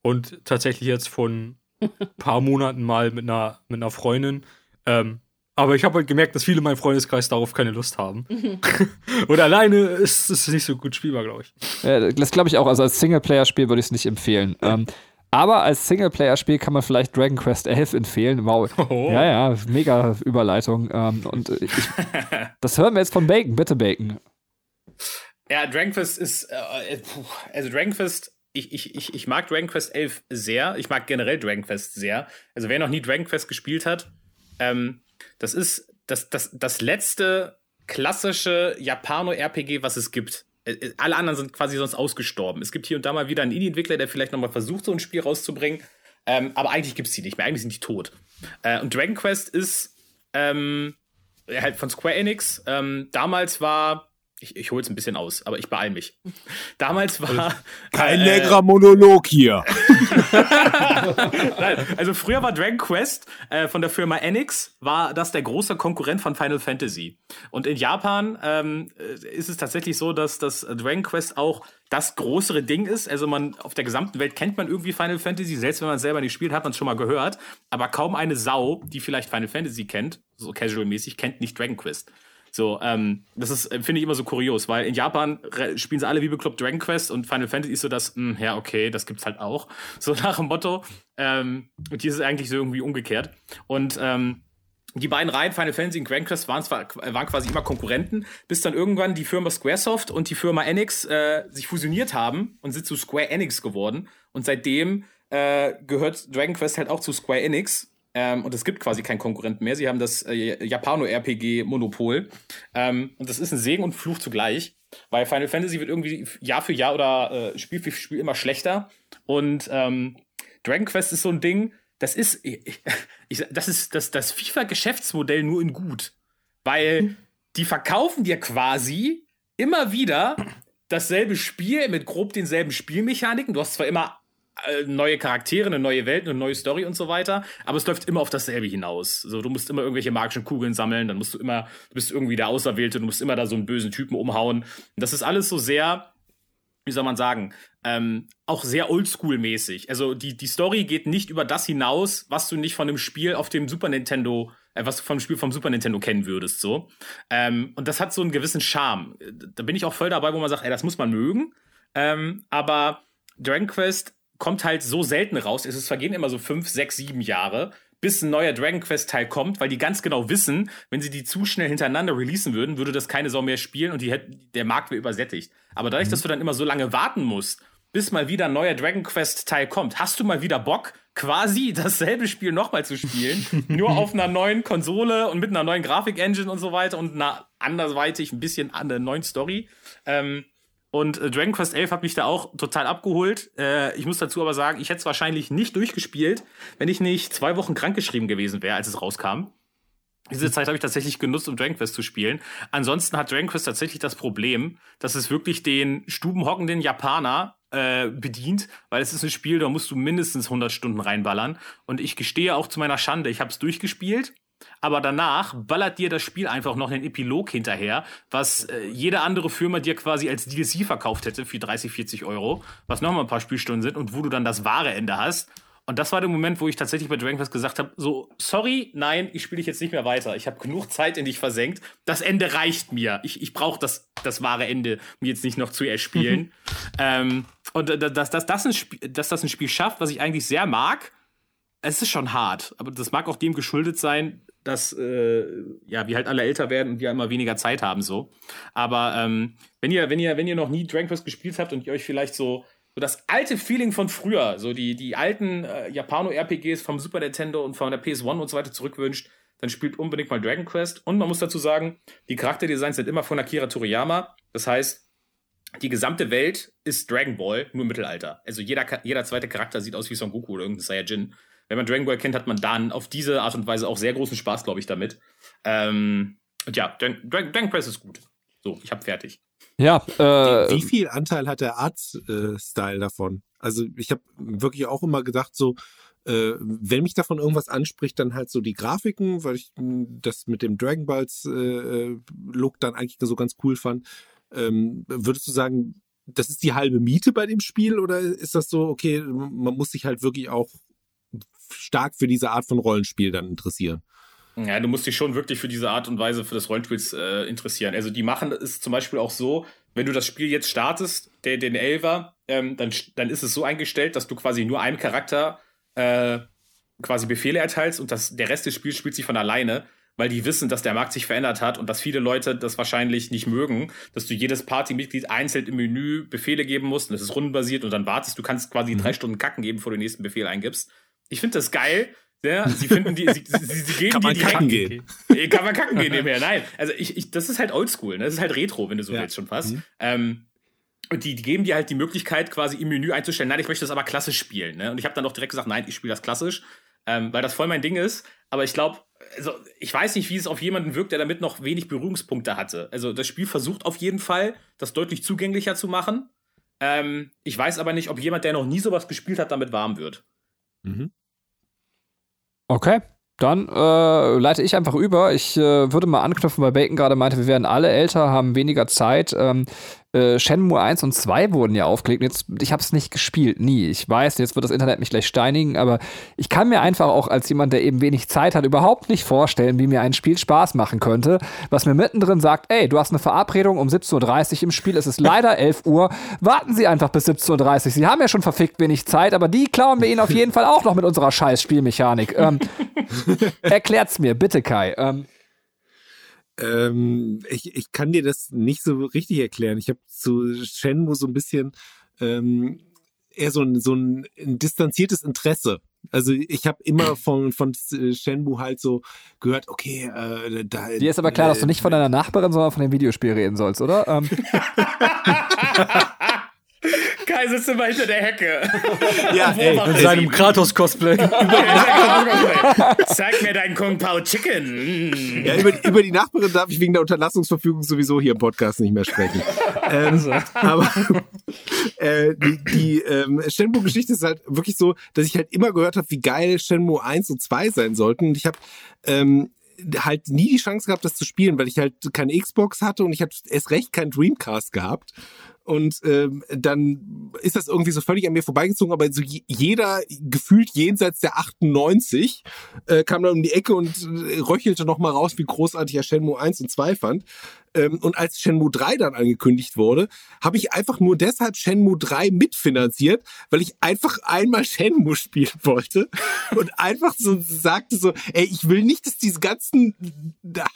Und tatsächlich jetzt von ein *laughs* paar Monaten mal mit einer, mit einer Freundin. Ähm, aber ich habe halt gemerkt, dass viele in meinem Freundeskreis darauf keine Lust haben. *laughs* Und alleine ist es nicht so gut spielbar, glaube ich. Äh, das glaube ich auch. Also als Singleplayer-Spiel würde ich es nicht empfehlen. Ähm, aber als Singleplayer-Spiel kann man vielleicht Dragon Quest 11 empfehlen. Wow. Oh. Ja, ja, mega Überleitung. Ähm, und äh, ich, *laughs* das hören wir jetzt von Bacon. Bitte, Bacon. Ja, Dragon Quest ist, äh, äh, also Dragon Quest, ich, ich, ich, ich mag Dragon Quest 11 sehr. Ich mag generell Dragon Quest sehr. Also wer noch nie Dragon Quest gespielt hat, ähm, das ist das, das, das letzte klassische Japano-RPG, was es gibt. Äh, äh, Alle anderen sind quasi sonst ausgestorben. Es gibt hier und da mal wieder einen Indie-Entwickler, der vielleicht noch mal versucht, so ein Spiel rauszubringen. Ähm, aber eigentlich gibt es die nicht mehr. Eigentlich sind die tot. Äh, und Dragon Quest ist ähm, halt von Square Enix. Ähm, damals war, ich, ich hole es ein bisschen aus, aber ich beeil mich. Damals war. Kein äh, längerer Monolog hier. *laughs* Nein, also früher war Dragon Quest äh, von der Firma Enix, war das der große Konkurrent von Final Fantasy. Und in Japan ähm, äh, ist es tatsächlich so, dass das Dragon Quest auch das größere Ding ist. Also man auf der gesamten Welt kennt man irgendwie Final Fantasy, selbst wenn man es selber nicht spielt, hat man es schon mal gehört. Aber kaum eine Sau, die vielleicht Final Fantasy kennt, so casual-mäßig, kennt nicht Dragon Quest. So, ähm, das ist, äh, finde ich immer so kurios, weil in Japan spielen sie alle wie bekloppt Dragon Quest und Final Fantasy ist so das, mh, ja, okay, das gibt's halt auch. *laughs* So nach dem Motto. Ähm, und hier ist es eigentlich so irgendwie umgekehrt. Und ähm, die beiden Reihen, Final Fantasy und Dragon Quest, waren, zwar, waren quasi immer Konkurrenten, bis dann irgendwann die Firma Squaresoft und die Firma Enix äh, sich fusioniert haben und sind zu Square Enix geworden. Und seitdem äh, gehört Dragon Quest halt auch zu Square Enix. Ähm, und es gibt quasi keinen Konkurrenten mehr. Sie haben das äh, Japano-RPG-Monopol. Ähm, und das ist ein Segen und Fluch zugleich. Weil Final Fantasy wird irgendwie Jahr für Jahr oder äh, Spiel für Spiel immer schlechter. Und ähm, Dragon Quest ist so ein Ding, das ist, ich, *laughs* ich, das ist das, das FIFA-Geschäftsmodell nur in gut. Weil die verkaufen dir quasi immer wieder dasselbe Spiel mit grob denselben Spielmechaniken. Du hast zwar immer neue Charaktere, eine neue Welt, eine neue Story und so weiter, aber es läuft immer auf dasselbe hinaus. So, du musst immer irgendwelche magischen Kugeln sammeln, dann musst du immer, du bist irgendwie der Auserwählte, du musst immer da so einen bösen Typen umhauen. Das ist alles so sehr, wie soll man sagen, ähm, auch sehr oldschool-mäßig. Also die, die Story geht nicht über das hinaus, was du nicht von dem Spiel auf dem Super Nintendo, äh, was du vom Spiel vom Super Nintendo kennen würdest, so. Ähm, und das hat so einen gewissen Charme. Da bin ich auch voll dabei, wo man sagt, ey, das muss man mögen. Ähm, aber Dragon Quest kommt halt so selten raus. Es vergehen immer so fünf, sechs, sieben Jahre, bis ein neuer Dragon Quest Teil kommt, weil die ganz genau wissen, wenn sie die zu schnell hintereinander releasen würden, würde das keine Sau mehr spielen und die, der Markt wäre übersättigt. Aber dadurch, mhm. dass du dann immer so lange warten musst, bis mal wieder ein neuer Dragon Quest Teil kommt, hast du mal wieder Bock, quasi *laughs* dasselbe Spiel nochmal zu spielen, nur auf einer neuen Konsole und mit einer neuen Grafik-Engine und so weiter und einer andersweitig ein bisschen an der neuen Story. Ähm, und äh, Dragon Quest 11 hat mich da auch total abgeholt. Äh, ich muss dazu aber sagen, ich hätte es wahrscheinlich nicht durchgespielt, wenn ich nicht zwei Wochen krankgeschrieben gewesen wäre, als es rauskam. Diese Zeit habe ich tatsächlich genutzt, um Dragon Quest zu spielen. Ansonsten hat Dragon Quest tatsächlich das Problem, dass es wirklich den stubenhockenden Japaner äh, bedient, weil es ist ein Spiel, da musst du mindestens 100 Stunden reinballern. Und ich gestehe auch zu meiner Schande, ich habe es durchgespielt aber danach ballert dir das Spiel einfach noch einen Epilog hinterher, was äh, jede andere Firma dir quasi als DLC verkauft hätte für 30, 40 Euro, was nochmal ein paar Spielstunden sind und wo du dann das wahre Ende hast. Und das war der Moment, wo ich tatsächlich bei Dragon Quest gesagt habe: so, sorry, nein, ich spiele dich jetzt nicht mehr weiter. Ich habe genug Zeit in dich versenkt. Das Ende reicht mir. Ich, ich brauche das, das wahre Ende, mir jetzt nicht noch zu erspielen. *laughs* ähm, und äh, dass, dass, das ein Spiel, dass das ein Spiel schafft, was ich eigentlich sehr mag, es ist schon hart. Aber das mag auch dem geschuldet sein, dass äh, ja wir halt alle älter werden und wir immer weniger Zeit haben so. Aber ähm, wenn ihr wenn ihr wenn ihr noch nie Dragon Quest gespielt habt und ihr euch vielleicht so so das alte Feeling von früher, so die die alten äh, Japano RPGs vom Super Nintendo und von der PS1 und so weiter zurückwünscht, dann spielt unbedingt mal Dragon Quest. Und man muss dazu sagen, die Charakterdesigns sind immer von Akira Toriyama. Das heißt, die gesamte Welt ist Dragon Ball, nur im Mittelalter. Also jeder, jeder zweite Charakter sieht aus wie Son Goku oder irgendein Saiyajin wenn man Dragon Ball kennt, hat man dann auf diese Art und Weise auch sehr großen Spaß, glaube ich, damit. Ähm, und ja, Dragon, Dragon Press ist gut. So, ich habe fertig. Ja, äh, wie, wie, viel Anteil hat der Art-Style äh, davon? Also ich habe wirklich auch immer gedacht, so äh, wenn mich davon irgendwas anspricht, dann halt so die Grafiken, weil ich hm, das mit dem Dragon Balls äh, äh, Look dann eigentlich so ganz cool fand. Ähm, würdest du sagen, das ist die halbe Miete bei dem Spiel oder ist das so, okay, man muss sich halt wirklich auch stark für diese Art von Rollenspiel dann interessieren. Ja, du musst dich schon wirklich für diese Art und Weise für das Rollenspiels äh, interessieren. Also die machen es zum Beispiel auch so, wenn du das Spiel jetzt startest, der, den Elver, ähm, dann, dann ist es so eingestellt, dass du quasi nur einem Charakter äh, quasi Befehle erteilst und das, der Rest des Spiels spielt sich von alleine, weil die wissen, dass der Markt sich verändert hat und dass viele Leute das wahrscheinlich nicht mögen, dass du jedes Partymitglied einzeln im Menü Befehle geben musst und das ist rundenbasiert und dann wartest, du kannst quasi mhm. drei Stunden kacken geben, bevor du den nächsten Befehl eingibst. Ich finde das geil. Ja, sie finden die, sie, sie, sie *laughs* geben kann dir man die kacken gehen. Kann man kacken gehen nebenher. Nein, also ich, ich, das ist halt Oldschool. Ne? Das ist halt Retro, wenn du so ja. willst schon fast. Mhm. Ähm, und die, die geben dir halt die Möglichkeit, quasi im Menü einzustellen, nein, ich möchte das aber klassisch spielen. Ne? Und ich habe dann auch direkt gesagt, nein, ich spiele das klassisch, ähm, weil das voll mein Ding ist. Aber ich glaube, also ich weiß nicht, wie es auf jemanden wirkt, der damit noch wenig Berührungspunkte hatte. Also das Spiel versucht auf jeden Fall, das deutlich zugänglicher zu machen. Ähm, ich weiß aber nicht, ob jemand, der noch nie sowas gespielt hat, damit warm wird. Mhm. Okay. Dann äh, leite ich einfach über. Ich äh, würde mal anknüpfen, weil Bacon gerade meinte, wir werden alle älter, haben weniger Zeit. Ähm, äh, Shenmue 1 und 2 wurden ja aufgelegt. Jetzt, ich habe es nicht gespielt, nie. Ich weiß, jetzt wird das Internet mich gleich steinigen, aber ich kann mir einfach auch als jemand, der eben wenig Zeit hat, überhaupt nicht vorstellen, wie mir ein Spiel Spaß machen könnte, was mir mittendrin sagt, ey, du hast eine Verabredung um 17.30 Uhr im Spiel, es ist leider *laughs* 11 Uhr, warten Sie einfach bis 17.30 Uhr. Sie haben ja schon verfickt wenig Zeit, aber die klauen wir Ihnen auf jeden *laughs* Fall auch noch mit unserer scheiß Spielmechanik. Ähm, *laughs* erklärt's mir, bitte Kai. Ähm, ähm, ich, ich kann dir das nicht so richtig erklären. Ich habe zu Shenmue so ein bisschen ähm, eher so ein, so ein, distanziertes Interesse. Also ich habe immer *clears throat* von, von äh, Shenmue halt so gehört, okay, äh, da. Dir ist aber klar, dass du nicht von deiner Nachbarin, sondern von dem Videospiel reden sollst, oder? Ähm. *laughs* *laughs* *laughs* Kai sitzt immer hinter der Hecke. *laughs* Ja, ey, In seinem Kratos-Cosplay. *laughs* Zeig mir deinen Kung Pao Chicken. Ja, über, über die Nachbarin darf ich wegen der Unterlassungsverfügung sowieso hier im Podcast nicht mehr sprechen. ähm, aber äh, die, die ähm, Shenmue-Geschichte ist halt wirklich so, dass ich halt immer gehört habe, wie geil Shenmue 1 und 2 sein sollten. Und ich habe ähm, halt nie die Chance gehabt, das zu spielen, weil ich halt keine Xbox hatte und ich habe erst recht keinen Dreamcast gehabt. Und ähm, dann ist das irgendwie so völlig an mir vorbeigezogen, aber so jeder gefühlt jenseits der 98 äh, kam dann um die Ecke und äh, röchelte noch mal raus, wie großartig er Shenmue 1 und 2 fand. Ähm, und als Shenmue 3 dann angekündigt wurde, habe ich einfach nur deshalb Shenmue 3 mitfinanziert, weil ich einfach einmal Shenmue spielen wollte und einfach so sagte so, ey, ich will nicht, dass diese ganzen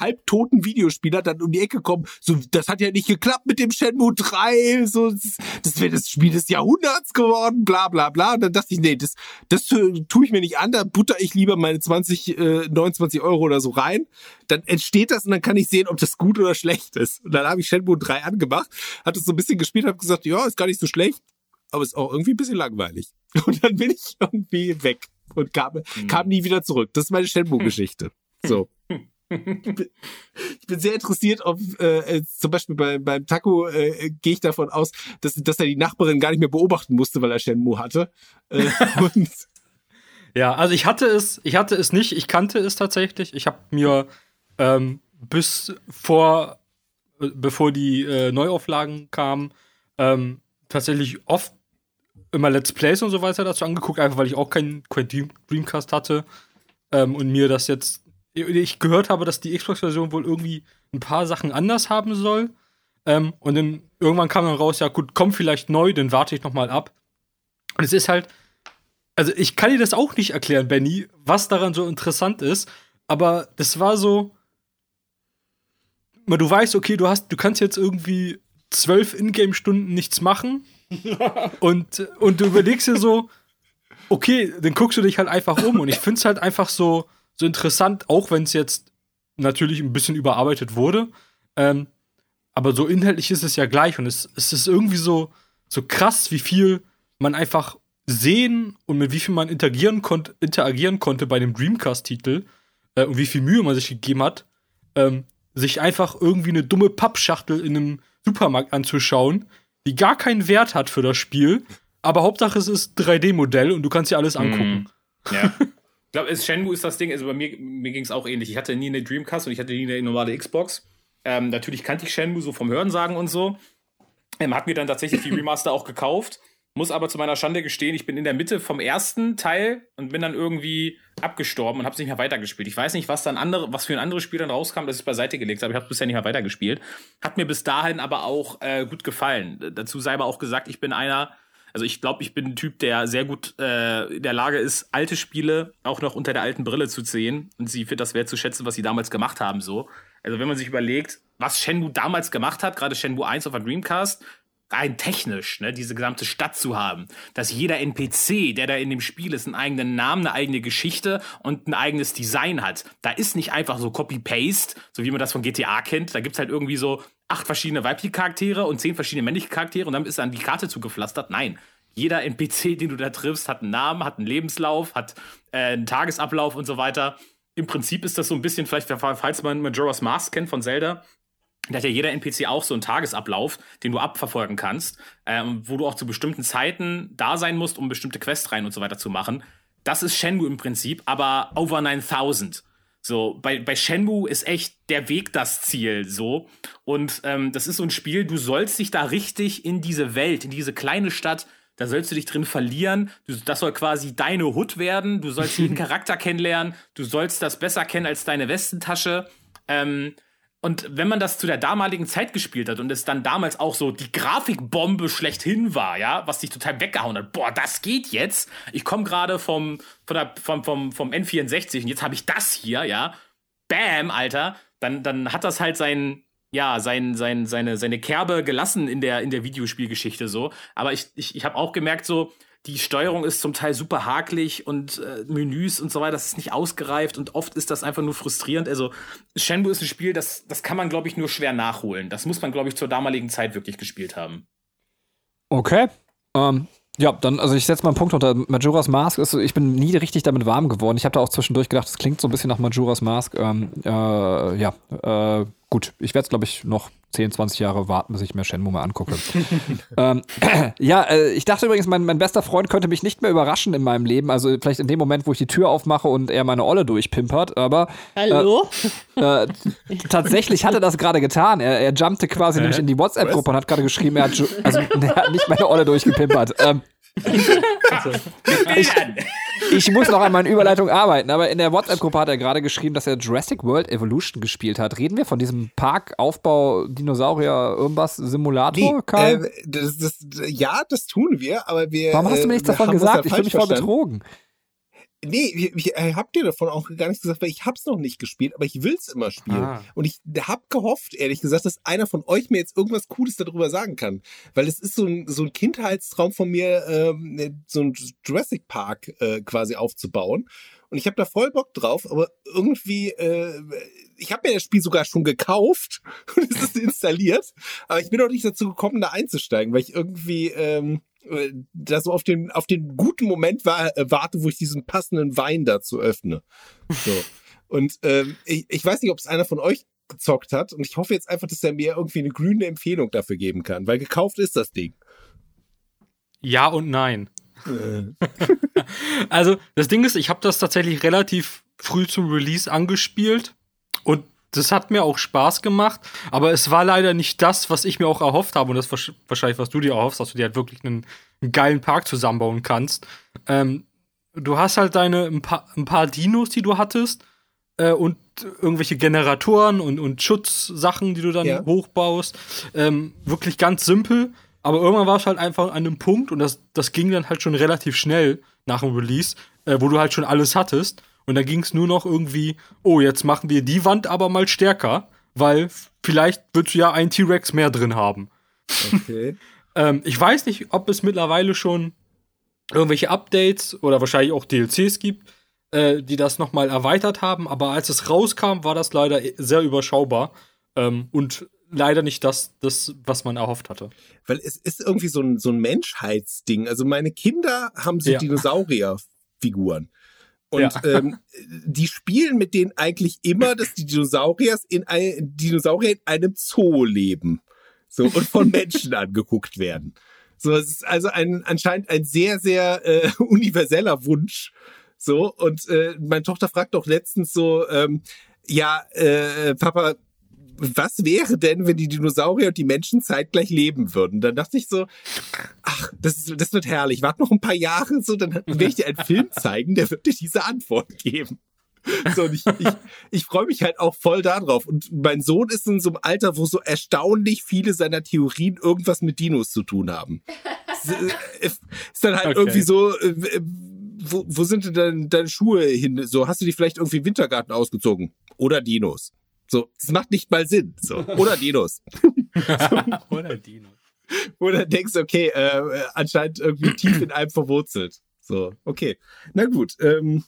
halbtoten Videospieler dann um die Ecke kommen. So, das hat ja nicht geklappt mit dem Shenmue 3, so, das, das wäre das Spiel des Jahrhunderts geworden, bla bla bla. Und dann dachte ich, nee, das, das tue ich mir nicht an, da butter ich lieber meine 20, äh, 29 Euro oder so rein. Dann entsteht das und dann kann ich sehen, ob das gut oder schlecht ist. Und dann habe ich Shenmue 3 angemacht, hat es so ein bisschen gespielt, habe gesagt, ja, ist gar nicht so schlecht, aber ist auch irgendwie ein bisschen langweilig. *laughs* Und dann bin ich irgendwie weg und kam, Mhm. kam nie wieder zurück. Das ist meine Shenmue-Geschichte. So. *laughs* Ich bin, sehr interessiert, ob äh, äh, zum Beispiel bei, beim Taco äh, gehe ich davon aus, dass, dass er die Nachbarin gar nicht mehr beobachten musste, weil er Shenmue hatte. Äh, *laughs* Ja, also ich hatte es, ich hatte es nicht, ich kannte es tatsächlich. Ich habe mir ähm, bis vor, bevor die äh, Neuauflagen kamen, ähm, tatsächlich oft immer Let's Plays und so weiter dazu angeguckt, einfach weil ich auch keinen kein Dream, Dreamcast hatte ähm, und mir das jetzt, ich gehört habe, dass die Xbox-Version wohl irgendwie ein paar Sachen anders haben soll. Ähm, und dann irgendwann kam dann raus, ja gut, kommt vielleicht neu, dann warte ich noch mal ab. Und es ist halt, also ich kann dir das auch nicht erklären, Benny, was daran so interessant ist, aber das war so, du weißt, okay, du hast, du kannst jetzt irgendwie zwölf Ingame-Stunden nichts machen. *laughs* Und, und du überlegst dir so, okay, dann guckst du dich halt einfach um. Und ich finde es halt einfach so, so interessant, auch wenn es jetzt natürlich ein bisschen überarbeitet wurde, ähm, aber so inhaltlich ist es ja gleich. Und es, es ist irgendwie so, so krass, wie viel man einfach sehen und mit wie viel man interagieren, konnt, interagieren konnte bei dem Dreamcast-Titel äh, und wie viel Mühe man sich gegeben hat, ähm, sich einfach irgendwie eine dumme Pappschachtel in einem Supermarkt anzuschauen, die gar keinen Wert hat für das Spiel, aber Hauptsache es ist 3D-Modell und du kannst dir alles angucken. Ja. *laughs* Ich glaube, Shenmue ist das Ding, also bei mir, mir ging es auch ähnlich. Ich hatte nie eine Dreamcast und ich hatte nie eine normale Xbox. Ähm, natürlich kannte ich Shenmue so vom Hörensagen und so. Ähm, hat mir dann tatsächlich die *laughs* Remaster auch gekauft. Muss aber zu meiner Schande gestehen, ich bin in der Mitte vom ersten Teil und bin dann irgendwie abgestorben und habe es nicht mehr weitergespielt. Ich weiß nicht, was dann andere, was für ein anderes Spiel dann rauskam, das ich beiseite gelegt habe. Ich habe bisher nicht mehr weitergespielt. Hat mir bis dahin aber auch äh, gut gefallen. Dazu sei aber auch gesagt, ich bin einer, also ich glaube, ich bin ein Typ, der sehr gut äh, in der Lage ist, alte Spiele auch noch unter der alten Brille zu sehen und sie für das wert zu schätzen, was sie damals gemacht haben. So, also wenn man sich überlegt, was Shenmue damals gemacht hat, gerade Shenmue 1 auf der Dreamcast, rein technisch, ne, diese gesamte Stadt zu haben, dass jeder NPC, der da in dem Spiel ist, einen eigenen Namen, eine eigene Geschichte und ein eigenes Design hat. Da ist nicht einfach so Copy-Paste, so wie man das von GTA kennt. Da gibt's halt irgendwie so acht verschiedene weibliche Charaktere und zehn verschiedene männliche Charaktere und dann ist dann die Karte zugepflastert. Nein. Jeder NPC, den du da triffst, hat einen Namen, hat einen Lebenslauf, hat äh, einen Tagesablauf und so weiter. Im Prinzip ist das so ein bisschen, vielleicht, falls man Majora's Mask kennt von Zelda, da hat ja jeder NPC auch so einen Tagesablauf, den du abverfolgen kannst, ähm, wo du auch zu bestimmten Zeiten da sein musst, um bestimmte Quests rein und so weiter zu machen. Das ist Shenmue im Prinzip, aber over 9000. So, bei, bei Shenmue ist echt der Weg das Ziel, so. Und ähm, das ist so ein Spiel, du sollst dich da richtig in diese Welt, in diese kleine Stadt, da sollst du dich drin verlieren. Du, das soll quasi deine Hut werden. Du sollst jeden *laughs* Charakter kennenlernen. Du sollst das besser kennen als deine Westentasche. Ähm, und wenn man das zu der damaligen Zeit gespielt hat und es dann damals auch so die Grafikbombe schlechthin war, ja, was dich total weggehauen hat, boah, das geht jetzt. Ich komme gerade vom, von vom, vom, vom N64 und jetzt habe ich das hier, ja. Bam, Alter. Dann, dann hat das halt sein, ja, sein, sein, seine, seine Kerbe gelassen in der, in der Videospielgeschichte so. Aber ich, ich, ich habe auch gemerkt, so, die Steuerung ist zum Teil super hakelig und äh, Menüs und so weiter, das ist nicht ausgereift und oft ist das einfach nur frustrierend. Also Shenmue ist ein Spiel, das, das kann man, glaube ich, nur schwer nachholen. Das muss man, glaube ich, zur damaligen Zeit wirklich gespielt haben. Okay. Ähm, ja, dann, also ich setze mal einen Punkt unter. Majora's Mask ist, ich bin nie richtig damit warm geworden. Ich habe da auch zwischendurch gedacht, das klingt so ein bisschen nach Majora's Mask. Ähm, äh, ja, äh, gut. Ich werde es, glaube ich, noch 10, 20 Jahre warten, bis ich mir Shenmue mal angucke. *laughs* ähm, *clears throat* ja, äh, ich dachte übrigens, mein, mein bester Freund könnte mich nicht mehr überraschen in meinem Leben. Also vielleicht in dem Moment, wo ich die Tür aufmache und er meine Olle durchpimpert. Aber Hallo? äh, tatsächlich hat er das gerade getan. Er, er jumpte quasi nämlich in die WhatsApp-Gruppe und hat gerade geschrieben, er hat, also, *laughs* er hat nicht meine Olle durchgepimpert. Ähm, ich, ich muss noch an meiner Überleitung arbeiten, aber in der WhatsApp-Gruppe hat er gerade geschrieben, dass er Jurassic World Evolution gespielt hat. Reden wir von diesem Parkaufbau Dinosaurier irgendwas Simulator? Äh, das, das, ja, das tun wir, aber wir. Warum hast du mir äh, nichts davon gesagt? Ich fühle mich voll verstanden. betrogen. Nee, ich, ich äh, hab dir davon auch gar nichts gesagt, weil ich hab's noch nicht gespielt, aber ich will's immer spielen. Ah. Und ich hab gehofft, ehrlich gesagt, dass einer von euch mir jetzt irgendwas Cooles darüber sagen kann. Weil es ist so ein, so ein Kindheitstraum von mir, ähm, so ein Jurassic Park äh, quasi aufzubauen. Und ich habe da voll Bock drauf, aber irgendwie, äh, ich habe mir das Spiel sogar schon gekauft *laughs* und es ist installiert, aber ich bin noch nicht dazu gekommen, da einzusteigen, weil ich irgendwie ähm, äh, da so auf den, auf den guten Moment war, äh, warte, wo ich diesen passenden Wein dazu öffne. So. *laughs* Und ähm, ich, ich weiß nicht, ob es einer von euch gezockt hat und ich hoffe jetzt einfach, dass er mir irgendwie eine grüne Empfehlung dafür geben kann, weil gekauft ist das Ding. Ja und nein. *laughs* Also, das Ding ist, ich habe das tatsächlich relativ früh zum Release angespielt und das hat mir auch Spaß gemacht, aber es war leider nicht das, was ich mir auch erhofft habe und das wahrsch- wahrscheinlich, was du dir erhoffst, dass du dir halt wirklich einen, einen geilen Park zusammenbauen kannst. Ähm, du hast halt deine ein paar, ein paar Dinos, die du hattest äh, und irgendwelche Generatoren und, und Schutzsachen, die du dann Ja. hochbaust. Ähm, wirklich ganz simpel, aber irgendwann war es halt einfach an einem Punkt und das, das ging dann halt schon relativ schnell nach dem Release, äh, wo du halt schon alles hattest. Und dann ging es nur noch irgendwie, oh, jetzt machen wir die Wand aber mal stärker, weil vielleicht du ja einen T-Rex mehr drin haben. Okay. *laughs* Ähm, ich weiß nicht, ob es mittlerweile schon irgendwelche Updates oder wahrscheinlich auch DLCs gibt, äh, die das nochmal erweitert haben, aber als es rauskam, war das leider sehr überschaubar ähm, und leider nicht das, das, was man erhofft hatte. Weil es ist irgendwie so ein, so ein Menschheitsding. Also meine Kinder haben so Ja. Dinosaurierfiguren. Und Ja. ähm, die spielen mit denen eigentlich immer, dass die Dinosauriers in ein, Dinosaurier in einem Zoo leben. So, und von *laughs* Menschen angeguckt werden. So, es ist also ein, anscheinend ein sehr, sehr äh, universeller Wunsch. So, und äh, meine Tochter fragt doch letztens so, ähm, ja, äh, Papa, was wäre denn, wenn die Dinosaurier und die Menschen zeitgleich leben würden? Dann dachte ich so, ach, das, das wird herrlich. Warte noch ein paar Jahre, so, dann werde ich dir einen Film zeigen, der wird dir diese Antwort geben. So, und ich, ich, ich freue mich halt auch voll darauf. Und mein Sohn ist in so einem Alter, wo so erstaunlich viele seiner Theorien irgendwas mit Dinos zu tun haben. Äh, ist dann halt Okay. irgendwie so, äh, wo, wo sind denn deine, deine Schuhe hin? So, hast du die vielleicht irgendwie im Wintergarten ausgezogen? Oder Dinos? So, das macht nicht mal Sinn. So, oder Dinos. *laughs* Oder Dino. Oder denkst, okay, äh, anscheinend irgendwie tief in einem verwurzelt. So, okay. Na gut, ähm,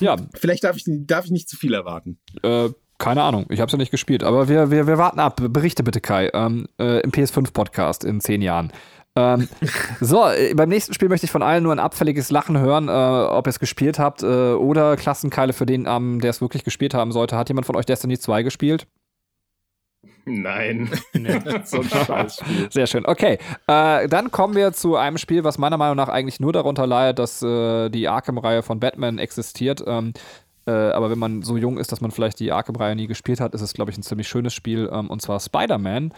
Ja, vielleicht darf ich, darf ich nicht zu viel erwarten. Äh, keine Ahnung, ich habe es ja nicht gespielt, aber wir, wir, wir warten ab. Berichte bitte, Kai, ähm, äh, im PS5-Podcast in zehn Jahren. Ähm, so, äh, beim nächsten Spiel möchte ich von allen nur ein abfälliges Lachen hören, äh, ob ihr es gespielt habt äh, oder Klassenkeile für den, ähm, der es wirklich gespielt haben sollte. Hat jemand von euch Destiny 2 gespielt? Nein. *laughs* So ein Scheißspiel. Sehr schön. Okay, äh, dann kommen wir zu einem Spiel, was meiner Meinung nach eigentlich nur darunter leidet, dass äh, die Arkham-Reihe von Batman existiert. Ähm, äh, aber wenn man so jung ist, dass man vielleicht die Arkham-Reihe nie gespielt hat, ist es, glaube ich, ein ziemlich schönes Spiel. Ähm, und zwar Spider-Man.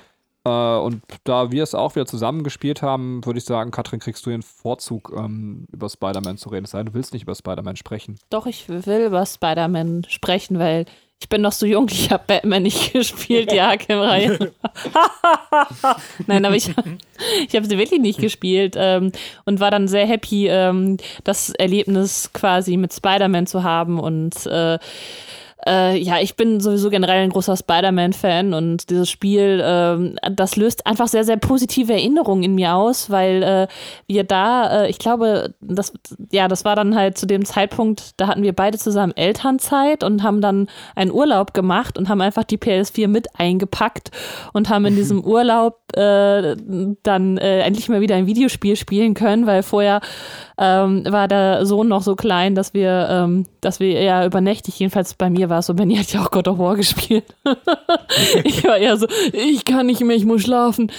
Äh, und da wir es auch wieder zusammen gespielt haben, würde ich sagen, Katrin, kriegst du den Vorzug, ähm, über Spider-Man zu reden. Es sei denn, du willst nicht über Spider-Man sprechen. Doch, ich will über Spider-Man sprechen, weil ich bin noch so jung, ich habe Batman nicht *laughs* gespielt, die Arkham-Reihe. *laughs* Nein, aber ich, ich habe sie wirklich nicht gespielt ähm, und war dann sehr happy, ähm, das Erlebnis quasi mit Spider-Man zu haben und äh, äh, ja, ich bin sowieso generell ein großer Spider-Man-Fan und dieses Spiel, äh, das löst einfach sehr, sehr positive Erinnerungen in mir aus, weil äh, wir da, äh, ich glaube, das, ja, das war dann halt zu dem Zeitpunkt, da hatten wir beide zusammen Elternzeit und haben dann einen Urlaub gemacht und haben einfach die PS4 mit eingepackt und haben in diesem *laughs* Urlaub äh, dann äh, endlich mal wieder ein Videospiel spielen können, weil vorher ähm, war der Sohn noch so klein, dass wir, ähm, dass wir eher übernächtig, jedenfalls bei mir war es so, Benny hat ja auch God of War gespielt. *laughs* ich war eher so, ich kann nicht mehr, ich muss schlafen.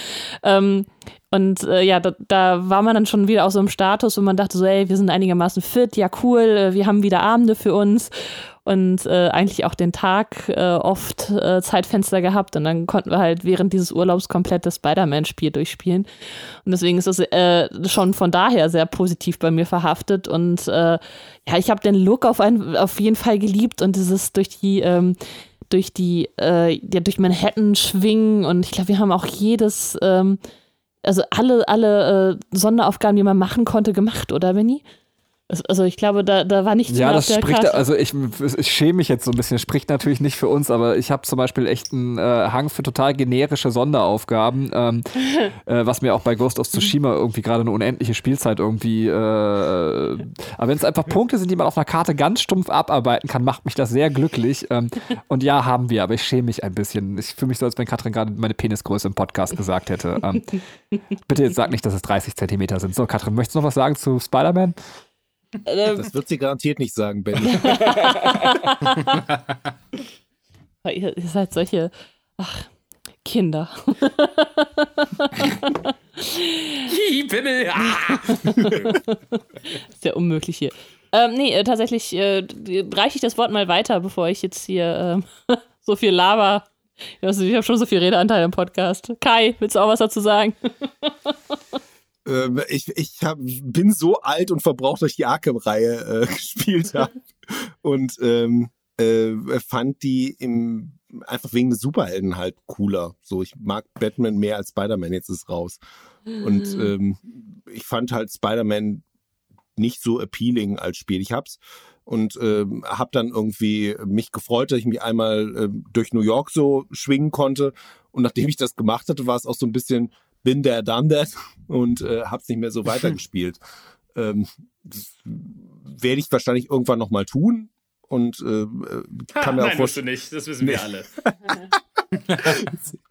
Ähm, und äh, ja, da, da, war man dann schon wieder auf so einem Status, wo man dachte so, ey, wir sind einigermaßen fit, ja cool, äh, wir haben wieder Abende für uns und äh, eigentlich auch den Tag äh, oft äh, Zeitfenster gehabt und dann konnten wir halt während dieses Urlaubs komplett das Spider-Man-Spiel durchspielen. Und deswegen ist es äh, schon von daher sehr positiv bei mir verhaftet und ja, ich habe den Look auf, ein, auf jeden Fall geliebt und dieses durch die ähm, durch die, äh, ja, durch Manhattan schwingen und ich glaube, wir haben auch jedes, ähm, also alle, alle äh, Sonderaufgaben, die man machen konnte, gemacht, oder Benny? Also ich glaube, da, da war nichts ja, mehr das auf der spricht, Karte. also ich, ich schäme mich jetzt so ein bisschen, spricht natürlich nicht für uns, aber ich habe zum Beispiel echt einen äh, Hang für total generische Sonderaufgaben, ähm, *laughs* äh, was mir auch bei Ghost of Tsushima irgendwie gerade eine unendliche Spielzeit irgendwie, äh, aber wenn es einfach Punkte sind, die man auf einer Karte ganz stumpf abarbeiten kann, macht mich das sehr glücklich. Ähm, *laughs* und ja, haben wir, aber ich schäme mich ein bisschen. Ich fühle mich so, als wenn Katrin gerade meine Penisgröße im Podcast gesagt hätte. Ähm, *laughs* bitte jetzt sag nicht, dass es 30 Zentimeter sind. So, Katrin, möchtest du noch was sagen zu Spider-Man? Ähm, *laughs* Das wird sie garantiert nicht sagen, Benny. *laughs* ihr, ihr seid solche, ach, Kinder. *laughs* Pimmel! Ah! ist ja unmöglich hier. Ähm, nee, äh, tatsächlich äh, reiche ich das Wort mal weiter, bevor ich jetzt hier ähm, so viel laber. Ich habe schon so viel Redeanteil im Podcast. Kai, willst du auch was dazu sagen? Ähm, ich ich hab, bin so alt und verbraucht, dass ich die Arkham-Reihe äh, *laughs* gespielt habe. Und ähm, äh, fand die im, einfach wegen des Superhelden halt cooler. So, ich mag Batman mehr als Spider-Man, jetzt ist raus. Und ähm, ich fand halt Spider-Man nicht so appealing als Spiel. Ich hab's und ähm, habe dann irgendwie mich gefreut, dass ich mich einmal äh, durch New York so schwingen konnte. Und nachdem ich das gemacht hatte, war es auch so ein bisschen bin der done that und äh, hab's nicht mehr so *laughs* weitergespielt. ähm, das werde ich wahrscheinlich irgendwann noch mal tun und äh, kann mir auch Nein, musst du vorstellen. nicht. Das wissen wir alle. *laughs*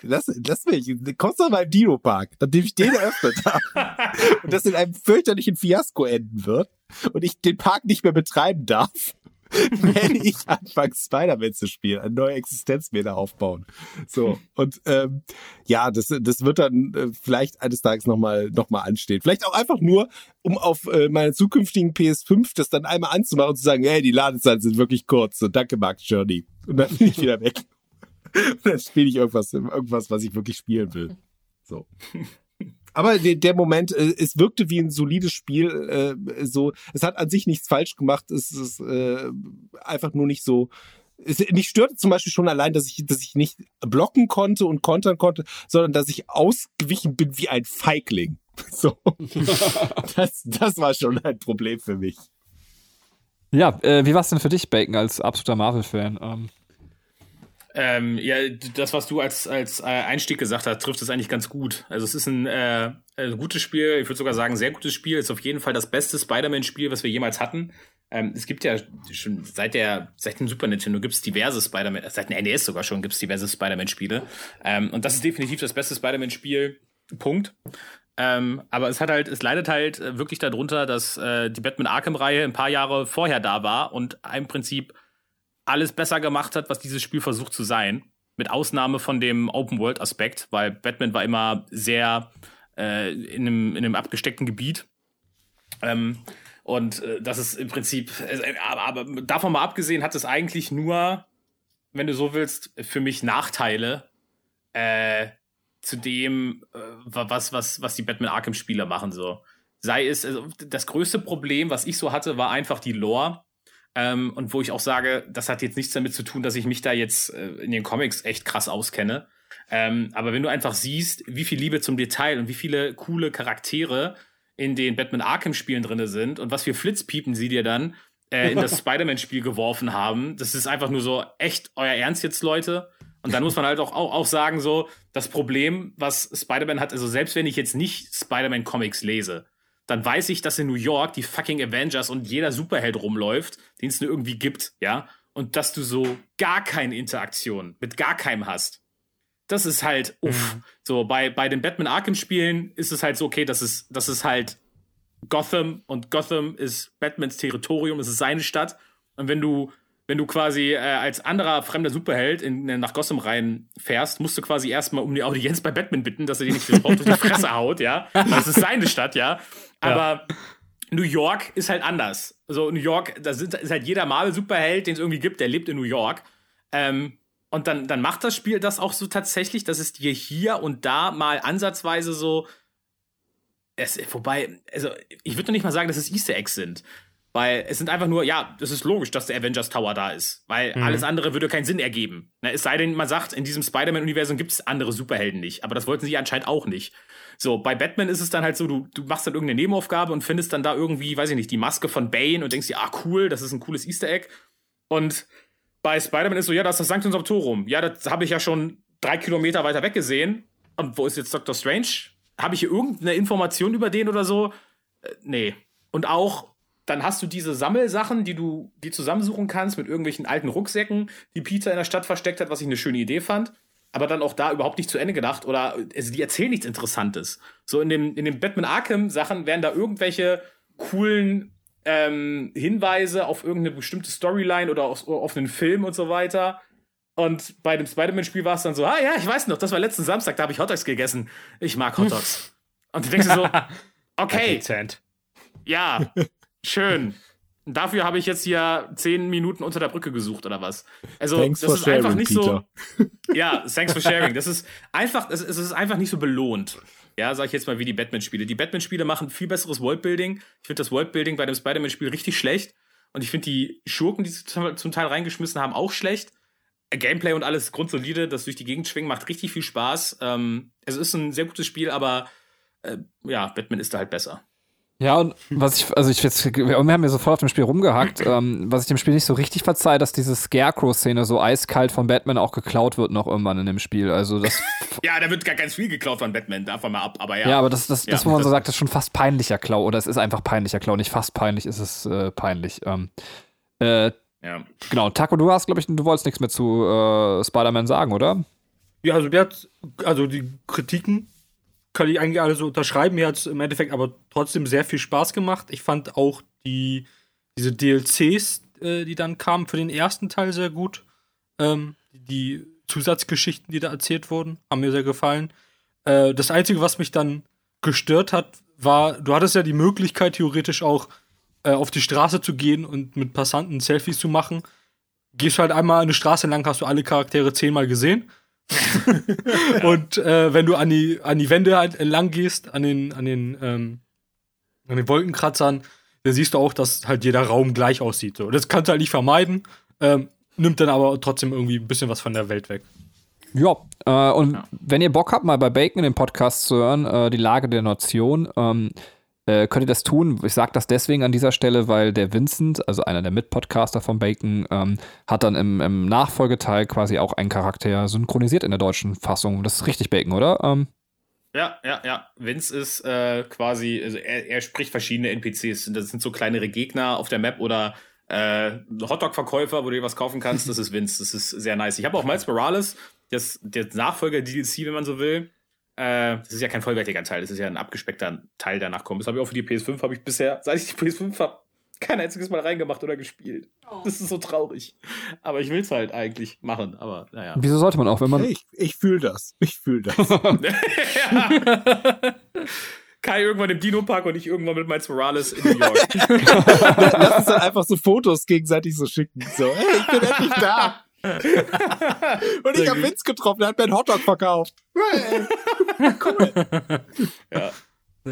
Lass, lass mich. Kommst du mal im Dino-Park, nachdem ich den eröffnet habe. *laughs* und das in einem fürchterlichen Fiasko enden wird und ich den Park nicht mehr betreiben darf, *laughs* werde ich anfangen, Spider-Man zu spielen, eine neue Existenz mir da aufbauen. So, und ähm, ja, das, das wird dann äh, vielleicht eines Tages nochmal noch mal anstehen. Vielleicht auch einfach nur, um auf äh, meiner zukünftigen PS5 das dann einmal anzumachen und zu sagen, hey, die Ladezeiten sind wirklich kurz. So, danke, Mark Journey. Und dann bin ich wieder weg. *laughs* Und dann spiele ich irgendwas, irgendwas, was ich wirklich spielen will. So. *laughs* Aber der, der Moment, äh, es wirkte wie ein solides Spiel. Äh, so, es hat an sich nichts falsch gemacht. Es ist äh, einfach nur nicht so. Es, mich störte zum Beispiel schon allein, dass ich, dass ich nicht blocken konnte und kontern konnte, sondern dass ich ausgewichen bin wie ein Feigling. *laughs* So. *laughs* Das, das war schon ein Problem für mich. Ja, äh, wie war es denn für dich, Bacon, als absoluter Marvel-Fan? Ähm, Ähm, ja, das, was du als, als äh, Einstieg gesagt hast, trifft es eigentlich ganz gut. Also es ist ein, äh, ein gutes Spiel, ich würde sogar sagen, sehr gutes Spiel. Es ist auf jeden Fall das beste Spider-Man-Spiel, was wir jemals hatten. Ähm, es gibt ja schon seit der, seit dem Super Nintendo gibt es diverse Spider-Man, seit dem NES sogar schon gibt es diverse Spider-Man-Spiele. Ähm, und das ist definitiv das beste Spider-Man-Spiel. Punkt. Ähm, aber es hat halt, es leidet halt äh, wirklich darunter, dass äh, die Batman Arkham-Reihe ein paar Jahre vorher da war und im Prinzip alles besser gemacht hat, was dieses Spiel versucht zu sein. Mit Ausnahme von dem Open-World-Aspekt, weil Batman war immer sehr äh, in, einem, in einem abgesteckten Gebiet. Ähm, und äh, das ist im Prinzip, äh, aber, aber davon mal abgesehen, hat es eigentlich nur, wenn du so willst, für mich Nachteile äh, zu dem, äh, was, was, was die Batman Arkham-Spieler machen. So. Sei es, also das größte Problem, was ich so hatte, war einfach die Lore. Ähm, und wo ich auch sage, das hat jetzt nichts damit zu tun, dass ich mich da jetzt äh, in den Comics echt krass auskenne. Ähm, aber wenn du einfach siehst, wie viel Liebe zum Detail und wie viele coole Charaktere in den Batman Arkham Spielen drinne sind und was für Flitzpiepen sie dir dann äh, in das *laughs* Spider-Man-Spiel geworfen haben. Das ist einfach nur so, echt euer Ernst jetzt, Leute? Und dann muss man halt auch, auch, auch sagen, so, das Problem, was Spider-Man hat, also selbst wenn ich jetzt nicht Spider-Man-Comics lese, dann weiß ich, dass in New York die fucking Avengers und jeder Superheld rumläuft, den es nur irgendwie gibt, ja? Und dass du so gar keine Interaktion mit gar keinem hast. Das ist halt, uff. Mhm. So, bei, bei den Batman Arkham-Spielen ist es halt so, okay, das ist, das ist halt Gotham und Gotham ist Batmans Territorium, es ist seine Stadt. Und wenn du, wenn du quasi äh, als anderer fremder Superheld in, nach Gotham reinfährst, musst du quasi erstmal um die Audienz bei Batman bitten, dass er dir nicht *laughs* durch die Fresse haut, ja. Das ist seine Stadt, ja. Aber ja. New York ist halt anders. Also New York, da sind, ist halt jeder Marvel-Superheld, den es irgendwie gibt, der lebt in New York. Ähm, und dann, dann macht das Spiel das auch so tatsächlich, dass es dir hier und da mal ansatzweise so. Es, wobei, also ich würde noch nicht mal sagen, dass es Easter Eggs sind. Weil es sind einfach nur, ja, es ist logisch, dass der Avengers Tower da ist. Weil mhm. alles andere würde keinen Sinn ergeben. Na, es sei denn, man sagt, in diesem Spider-Man-Universum gibt es andere Superhelden nicht. Aber das wollten sie anscheinend auch nicht. So, bei Batman ist es dann halt so, du, du machst dann irgendeine Nebenaufgabe und findest dann da irgendwie, weiß ich nicht, die Maske von Bane und denkst dir, ah, cool, das ist ein cooles Easter Egg. Und bei Spider-Man ist so, ja, das ist das Sanctum Sanctorum. Ja, das habe ich ja schon drei Kilometer weiter weg gesehen. Und wo ist jetzt Doctor Strange? Habe ich hier irgendeine Information über den oder so? Äh, nee. Und auch, dann hast du diese Sammelsachen, die du die zusammensuchen kannst mit irgendwelchen alten Rucksäcken, die Peter in der Stadt versteckt hat, was ich eine schöne Idee fand. Aber dann auch da überhaupt nicht zu Ende gedacht oder also die erzählen nichts Interessantes. So in dem, in den Batman Arkham Sachen werden da irgendwelche coolen ähm, Hinweise auf irgendeine bestimmte Storyline oder auf, auf einen Film und so weiter. Und bei dem Spider-Man-Spiel war es dann so, ah ja, ich weiß noch, das war letzten Samstag, da habe ich Hotdogs gegessen. Ich mag Hotdogs. *laughs* und du denkst dir so, *laughs* okay. Ja, *laughs* schön. Dafür habe ich jetzt hier zehn Minuten unter der Brücke gesucht oder was. Also thanks das ist sharing, einfach nicht Peter. so. *laughs* Ja, thanks for sharing. Das ist einfach, es ist einfach nicht so belohnt. Ja, sag ich jetzt mal wie die Batman-Spiele. Die Batman-Spiele machen viel besseres Worldbuilding. Ich finde das Worldbuilding bei dem Spider-Man-Spiel richtig schlecht. Und ich finde die Schurken, die sie zum Teil reingeschmissen haben, auch schlecht. Gameplay und alles grundsolide, das durch die Gegend schwingen, macht richtig viel Spaß. Ähm, es ist ein sehr gutes Spiel, aber äh, ja, Batman ist da halt besser. Ja, und was ich, also ich jetzt, wir haben ja sofort auf dem Spiel rumgehackt, ähm, was ich dem Spiel nicht so richtig verzeihe, dass diese Scarecrow-Szene so eiskalt von Batman auch geklaut wird noch irgendwann in dem Spiel. Also das. *laughs* ja, da wird gar ganz viel geklaut von Batman, davon mal ab, aber ja. Ja, aber das, das, ja, das wo man so sagt, das ist schon fast peinlicher Klau, oder es ist einfach peinlicher Klau, nicht fast peinlich, ist es äh, peinlich. Ähm, äh, ja. Genau, Taco, du hast, glaube ich, du wolltest nichts mehr zu äh, Spider-Man sagen, oder? Ja, also mir hat, also die Kritiken kann ich eigentlich alles unterschreiben. Mir hat es im Endeffekt aber trotzdem sehr viel Spaß gemacht. Ich fand auch die, diese DLCs, äh, die dann kamen, für den ersten Teil sehr gut. Ähm, die Zusatzgeschichten, die da erzählt wurden, haben mir sehr gefallen. Äh, das Einzige, was mich dann gestört hat, war, du hattest ja die Möglichkeit, theoretisch auch äh, auf die Straße zu gehen und mit Passanten Selfies zu machen. Gehst halt einmal eine Straße lang, hast du alle Charaktere zehnmal gesehen. *laughs* und äh, wenn du an die, an die Wände halt entlang gehst, an den, an den, ähm, an den Wolkenkratzern, dann siehst du auch, dass halt jeder Raum gleich aussieht. So. Das kannst du halt nicht vermeiden, ähm, nimmt dann aber trotzdem irgendwie ein bisschen was von der Welt weg. Ja, äh, und ja. wenn ihr Bock habt, mal bei Bacon den Podcast zu hören, äh, die Lage der Nation, ähm, äh, könnt ihr das tun. Ich sage das deswegen an dieser Stelle, weil der Vincent, also einer der Mitpodcaster von Bacon, ähm, hat dann im, im, Nachfolgeteil quasi auch einen Charakter synchronisiert in der deutschen Fassung. Das ist richtig Bacon, oder? Ähm, ja, ja, ja. Vince ist äh, quasi, also er, er, spricht verschiedene NPCs. Das sind so kleinere Gegner auf der Map oder äh, Hotdog-Verkäufer, wo du dir was kaufen kannst. Das ist Vince. Das ist sehr nice. Ich habe auch Miles Morales, das, der Nachfolger-DLC, wenn man so will. Äh, das ist ja kein vollwertiger Teil, das ist ja ein abgespeckter Teil, der nachkommt. Das habe ich auch für die PS5, habe ich bisher, seit ich die PS5 habe, kein einziges Mal reingemacht oder gespielt. Oh. Das ist so traurig. Aber ich will es halt eigentlich machen, aber naja. Wieso sollte man auch, wenn man. Ich, ich fühle das. Ich fühle das. *laughs* *laughs* Kai irgendwann im Dino-Park und ich irgendwann mit Miles Morales in New York. *laughs* Lass uns dann einfach so Fotos gegenseitig so schicken. So, hey, ich bin endlich da. *laughs* und ich habe Vince getroffen, er hat mir einen Hotdog verkauft. cool. *laughs* ja.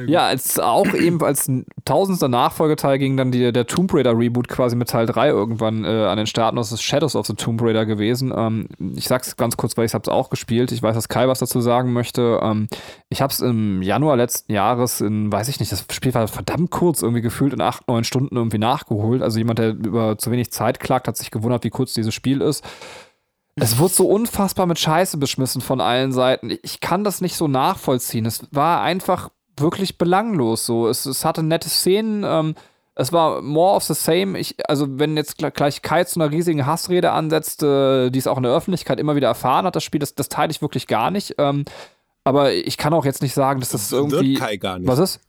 Ja, als auch eben als tausendster Nachfolgeteil ging dann die, der Tomb Raider Reboot quasi mit Teil 3 irgendwann äh, an den Start und das ist Shadows of the Tomb Raider gewesen. Ähm, ich sag's ganz kurz, weil ich hab's auch gespielt. Ich weiß, dass Kai was dazu sagen möchte. Ähm, ich hab's im Januar letzten Jahres in, weiß ich nicht, das Spiel war verdammt kurz, irgendwie gefühlt in acht, neun Stunden irgendwie nachgeholt. Also jemand, der über zu wenig Zeit klagt, hat sich gewundert, wie kurz dieses Spiel ist. Es wurde so unfassbar mit Scheiße beschmissen von allen Seiten. Ich kann das nicht so nachvollziehen. Es war einfach wirklich belanglos. So, es, es hatte nette Szenen. Ähm, es war more of the same. Ich, also, wenn jetzt gleich Kai zu einer riesigen Hassrede ansetzt, äh, die es auch in der Öffentlichkeit immer wieder erfahren hat, das Spiel, das, das teile ich wirklich gar nicht. Ähm, aber ich kann auch jetzt nicht sagen, dass das irgendwie. Wird Kai gar nicht. Was ist?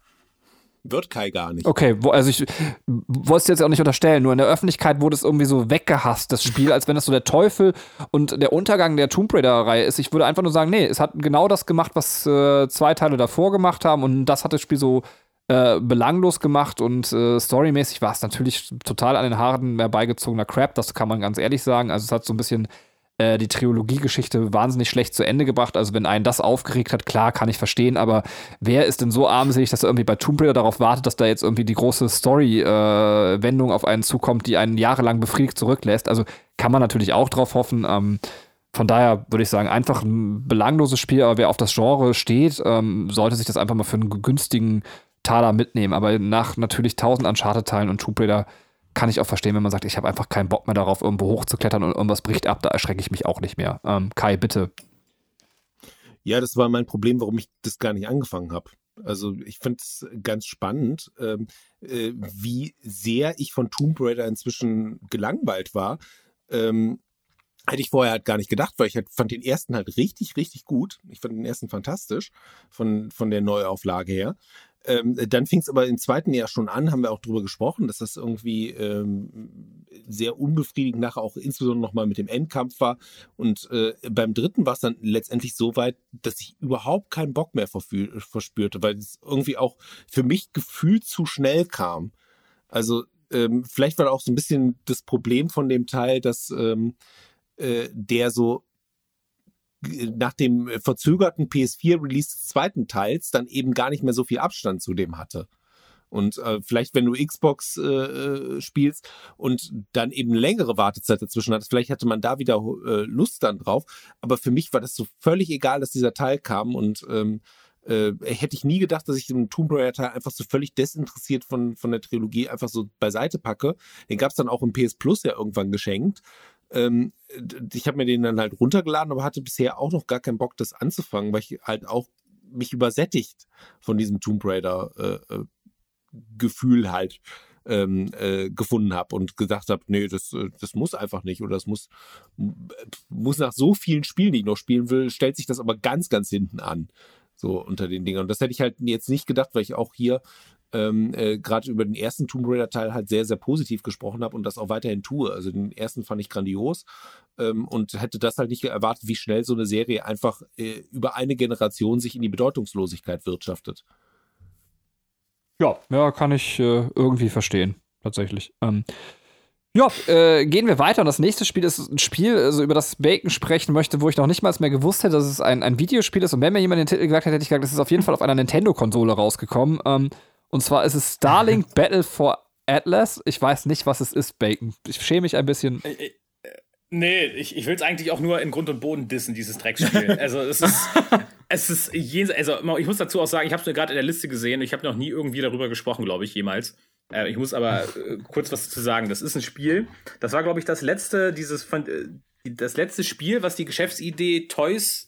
Wird Kai gar nicht. Okay, wo, also ich wollte es jetzt auch nicht unterstellen, nur in der Öffentlichkeit wurde es irgendwie so weggehasst, das Spiel, als wenn es so der Teufel und der Untergang der Tomb Raider-Reihe ist. Ich würde einfach nur sagen, nee, es hat genau das gemacht, was äh, zwei Teile davor gemacht haben und das hat das Spiel so äh, belanglos gemacht und äh, storymäßig war es natürlich total an den Haaren herbeigezogener Crap, das kann man ganz ehrlich sagen. Also es hat so ein bisschen äh, die Trilogie-Geschichte wahnsinnig schlecht zu Ende gebracht. Also wenn einen das aufgeregt hat, klar, kann ich verstehen, aber wer ist denn so armselig, dass er irgendwie bei Tomb Raider darauf wartet, dass da jetzt irgendwie die große Story-Wendung äh, auf einen zukommt, die einen jahrelang befriedigt zurücklässt? Also kann man natürlich auch drauf hoffen. Ähm, von daher würde ich sagen, einfach ein belangloses Spiel, aber wer auf das Genre steht, ähm, sollte sich das einfach mal für einen günstigen Taler mitnehmen. Aber nach natürlich tausend Uncharted-Teilen und Tomb Raider kann ich auch verstehen, wenn man sagt, ich habe einfach keinen Bock mehr darauf, irgendwo hochzuklettern und irgendwas bricht ab, da erschrecke ich mich auch nicht mehr. Ähm, Kai, bitte. Ja, das war mein Problem, warum ich das gar nicht angefangen habe. Also ich finde es ganz spannend, ähm, äh, wie sehr ich von Tomb Raider inzwischen gelangweilt war. Ähm, hätte ich vorher halt gar nicht gedacht, weil ich halt fand den ersten halt richtig, richtig gut. Ich fand den ersten fantastisch von, von der Neuauflage her. Ähm, dann fing es aber im zweiten Jahr schon an, haben wir auch drüber gesprochen, dass das irgendwie ähm, sehr unbefriedigend nachher auch insbesondere nochmal mit dem Endkampf war. Und äh, beim dritten war es dann letztendlich so weit, dass ich überhaupt keinen Bock mehr verspürte, weil es irgendwie auch für mich gefühlt zu schnell kam. Also ähm, vielleicht war da auch so ein bisschen das Problem von dem Teil, dass ähm, äh, der so nach dem verzögerten PS4-Release des zweiten Teils dann eben gar nicht mehr so viel Abstand zu dem hatte. Und äh, vielleicht, wenn du Xbox äh, äh, spielst und dann eben längere Wartezeit dazwischen hattest, vielleicht hatte man da wieder äh, Lust dann drauf. Aber für mich war das so völlig egal, dass dieser Teil kam und ähm, äh, hätte ich nie gedacht, dass ich den Tomb Raider Teil einfach so völlig desinteressiert von, von der Trilogie einfach so beiseite packe. Den gab es dann auch im PS Plus ja irgendwann geschenkt. Ähm, ich habe mir den dann halt runtergeladen, aber hatte bisher auch noch gar keinen Bock, das anzufangen, weil ich halt auch mich übersättigt von diesem Tomb Raider äh, äh Gefühl halt ähm, äh, gefunden habe und gesagt habe, nee, das, äh, das muss einfach nicht oder das muss, muss nach so vielen Spielen, die ich noch spielen will, stellt sich das aber ganz, ganz hinten an. So unter den Dingern. Und das hätte ich halt jetzt nicht gedacht, weil ich auch hier ähm, äh, gerade über den ersten Tomb Raider Teil halt sehr, sehr positiv gesprochen habe und das auch weiterhin tue. Also den ersten fand ich grandios ähm, und hätte das halt nicht erwartet, wie schnell so eine Serie einfach äh, über eine Generation sich in die Bedeutungslosigkeit wirtschaftet. Ja, ja, kann ich äh, irgendwie verstehen, tatsächlich. Ähm, ja, äh, gehen wir weiter. Und das nächste Spiel ist ein Spiel, also über das Bacon sprechen möchte, wo ich noch nicht mal mehr gewusst hätte, dass es ein, ein Videospiel ist. Und wenn mir jemand den Titel gesagt hätte, hätte ich gesagt, das ist auf jeden Fall auf einer Nintendo-Konsole rausgekommen. Ähm, und zwar ist es Starlink *laughs* Battle for Atlas. Ich weiß nicht, was es ist, Bacon. Ich schäme mich ein bisschen. Äh, äh, nee, ich, ich will es eigentlich auch nur in Grund und Boden dissen, dieses Drecksspiel. *laughs* Also es ist, es ist jenseits, also ich muss dazu auch sagen, ich habe es mir gerade in der Liste gesehen, ich habe noch nie irgendwie darüber gesprochen, glaube ich, jemals. Äh, ich muss aber äh, kurz was dazu sagen. Das ist ein Spiel, das war, glaube ich, das letzte, dieses, äh, das letzte Spiel, was die Geschäftsidee Toys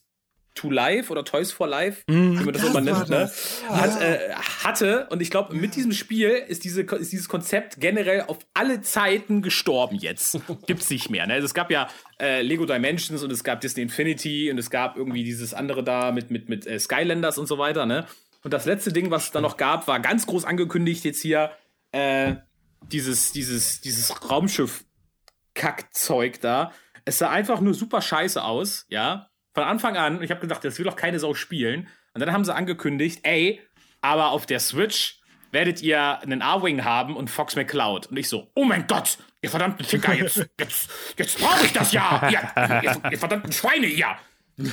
to Life oder Toys for Life, mm, wie man das, immer nennt, ne? Hat, äh, hatte. Und ich glaube, mit diesem Spiel ist, diese, ist dieses Konzept generell auf alle Zeiten gestorben jetzt. *laughs* Gibt's nicht mehr. Ne? Also es gab ja äh, Lego Dimensions und es gab Disney Infinity und es gab irgendwie dieses andere da mit, mit, mit äh, Skylanders und so weiter. Ne? Und das letzte Ding, was es da noch gab, war ganz groß angekündigt jetzt hier äh, dieses, dieses, dieses Raumschiff-Kackzeug da. Es sah einfach nur super scheiße aus, ja von Anfang an, ich habe gedacht, das will doch keine Sau spielen. Und dann haben sie angekündigt, ey, aber auf der Switch werdet ihr einen A-Wing haben und Fox McCloud. Und ich so, oh mein Gott, ihr verdammten Ficker, jetzt, jetzt, jetzt brauche ich das ja, ihr, ihr, ihr verdammten Schweine hier.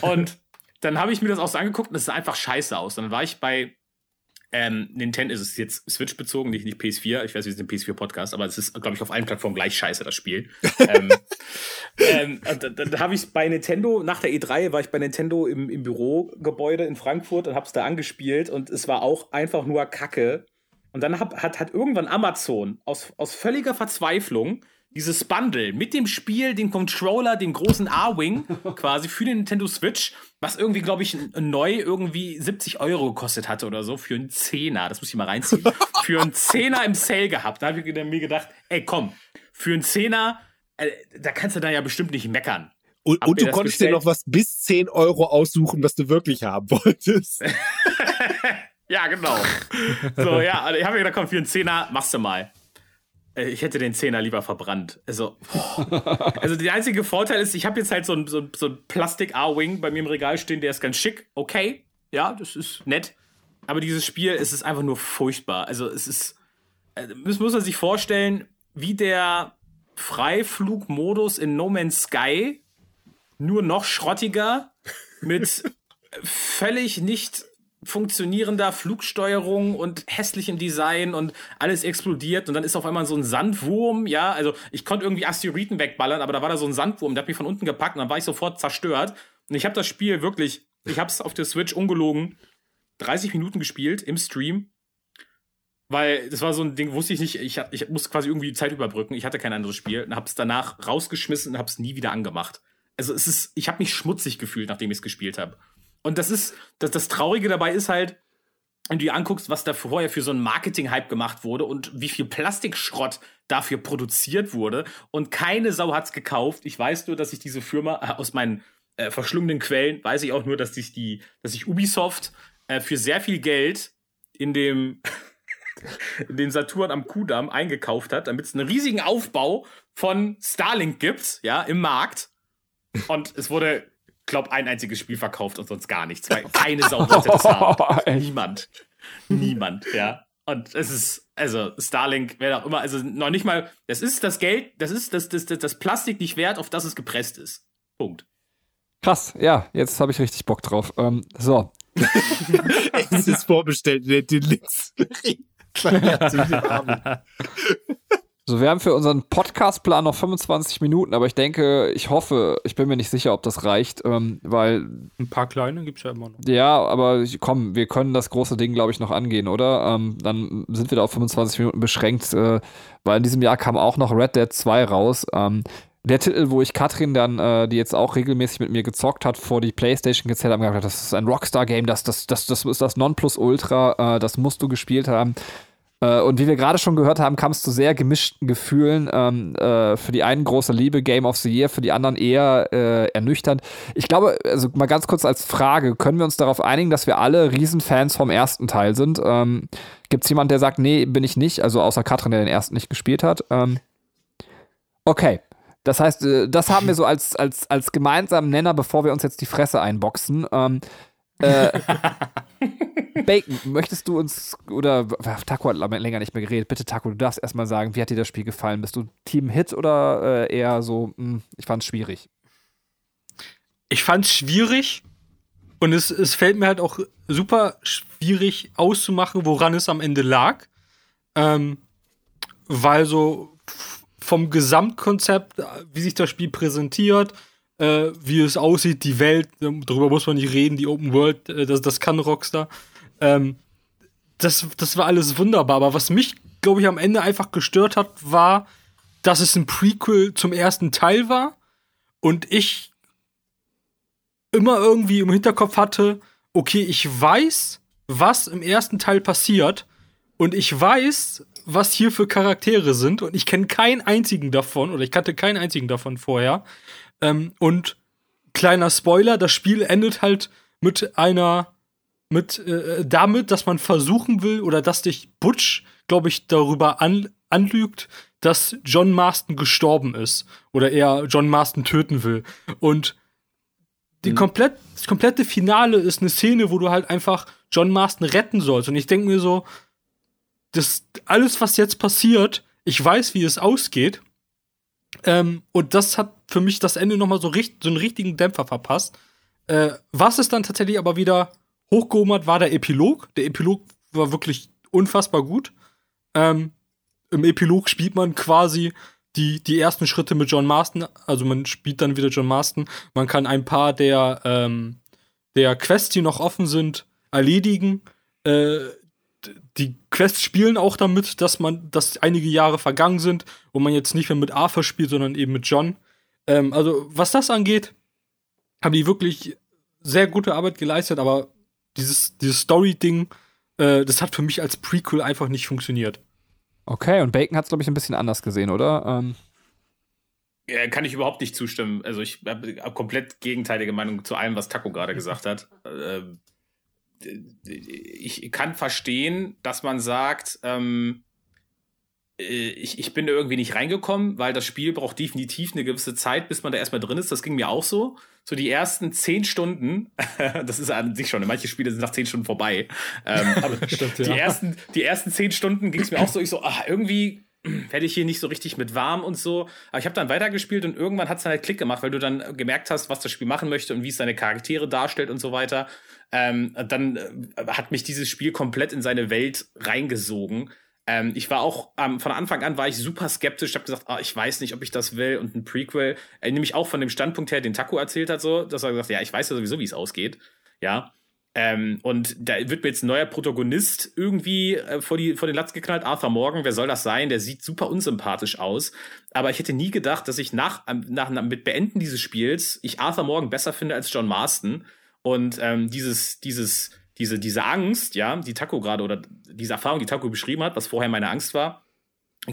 Und dann habe ich mir das auch so angeguckt und es sah einfach scheiße aus. Dann war ich bei ähm, Nintendo ist es jetzt Switch bezogen, nicht, nicht PS4. Ich weiß, wir sind ein PS4-Podcast, aber es ist, glaube ich, auf allen Plattformen gleich scheiße, das Spiel. *laughs* ähm, ähm, dann, dann habe ich bei Nintendo, nach der E3 war ich bei Nintendo im, im Bürogebäude in Frankfurt und habe es da angespielt und es war auch einfach nur Kacke. Und dann hab, hat, hat irgendwann Amazon aus, aus völliger Verzweiflung dieses Bundle mit dem Spiel, den Controller, den großen A-Wing *laughs* quasi für den Nintendo Switch, was irgendwie, glaube ich, neu irgendwie 70 Euro gekostet hatte oder so, für einen Zehner, das muss ich mal reinziehen, *laughs* für einen Zehner im Sale gehabt. Da habe ich mir gedacht, ey komm, für einen Zehner, äh, da kannst du da ja bestimmt nicht meckern. Und, und du konntest dir bestellt. noch was bis 10 Euro aussuchen, was du wirklich haben wolltest. *laughs* Ja, genau. so, ja, also ich habe mir gedacht, komm, für einen Zehner machst du mal. Äh, Ich hätte den Zehner lieber verbrannt. Also, *laughs* also der einzige Vorteil ist, ich habe jetzt halt so ein, so so ein Plastik-A-Wing bei mir im Regal stehen, der ist ganz schick. Okay, ja, das ist nett. Aber dieses Spiel, es ist einfach nur furchtbar. Also es ist, äh, das muss man sich vorstellen, wie der Freiflugmodus in No Man's Sky, nur noch schrottiger, mit *laughs* völlig nicht funktionierender Flugsteuerung und hässlichem Design und alles explodiert und dann ist auf einmal so ein Sandwurm, ja, also ich konnte irgendwie Asteroiden wegballern, aber da war da so ein Sandwurm, der hat mich von unten gepackt und dann war ich sofort zerstört und ich habe das Spiel wirklich, ich habe es auf der Switch ungelogen 30 Minuten gespielt im Stream, weil das war so ein Ding, wusste ich nicht, ich, ich musste quasi irgendwie die Zeit überbrücken, ich hatte kein anderes Spiel und habe es danach rausgeschmissen und habe es nie wieder angemacht. Also es ist, ich habe mich schmutzig gefühlt, nachdem ich es gespielt habe. Und das ist, das, das Traurige dabei ist halt, wenn du dir anguckst, was da vorher für so einen Marketing-Hype gemacht wurde und wie viel Plastikschrott dafür produziert wurde und keine Sau hat's gekauft. Ich weiß nur, dass ich diese Firma äh, aus meinen äh, verschlungenen Quellen weiß ich auch nur, dass sich die, dass sich Ubisoft äh, für sehr viel Geld in dem *laughs* in den Saturn am Kudamm eingekauft hat, damit es einen riesigen Aufbau von Starlink gibt, ja, im Markt. Und es wurde, glaub, ein einziges Spiel verkauft und sonst gar nichts, weil *laughs* keine Sau wollte das haben. *laughs* Niemand. Niemand, ja. Und es ist, also Starlink, wer auch immer, also noch nicht mal, das ist das Geld, das ist das, das, das, das Plastik nicht wert, auf das es gepresst ist. Punkt. Krass, ja, jetzt habe ich richtig Bock drauf. Ähm, so, *laughs* es ist vorbestellt den Links. So, wir haben für unseren Podcastplan noch 25 Minuten, aber ich denke, ich hoffe, ich bin mir nicht sicher, ob das reicht, ähm, weil, Ein paar kleine gibt's ja immer noch. ja, aber komm, wir können das große Ding, glaube ich, noch angehen, oder? Ähm, dann sind wir da auf 25 Minuten beschränkt, äh, weil in diesem Jahr kam auch noch Red Dead 2 raus. Ähm, der Titel, wo ich Katrin dann, äh, die jetzt auch regelmäßig mit mir gezockt hat, vor die Playstation gezählt haben, gesagt, das ist ein Rockstar-Game, das, das, das, das ist das Nonplusultra, äh, das musst du gespielt haben. Äh, und wie wir gerade schon gehört haben, kam es zu sehr gemischten Gefühlen. Ähm, äh, für die einen große Liebe, Game of the Year, für die anderen eher äh, ernüchternd. Ich glaube, also mal ganz kurz als Frage, können wir uns darauf einigen, dass wir alle Riesenfans vom ersten Teil sind? Ähm, Gibt es jemanden, der sagt, nee, bin ich nicht? Also außer Katrin, der den ersten nicht gespielt hat. Ähm, okay. Das heißt, äh, das haben wir so als, als, als gemeinsamen Nenner, bevor wir uns jetzt die Fresse einboxen. Ähm, äh, *laughs* Bacon, möchtest du uns, oder Taco hat länger nicht mehr geredet, bitte Taco, du darfst erstmal sagen, wie hat dir das Spiel gefallen? Bist du Team Hit oder äh, eher so, mh, ich fand's schwierig? Ich fand's schwierig und es, es fällt mir halt auch super schwierig auszumachen, woran es am Ende lag. Ähm, weil so vom Gesamtkonzept, äh, wie sich das Spiel präsentiert, äh, wie es aussieht, die Welt, darüber muss man nicht reden, die Open World, äh, das, das kann Rockstar. Ähm, das, das war alles wunderbar, aber was mich, glaube ich, am Ende einfach gestört hat, war, dass es ein Prequel zum ersten Teil war und ich immer irgendwie im Hinterkopf hatte, okay, ich weiß, was im ersten Teil passiert und ich weiß, was hier für Charaktere sind und ich kenne keinen einzigen davon oder ich kannte keinen einzigen davon vorher. Ähm, und kleiner Spoiler, das Spiel endet halt mit einer mit äh, damit, dass man versuchen will oder dass dich Butch, glaube ich, darüber an, anlügt, dass John Marston gestorben ist oder er John Marston töten will. Und die komplett, das komplette Finale ist eine Szene, wo du halt einfach John Marston retten sollst. Und ich denke mir so, das alles, was jetzt passiert, ich weiß, wie es ausgeht. Ähm, und das hat für mich das Ende noch mal so, richt so einen richtigen Dämpfer verpasst. Äh, was es dann tatsächlich aber wieder hochgehoben hat, war der Epilog. Der Epilog war wirklich unfassbar gut. Ähm, Im Epilog spielt man quasi die, die ersten Schritte mit John Marston. Also man spielt dann wieder John Marston. Man kann ein paar der, ähm, der Quests, die noch offen sind, erledigen. Äh, die Quests spielen auch damit, dass man, dass einige Jahre vergangen sind und man jetzt nicht mehr mit Arthur spielt, sondern eben mit John. Ähm, also, was das angeht, haben die wirklich sehr gute Arbeit geleistet, aber dieses, dieses Story-Ding, äh, das hat für mich als Prequel einfach nicht funktioniert. Okay, und Bacon hat es, glaube ich, ein bisschen anders gesehen, oder? Ähm. Ja, kann ich überhaupt nicht zustimmen. Also ich habe komplett gegenteilige Meinung zu allem, was Taco gerade gesagt hat. Ähm, ich kann verstehen, dass man sagt, ähm, äh, ich, ich bin da irgendwie nicht reingekommen, weil das Spiel braucht definitiv eine gewisse Zeit, bis man da erstmal drin ist. Das ging mir auch so. So die ersten zehn Stunden, *laughs* das ist an sich schon, manche Spiele sind nach zehn Stunden vorbei. Ähm, *laughs* Stimmt, die, ja. ersten, die ersten zehn Stunden ging es mir auch so, ich so, ach, irgendwie werde ich hier nicht so richtig mit warm und so. Aber ich habe dann weitergespielt und irgendwann hat es dann halt Klick gemacht, weil du dann gemerkt hast, was das Spiel machen möchte und wie es seine Charaktere darstellt und so weiter. Ähm, dann äh, hat mich dieses Spiel komplett in seine Welt reingesogen. Ähm, ich war auch ähm, von Anfang an war ich super skeptisch. Ich habe gesagt, oh, ich weiß nicht, ob ich das will und ein Prequel, äh, nämlich auch von dem Standpunkt her, den Taco erzählt hat, so, dass er gesagt, ja, ich weiß ja sowieso, wie es ausgeht, ja. Ähm, und da wird mir jetzt ein neuer Protagonist irgendwie äh, vor, die, vor den Latz geknallt. Arthur Morgan, wer soll das sein? Der sieht super unsympathisch aus. Aber ich hätte nie gedacht, dass ich nach, nach, nach mit Beenden dieses Spiels ich Arthur Morgan besser finde als John Marston. Und ähm, dieses, dieses, diese, diese Angst, ja, die Taco gerade oder diese Erfahrung, die Taco beschrieben hat, was vorher meine Angst war,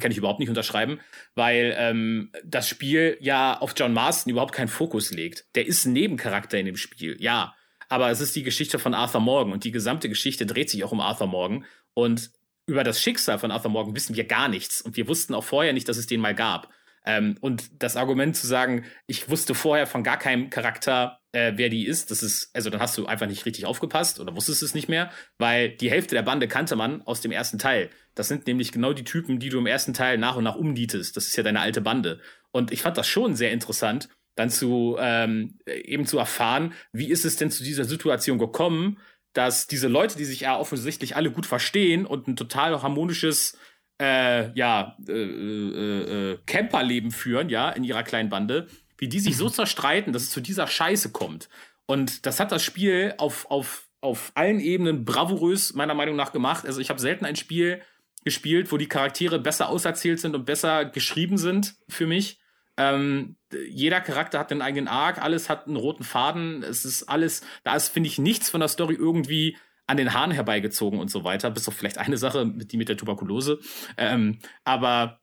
kann ich überhaupt nicht unterschreiben, weil ähm, das Spiel ja auf John Marston überhaupt keinen Fokus legt. Der ist ein Nebencharakter in dem Spiel, ja. Aber es ist die Geschichte von Arthur Morgan und die gesamte Geschichte dreht sich auch um Arthur Morgan. Und über das Schicksal von Arthur Morgan wissen wir gar nichts. Und wir wussten auch vorher nicht, dass es den mal gab. Ähm, und das Argument zu sagen, ich wusste vorher von gar keinem Charakter, äh, wer die ist, das ist, also dann hast du einfach nicht richtig aufgepasst oder wusstest es nicht mehr, weil die Hälfte der Bande kannte man aus dem ersten Teil. Das sind nämlich genau die Typen, die du im ersten Teil nach und nach umnietest. Das ist ja deine alte Bande. Und ich fand das schon sehr interessant, dann zu ähm, eben zu erfahren, wie ist es denn zu dieser Situation gekommen, dass diese Leute, die sich ja offensichtlich alle gut verstehen und ein total harmonisches äh, ja, äh, äh, äh, Camperleben führen, ja, in ihrer kleinen Bande, wie die sich so mhm. zerstreiten, dass es zu dieser Scheiße kommt. Und das hat das Spiel auf, auf, auf allen Ebenen bravourös, meiner Meinung nach, gemacht. Also ich habe selten ein Spiel gespielt, wo die Charaktere besser auserzählt sind und besser geschrieben sind für mich. Ähm, jeder Charakter hat einen eigenen Arc, alles hat einen roten Faden. Es ist alles, da ist, finde ich, nichts von der Story irgendwie an den Haaren herbeigezogen und so weiter, bis auf vielleicht eine Sache, die mit der Tuberkulose. Ähm, aber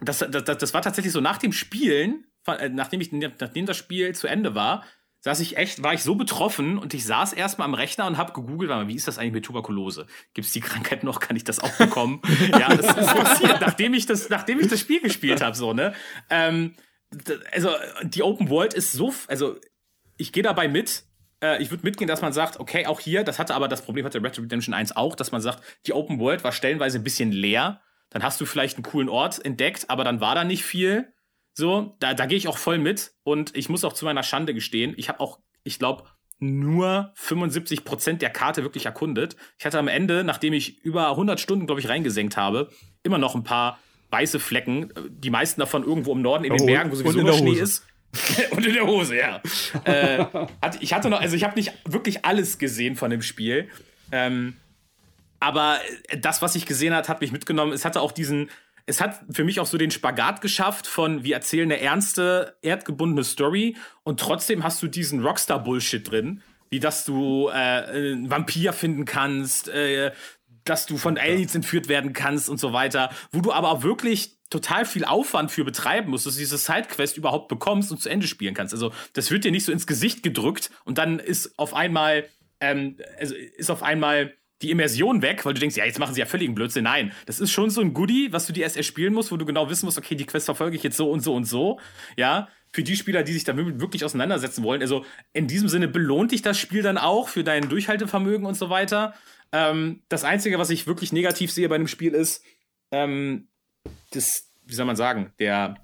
das, das, das war tatsächlich so nach dem Spielen, äh, nachdem, ich, nachdem das Spiel zu Ende war, saß ich echt, war ich so betroffen und ich saß erstmal am Rechner und habe gegoogelt, wie ist das eigentlich mit Tuberkulose? Gibt es die Krankheit noch? Kann ich das auch bekommen? *laughs* ja, das ist passiert, nachdem ich das, nachdem ich das Spiel gespielt habe, so, ne? Ähm, also, die Open World ist so, also, ich gehe dabei mit, äh, ich würde mitgehen, dass man sagt, okay, auch hier, das hatte aber das Problem hatte Red Dead Redemption 1 auch, dass man sagt, die Open World war stellenweise ein bisschen leer. Dann hast du vielleicht einen coolen Ort entdeckt, aber dann war da nicht viel. So, da, da gehe ich auch voll mit. Und ich muss auch zu meiner Schande gestehen, ich habe auch, ich glaube, nur 75 Prozent der Karte wirklich erkundet. Ich hatte am Ende, nachdem ich über 100 Stunden, glaube ich, reingesenkt habe, immer noch ein paar weiße Flecken. Die meisten davon irgendwo im Norden in den Bergen, wo sowieso immer Schnee ist. *laughs* und in der Hose, ja. *laughs* äh, hat, ich hatte noch, also ich habe nicht wirklich alles gesehen von dem Spiel. Ähm, aber das, was ich gesehen hat, hat mich mitgenommen. Es hatte auch diesen, es hat für mich auch so den Spagat geschafft von, wir erzählen eine ernste, erdgebundene Story und trotzdem hast du diesen Rockstar-Bullshit drin, wie dass du äh, einen Vampir finden kannst, äh, dass du von Aliens entführt werden kannst und so weiter, wo du aber auch wirklich total viel Aufwand für betreiben musst, dass du diese Sidequest überhaupt bekommst und zu Ende spielen kannst. Also das wird dir nicht so ins Gesicht gedrückt und dann ist auf einmal, ähm, also ist auf einmal die Immersion weg, weil du denkst, ja, jetzt machen sie ja völligen Blödsinn. Nein, das ist schon so ein Goodie, was du dir erst erspielen musst, wo du genau wissen musst, okay, die Quest verfolge ich jetzt so und so und so. Ja, für die Spieler, die sich damit wirklich auseinandersetzen wollen. Also in diesem Sinne belohnt dich das Spiel dann auch für dein Durchhaltevermögen und so weiter. Ähm, das Einzige, was ich wirklich negativ sehe bei dem Spiel ist, ähm, das, wie soll man sagen, der,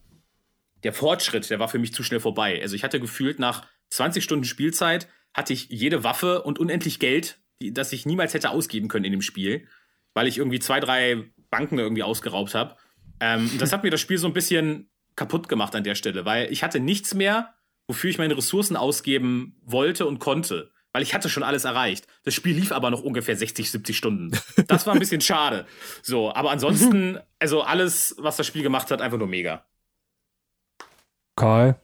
der Fortschritt, der war für mich zu schnell vorbei. Also ich hatte gefühlt nach 20 Stunden Spielzeit hatte ich jede Waffe und unendlich Geld, das ich niemals hätte ausgeben können in dem Spiel. weil ich irgendwie zwei, drei Banken irgendwie ausgeraubt habe. Ähm, das hat mir das Spiel so ein bisschen kaputt gemacht an der Stelle, weil ich hatte nichts mehr, wofür ich meine Ressourcen ausgeben wollte und konnte. Weil ich hatte schon alles erreicht. Das Spiel lief aber noch ungefähr 60, 70 Stunden. Das war ein bisschen schade. So, aber ansonsten, also alles, was das Spiel gemacht hat, einfach nur mega. Kai.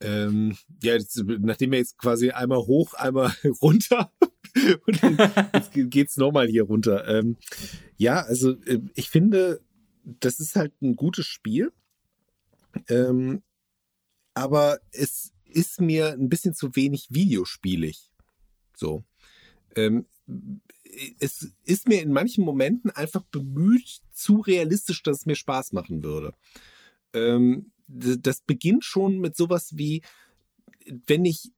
Ähm, ja, jetzt, nachdem wir jetzt quasi einmal hoch, einmal *laughs* runter *laughs* und dann jetzt geht's nochmal hier runter. Ähm, ja, also äh, ich finde, das ist halt ein gutes Spiel. Ähm, aber es ist mir ein bisschen zu wenig videospielig. So. Ähm, es ist mir in manchen Momenten einfach bemüht, zu realistisch, dass es mir Spaß machen würde. Ähm, das beginnt schon mit sowas wie, wenn ich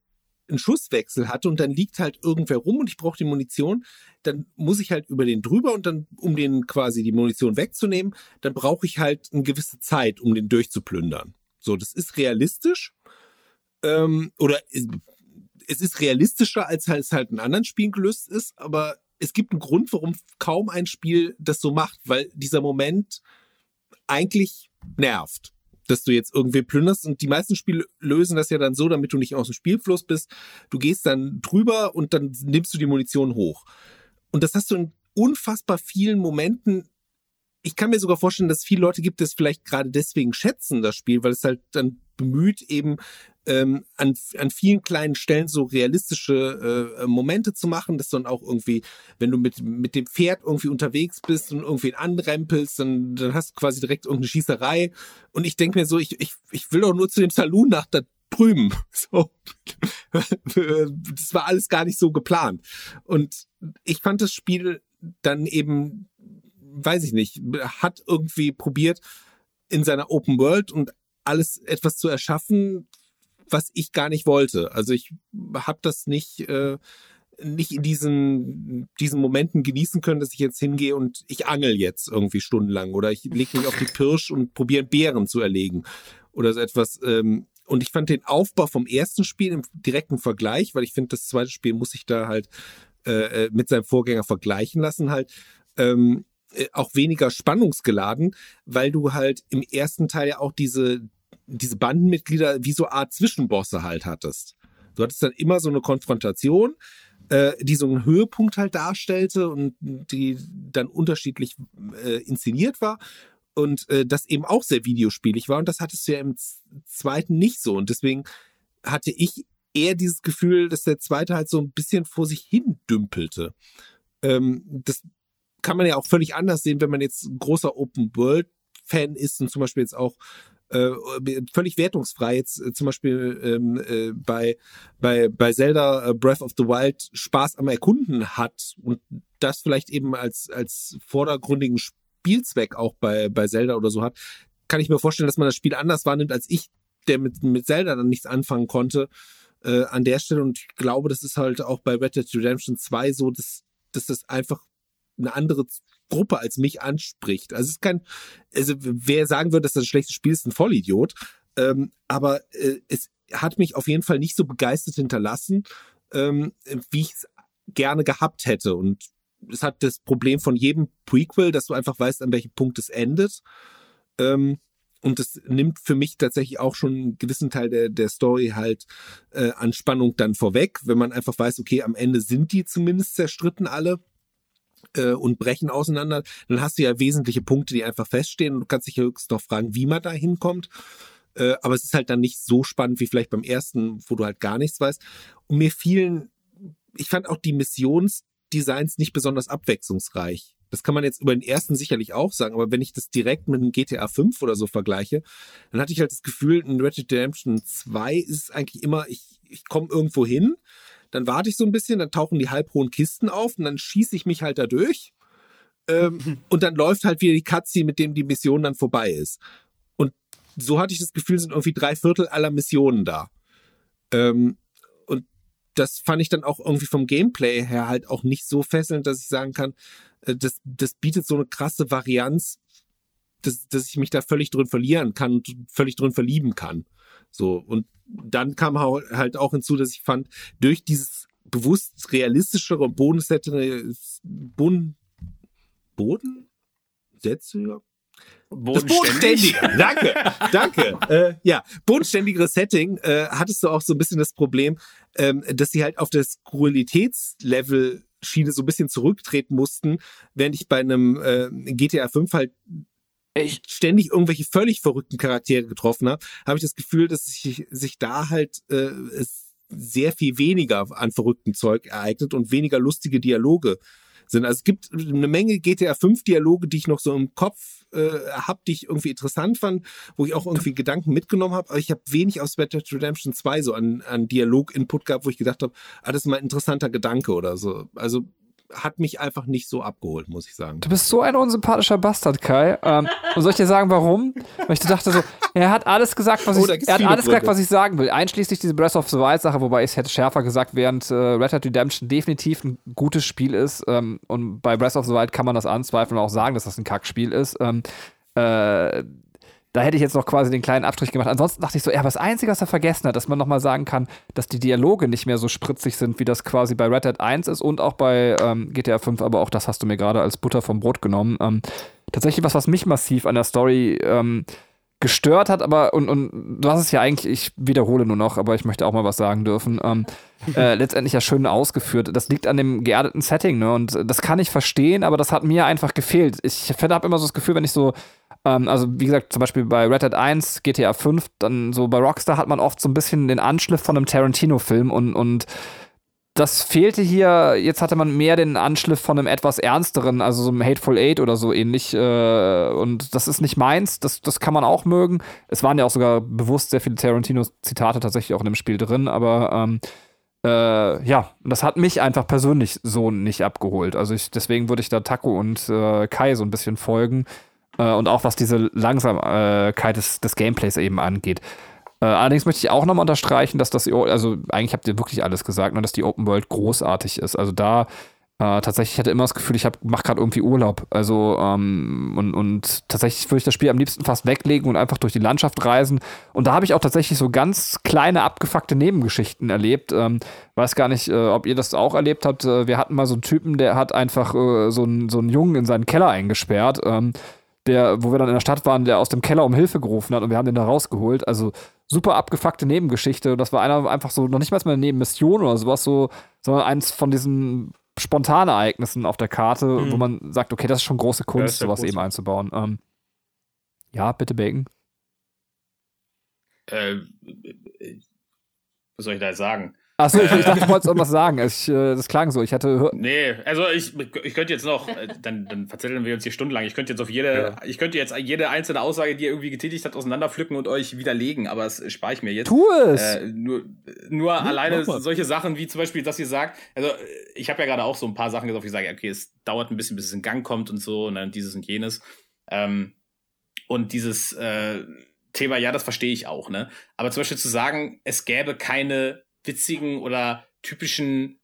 einen Schusswechsel hatte und dann liegt halt irgendwer rum und ich brauche die Munition, dann muss ich halt über den drüber und dann, um den quasi die Munition wegzunehmen, dann brauche ich halt eine gewisse Zeit, um den durchzuplündern. So, das ist realistisch. Ähm, oder es ist realistischer, als halt es halt in anderen Spielen gelöst ist, aber es gibt einen Grund, warum kaum ein Spiel das so macht, weil dieser Moment eigentlich nervt dass du jetzt irgendwie plünderst und die meisten Spiele lösen das ja dann so, damit du nicht aus dem Spielfluss bist. Du gehst dann drüber und dann nimmst du die Munition hoch. Und das hast du in unfassbar vielen Momenten. Ich kann mir sogar vorstellen, dass viele Leute gibt, die es vielleicht gerade deswegen schätzen, das Spiel, weil es halt dann bemüht, eben ähm, an, an vielen kleinen Stellen so realistische äh, Momente zu machen, dass dann auch irgendwie, wenn du mit, mit dem Pferd irgendwie unterwegs bist und irgendwie anrempelst, dann, dann hast du quasi direkt irgendeine Schießerei. Und ich denke mir so, ich, ich, ich will doch nur zu dem Saloon nach da drüben. *laughs* So. das war alles gar nicht so geplant. Und ich fand das Spiel dann eben, weiß ich nicht, hat irgendwie probiert, in seiner Open World und alles etwas zu erschaffen, was ich gar nicht wollte. Also ich habe das nicht äh, nicht in diesen diesen Momenten genießen können, dass ich jetzt hingehe und ich angel jetzt irgendwie stundenlang oder ich lege mich auf die Pirsch und probiere Bären zu erlegen oder so etwas. Ähm, und ich fand den Aufbau vom ersten Spiel im direkten Vergleich, weil ich finde, das zweite Spiel muss sich da halt äh, äh mit seinem Vorgänger vergleichen lassen, halt ähm, äh, auch weniger spannungsgeladen, weil du halt im ersten Teil ja auch diese diese Bandenmitglieder wie so Art Zwischenbosse halt hattest. Du hattest dann immer so eine Konfrontation, äh, die so einen Höhepunkt halt darstellte und die dann unterschiedlich äh, inszeniert war und äh, das eben auch sehr videospielig war und das hattest du ja im zweiten nicht so und deswegen hatte ich eher dieses Gefühl, dass der zweite halt so ein bisschen vor sich hin dümpelte. Ähm, das kann man ja auch völlig anders sehen, wenn man jetzt großer Open World Fan ist und zum Beispiel jetzt auch äh, völlig wertungsfrei jetzt äh, zum Beispiel ähm, äh, bei, bei, bei Zelda äh, Breath of the Wild Spaß am Erkunden hat und das vielleicht eben als, als vordergründigen Spielzweck auch bei, bei Zelda oder so hat, kann ich mir vorstellen, dass man das Spiel anders wahrnimmt als ich, der mit, mit Zelda dann nichts anfangen konnte äh, an der Stelle. Und ich glaube, das ist halt auch bei Red Dead Redemption 2 so, dass, dass das einfach eine andere Gruppe als mich anspricht. Also es ist kein, also wer sagen würde, dass das ein schlechtes Spiel ist, ein Vollidiot. Ähm, aber äh, es hat mich auf jeden Fall nicht so begeistert hinterlassen, ähm, wie ich es gerne gehabt hätte. Und es hat das Problem von jedem Prequel, dass du einfach weißt, an welchem Punkt es endet. Ähm, und das nimmt für mich tatsächlich auch schon einen gewissen Teil der, der Story halt äh, an Spannung dann vorweg, wenn man einfach weiß, okay, am Ende sind die zumindest zerstritten alle äh, und brechen auseinander, dann hast du ja wesentliche Punkte, die einfach feststehen und du kannst dich höchstens noch fragen, wie man da hinkommt. Äh, aber es ist halt dann nicht so spannend wie vielleicht beim ersten, wo du halt gar nichts weißt. Und mir fielen, ich fand auch die Missionsdesigns nicht besonders abwechslungsreich. Das kann man jetzt über den ersten sicherlich auch sagen, aber wenn ich das direkt mit einem GTA 5 oder so vergleiche, dann hatte ich halt das Gefühl, in Red Dead Redemption 2 ist es eigentlich immer, ich, ich komme irgendwo hin, dann warte ich so ein bisschen, dann tauchen die halbhohen Kisten auf und dann schieße ich mich halt da durch. Ähm, *laughs* und dann läuft halt wieder die Cutscene, mit dem die Mission dann vorbei ist. Und so hatte ich das Gefühl, sind irgendwie drei Viertel aller Missionen da. Ähm, und das fand ich dann auch irgendwie vom Gameplay her halt auch nicht so fesselnd, dass ich sagen kann, äh, das, das bietet so eine krasse Varianz, dass, dass ich mich da völlig drin verlieren kann und völlig drin verlieben kann. So, und dann kam halt auch hinzu, dass ich fand, durch dieses bewusst realistischere und bodensettere, bodensätziger, das Bodenständig. bodenständige. *laughs* Danke, danke. äh, ja, bodenständigere Setting äh, hattest du auch so ein bisschen das Problem, ähm, dass sie halt auf das Skurrilitätslevel Schiene so ein bisschen zurücktreten mussten, während ich bei einem äh, GTA 5 halt ständig irgendwelche völlig verrückten Charaktere getroffen habe, habe ich das Gefühl, dass sich, sich da halt äh, sehr viel weniger an verrückten Zeug ereignet und weniger lustige Dialoge sind. Also es gibt eine Menge GTA 5 Dialoge, die ich noch so im Kopf äh, habe, die ich irgendwie interessant fand, wo ich auch irgendwie Gedanken mitgenommen habe, aber ich habe wenig aus Red Dead Redemption 2 so an, an Dialog-Input gehabt, wo ich gedacht habe, ah, das ist mal ein interessanter Gedanke oder so. Also hat mich einfach nicht so abgeholt, muss ich sagen. Du bist so ein unsympathischer Bastard, Kai. Ähm, und soll ich dir sagen, warum? Weil ich dachte so, er hat alles gesagt, was Oh, ich, er hat alles gesagt, was ich sagen will. Einschließlich diese Breath of the Wild Sache, wobei ich es hätte schärfer gesagt, während äh, Red Dead Redemption definitiv ein gutes Spiel ist. Ähm, und bei Breath of the Wild kann man das anzweifeln und auch sagen, dass das ein Kackspiel ist. Ähm, äh, da hätte ich jetzt noch quasi den kleinen Abstrich gemacht. Ansonsten dachte ich so, ja, aber das Einzige, was er vergessen hat, dass man nochmal sagen kann, dass die Dialoge nicht mehr so spritzig sind, wie das quasi bei Red Dead 1 ist und auch bei ähm, GTA 5, aber auch das hast du mir gerade als Butter vom Brot genommen. Ähm, tatsächlich was, was mich massiv an der Story ähm, gestört hat, aber und, und du hast es ja eigentlich, ich wiederhole nur noch, aber ich möchte auch mal was sagen dürfen, ähm, *laughs* äh, letztendlich ja schön ausgeführt. Das liegt an dem geerdeten Setting, ne? Und das kann ich verstehen, aber das hat mir einfach gefehlt. Ich habe immer so das Gefühl, wenn ich so ähm, also wie gesagt, zum Beispiel bei Red Dead 1, GTA 5, dann so bei Rockstar hat man oft so ein bisschen den Anschliff von einem Tarantino-Film und, und das fehlte hier, jetzt hatte man mehr den Anschliff von einem etwas ernsteren, also so einem Hateful Eight oder so ähnlich. Äh, und das ist nicht meins, das, das kann man auch mögen. Es waren ja auch sogar bewusst sehr viele Tarantino-Zitate tatsächlich auch in dem Spiel drin, aber ähm, äh, ja, das hat mich einfach persönlich so nicht abgeholt. Also ich, deswegen würde ich da Taco und äh, Kai so ein bisschen folgen. Äh, und auch was diese Langsamkeit des, des Gameplays eben angeht. Äh, allerdings möchte ich auch nochmal unterstreichen, dass das, also eigentlich habt ihr wirklich alles gesagt, nur dass die Open World großartig ist. Also da äh, tatsächlich ich hatte immer das Gefühl, ich mache gerade irgendwie Urlaub. Also ähm, und, und tatsächlich würde ich das Spiel am liebsten fast weglegen und einfach durch die Landschaft reisen. Und da habe ich auch tatsächlich so ganz kleine abgefuckte Nebengeschichten erlebt. Ähm, weiß gar nicht, äh, ob ihr das auch erlebt habt. Äh, wir hatten mal so einen Typen, der hat einfach äh, so, einen, so einen Jungen in seinen Keller eingesperrt. Ähm, der, wo wir dann in der Stadt waren, der aus dem Keller um Hilfe gerufen hat und wir haben den da rausgeholt. Also super abgefuckte Nebengeschichte. Das war einer einfach so, noch nicht mal eine Nebenmission oder sowas, so, sondern eins von diesen spontanen Ereignissen auf der Karte, Mhm. wo man sagt, okay, das ist schon große Kunst, ja sowas groß. eben einzubauen. Ähm, ja, bitte Bacon. Äh, was soll ich da jetzt sagen? Achso, ich, ich dachte, du wolltest irgendwas sagen. Ich, äh, das klang so. Ich hatte. Nee, also ich, ich könnte jetzt noch, äh, dann, dann verzetteln wir uns hier stundenlang. Ich könnte jetzt auf jede, ich könnte jetzt jede einzelne Aussage, die ihr irgendwie getätigt habt, auseinanderpflücken und euch widerlegen, aber das spare ich mir jetzt. Tu es! Äh, nur nur alleine mach mal. solche Sachen wie zum Beispiel, dass ihr sagt, also ich habe ja gerade auch so ein paar Sachen gesagt, wo ich sage, okay, es dauert ein bisschen, bis es in Gang kommt und so und dann dieses und jenes. Ähm, und dieses äh, Thema, ja, das verstehe ich auch, ne? Aber zum Beispiel zu sagen, es gäbe keine witzigen oder typischen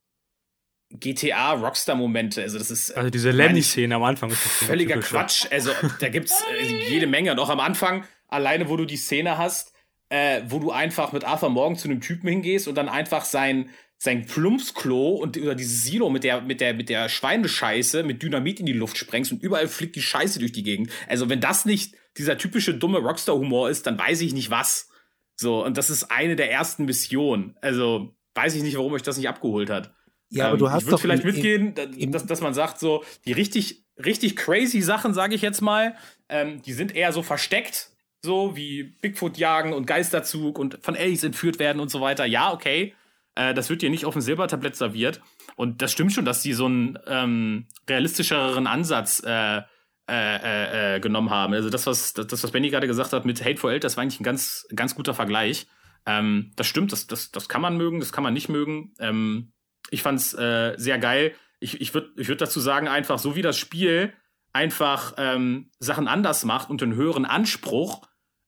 GTA-Rockstar-Momente, also das ist Also diese meine ich- Lemmy-Szene am Anfang ist völliger typisch. Quatsch. Also da gibt's äh, jede Menge. Noch am Anfang, alleine wo du die Szene hast, äh, wo du einfach mit Arthur Morgan zu einem Typen hingehst und dann einfach sein sein Plumpsklo und oder dieses Silo mit der mit der mit der Schweinescheiße mit Dynamit in die Luft sprengst und überall fliegt die Scheiße durch die Gegend. Also wenn das nicht dieser typische dumme Rockstar Humor ist, dann weiß ich nicht was. So und das ist eine der ersten Missionen. Also weiß ich nicht, warum euch das nicht abgeholt hat. Ja, aber Ähm, du ich hast würde doch vielleicht im- mitgehen, im- dass, dass man sagt, so die richtig, richtig crazy Sachen, sage ich jetzt mal, ähm, die sind eher so versteckt, so wie Bigfoot jagen und Geisterzug und von Aliens entführt werden und so weiter. Ja, okay, äh, das wird dir nicht auf dem Silbertablett serviert. Und das stimmt schon, dass die so einen ähm, realistischeren Ansatz äh, äh, äh, äh, genommen haben. Also das, was das, was Benny gerade gesagt hat mit Hateful Eight, das war eigentlich ein ganz, ganz guter Vergleich. Ähm, das stimmt, das, das, das kann man mögen, das kann man nicht mögen. Ähm, ich fand's äh, sehr geil. Ich, ich würde ich würd dazu sagen, einfach so wie das Spiel einfach ähm, Sachen anders macht und einen höheren Anspruch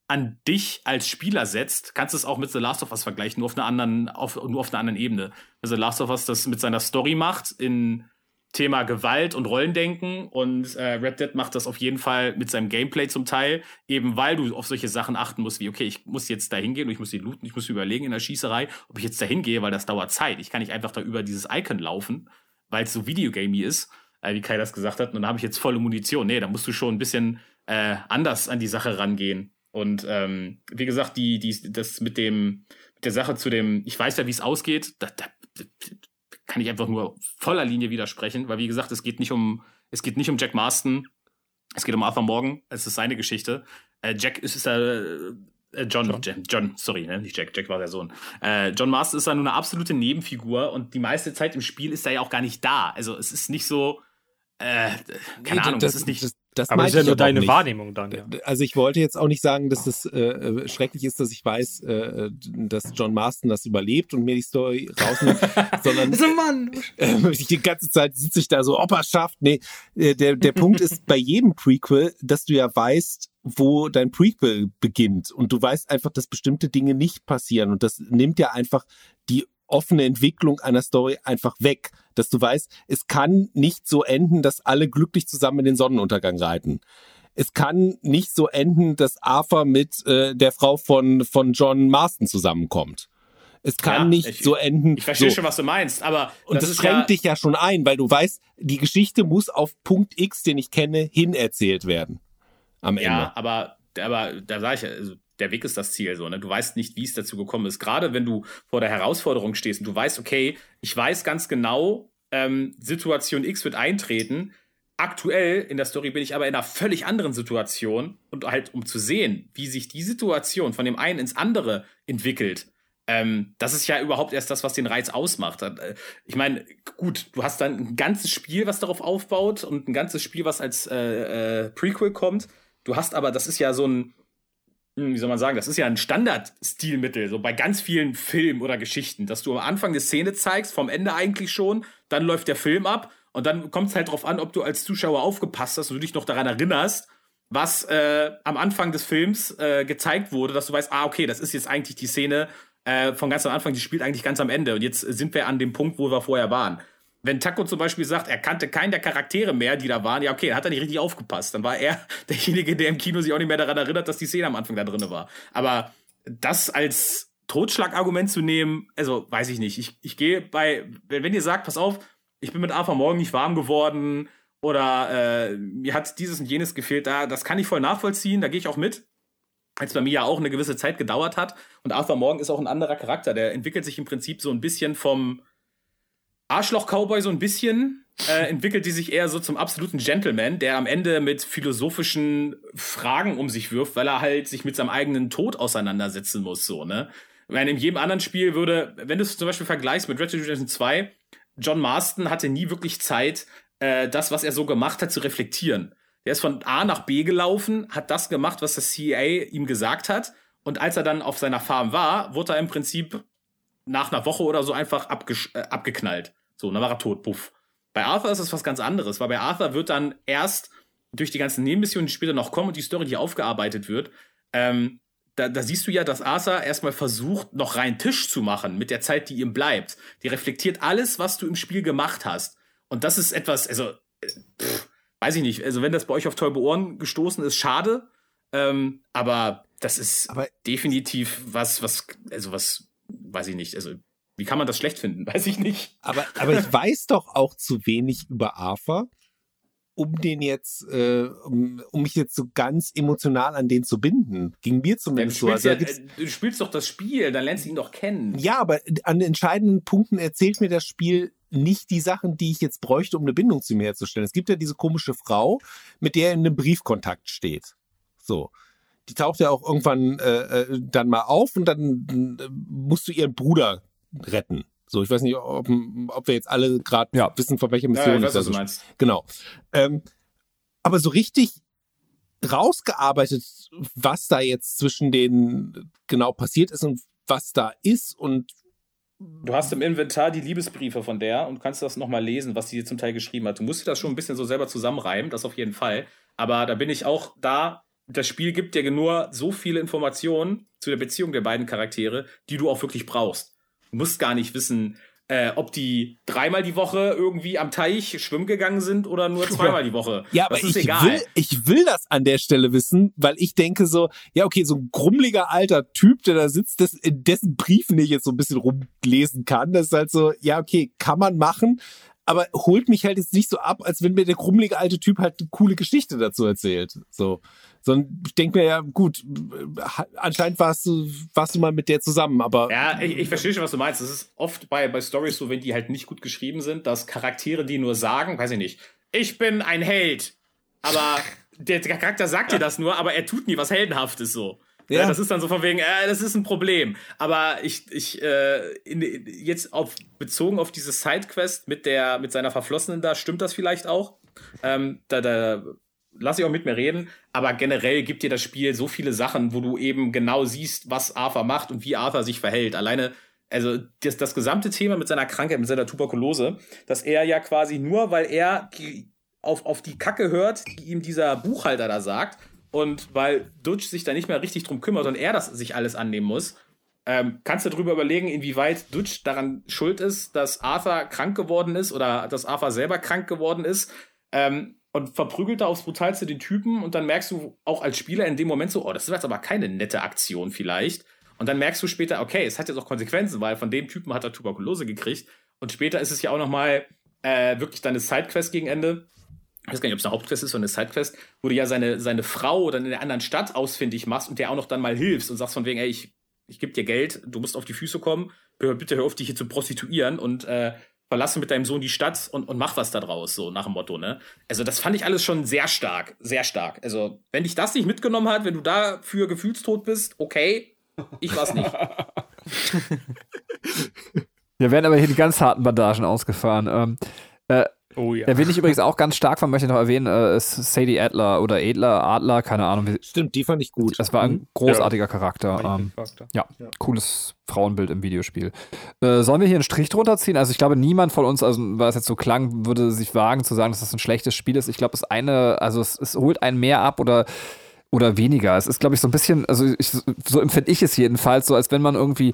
an dich als Spieler setzt, kannst du es auch mit The Last of Us vergleichen, nur auf einer anderen, auf, nur auf einer anderen Ebene. Also The Last of Us das mit seiner Story macht in Thema Gewalt und Rollendenken und äh, Red Dead macht das auf jeden Fall mit seinem Gameplay zum Teil, eben weil du auf solche Sachen achten musst, wie okay, ich muss jetzt da hingehen und ich muss die looten, ich muss überlegen in der Schießerei, ob ich jetzt da hingehe, weil das dauert Zeit. Ich kann nicht einfach da über dieses Icon laufen, weil es so Videogamey ist. äh, wie Kai das gesagt hat, und dann habe ich jetzt volle Munition. Nee, da musst du schon ein bisschen äh, anders an die Sache rangehen. Und ähm, wie gesagt, die, die, das mit dem, der Sache zu dem, ich weiß ja, wie es ausgeht, da, da, kann ich einfach nur voller Linie widersprechen, weil wie gesagt, es geht nicht um, es geht nicht um Jack Marston, es geht um Arthur Morgan, es ist seine Geschichte. Äh, Jack ist, ist äh, John, John, John, sorry, ne? nicht Jack, Jack war der Sohn. Äh, John Marston ist da nur eine absolute Nebenfigur und die meiste Zeit im Spiel ist er ja auch gar nicht da. Also es ist nicht so, äh, keine nee, Ahnung, das, das, ist nicht. Das, das aber ist ja nur deine Wahrnehmung dann. Ja. Also ich wollte jetzt auch nicht sagen, dass es äh, äh, schrecklich ist, dass ich weiß, äh, dass John Marston das überlebt und mir die Story rausnimmt, *laughs* sondern so Mann. Äh, *laughs* die ganze Zeit sitze ich da so, ob er schafft. Nee, äh, der, der Punkt ist bei jedem Prequel, dass du ja weißt, wo dein Prequel beginnt und du weißt einfach, dass bestimmte Dinge nicht passieren und das nimmt ja einfach die offene Entwicklung einer Story einfach weg, dass du weißt, es kann nicht so enden, dass alle glücklich zusammen in den Sonnenuntergang reiten. Es kann nicht so enden, dass Arthur mit äh, der Frau von, von John Marston zusammenkommt. Es kann ja, nicht ich, so enden. Ich verstehe so. schon, was du meinst, aber. Und das, das schränkt ja dich ja schon ein, weil du weißt, die Geschichte muss auf Punkt X, den ich kenne, hin erzählt werden. Am Ende. Ja, aber, aber da sage ich ja, also der Weg ist das Ziel, so, ne? Du weißt nicht, wie es dazu gekommen ist. Gerade wenn du vor der Herausforderung stehst und du weißt, okay, ich weiß ganz genau, ähm, Situation X wird eintreten. Aktuell in der Story bin ich aber in einer völlig anderen Situation und halt um zu sehen, wie sich die Situation von dem einen ins andere entwickelt. Ähm, das ist ja überhaupt erst das, was den Reiz ausmacht. Äh, ich meine, gut, du hast dann ein ganzes Spiel, was darauf aufbaut und ein ganzes Spiel, was als äh, äh, Prequel kommt. Du hast aber, das ist ja so ein, wie soll man sagen, das ist ja ein Standardstilmittel, so bei ganz vielen Filmen oder Geschichten, dass du am Anfang eine Szene zeigst, vom Ende eigentlich schon, dann läuft der Film ab und dann kommt es halt darauf an, ob du als Zuschauer aufgepasst hast und du dich noch daran erinnerst, was äh, am Anfang des Films äh, gezeigt wurde, dass du weißt, ah, okay, das ist jetzt eigentlich die Szene äh, von ganz am Anfang, die spielt eigentlich ganz am Ende und jetzt sind wir an dem Punkt, wo wir vorher waren wenn Taco zum Beispiel sagt, er kannte keinen der Charaktere mehr, die da waren, ja, okay, dann hat er nicht richtig aufgepasst. Dann war er *laughs* derjenige, der im Kino sich auch nicht mehr daran erinnert, dass die Szene am Anfang da drin war. Aber das als Totschlagargument zu nehmen, also weiß ich nicht. Ich, ich gehe bei, wenn, wenn ihr sagt, pass auf, ich bin mit Arthur Morgen nicht warm geworden oder äh, mir hat dieses und jenes gefehlt, da, das kann ich voll nachvollziehen, da gehe ich auch mit. Als bei mir ja auch eine gewisse Zeit gedauert hat. Und Arthur Morgan ist auch ein anderer Charakter. Der entwickelt sich im Prinzip so ein bisschen vom, Arschloch-Cowboy so ein bisschen, äh, entwickelt die sich eher so zum absoluten Gentleman, der am Ende mit philosophischen Fragen um sich wirft, weil er halt sich mit seinem eigenen Tod auseinandersetzen muss, so, ne? Weil in jedem anderen Spiel würde, wenn du es zum Beispiel vergleichst mit Red Dead Redemption 2, John Marston hatte nie wirklich Zeit, äh, das, was er so gemacht hat, zu reflektieren. Der ist von A nach B gelaufen, hat das gemacht, was das CIA ihm gesagt hat. Und als er dann auf seiner Farm war, wurde er im Prinzip nach einer Woche oder so einfach äh, abgeknallt. So, dann war er tot, puff. Bei Arthur ist es was ganz anderes, weil bei Arthur wird dann erst durch die ganzen Nebenmissionen, die später noch kommen und die Story, die aufgearbeitet wird, ähm, da, da siehst du ja, dass Arthur erstmal versucht, noch rein Tisch zu machen mit der Zeit, die ihm bleibt. Die reflektiert alles, was du im Spiel gemacht hast. Und das ist etwas, also, äh, pff, weiß ich nicht, also wenn das bei euch auf teure Ohren gestoßen ist, schade. Ähm, aber das ist aber definitiv was, was, also was, weiß ich nicht, also wie kann man das schlecht finden? *laughs* Weiß ich nicht. Aber, aber ich weiß doch auch zu wenig über Arthur, um den jetzt, äh, um, um mich jetzt so ganz emotional an den zu binden. Ging mir zumindest ja, so. Also, ja, du spielst doch das Spiel, dann lernst du ihn doch kennen. Ja, aber an entscheidenden Punkten erzählt mir das Spiel nicht die Sachen, die ich jetzt bräuchte, um eine Bindung zu mir herzustellen. Es gibt ja diese komische Frau, mit der er in einem Briefkontakt steht. So die taucht ja auch irgendwann äh, äh dann mal auf und dann äh, musst du ihren Bruder retten. So, ich weiß nicht, ob, ob wir jetzt alle gerade ja. wissen, von welcher Mission ja, ich weiß, was du meinst. Genau. Ähm, aber so richtig rausgearbeitet, was da jetzt zwischen denen genau passiert ist und was da ist und Du hast im Inventar die Liebesbriefe von der und kannst das nochmal lesen, was sie zum Teil geschrieben hat. Du musst dir das schon ein bisschen so selber zusammenreimen, das auf jeden Fall. Aber da bin ich auch da. Das Spiel gibt dir nur so viele Informationen zu der Beziehung der beiden Charaktere, die du auch wirklich brauchst. Musst gar nicht wissen, äh, ob die dreimal die Woche irgendwie am Teich schwimmen gegangen sind oder nur *laughs* zweimal die Woche. Ja, aber ich will, ich will das an der Stelle wissen, weil ich denke so, ja, okay, so ein grummeliger alter Typ, der da sitzt, das, in dessen Briefen ich jetzt so ein bisschen rumlesen kann, das ist halt so, ja, okay, kann man machen, aber holt mich halt jetzt nicht so ab, als wenn mir der krummelige alte Typ halt eine coole Geschichte dazu erzählt. So. Sondern ich denke mir ja, gut, anscheinend warst du, warst du mal mit der zusammen, aber. Ja, ich, ich verstehe schon, was du meinst. Es ist oft bei, bei Stories so, wenn die halt nicht gut geschrieben sind, dass Charaktere, die nur sagen, weiß ich nicht, ich bin ein Held. Aber *laughs* der Charakter sagt dir das nur, aber er tut nie was Heldenhaftes so. Ja. ja. das ist dann so von wegen, äh, das ist ein Problem. Aber ich, ich, äh, in, jetzt auf, bezogen auf diese Sidequest mit der, mit seiner Verflossenen da, stimmt das vielleicht auch? Ähm, da, da lass ich auch mit mir reden. Aber generell gibt dir das Spiel so viele Sachen, wo du eben genau siehst, was Arthur macht und wie Arthur sich verhält. Alleine, also das, das gesamte Thema mit seiner Krankheit, mit seiner Tuberkulose, dass er ja quasi nur, weil er auf, auf die Kacke hört, die ihm dieser Buchhalter da sagt, und weil Dutch sich da nicht mehr richtig drum kümmert und er das sich alles annehmen muss, ähm, kannst du darüber überlegen, inwieweit Dutch daran schuld ist, dass Arthur krank geworden ist oder dass Arthur selber krank geworden ist. Ähm, und verprügelt da aufs Brutalste den Typen und dann merkst du auch als Spieler in dem Moment so, oh, das ist jetzt aber keine nette Aktion vielleicht. Und dann merkst du später, okay, es hat jetzt auch Konsequenzen, weil von dem Typen hat er Tuberkulose gekriegt. Und später ist es ja auch noch mal äh, wirklich deine Sidequest gegen Ende, ich weiß gar nicht, ob es eine Hauptquest ist oder eine Sidequest, wo du ja seine, seine Frau dann in der anderen Stadt ausfindig machst und der auch noch dann mal hilfst und sagst von wegen, ey, ich, ich gebe dir Geld, du musst auf die Füße kommen, bitte hör auf, dich hier zu prostituieren und äh, verlasse mit deinem Sohn die Stadt und, und mach was da draus, so nach dem Motto, ne? Also, das fand ich alles schon sehr stark, sehr stark. Also, wenn dich das nicht mitgenommen hat, wenn du dafür gefühlstot bist, okay, ich war's nicht. *laughs* Wir werden aber hier die ganz harten Bandagen ausgefahren. Ähm, äh, Oh ja. Der, wen ich übrigens auch ganz stark fand, möchte ich noch erwähnen, äh, ist Sadie Adler oder Adler, Adler, keine Ahnung. Stimmt, die fand ich gut. Das war ein mhm. großartiger ja. Charakter. Ähm, ja, ja, cooles Frauenbild im Videospiel. Äh, sollen wir hier einen Strich drunter ziehen? Also ich glaube, niemand von uns, also weil es jetzt so klang, würde sich wagen zu sagen, dass das ein schlechtes Spiel ist. Ich glaube, es eine, also es, es holt einen mehr ab oder oder weniger. Es ist, glaube ich, so ein bisschen, also ich, so empfinde ich es jedenfalls, so als wenn man irgendwie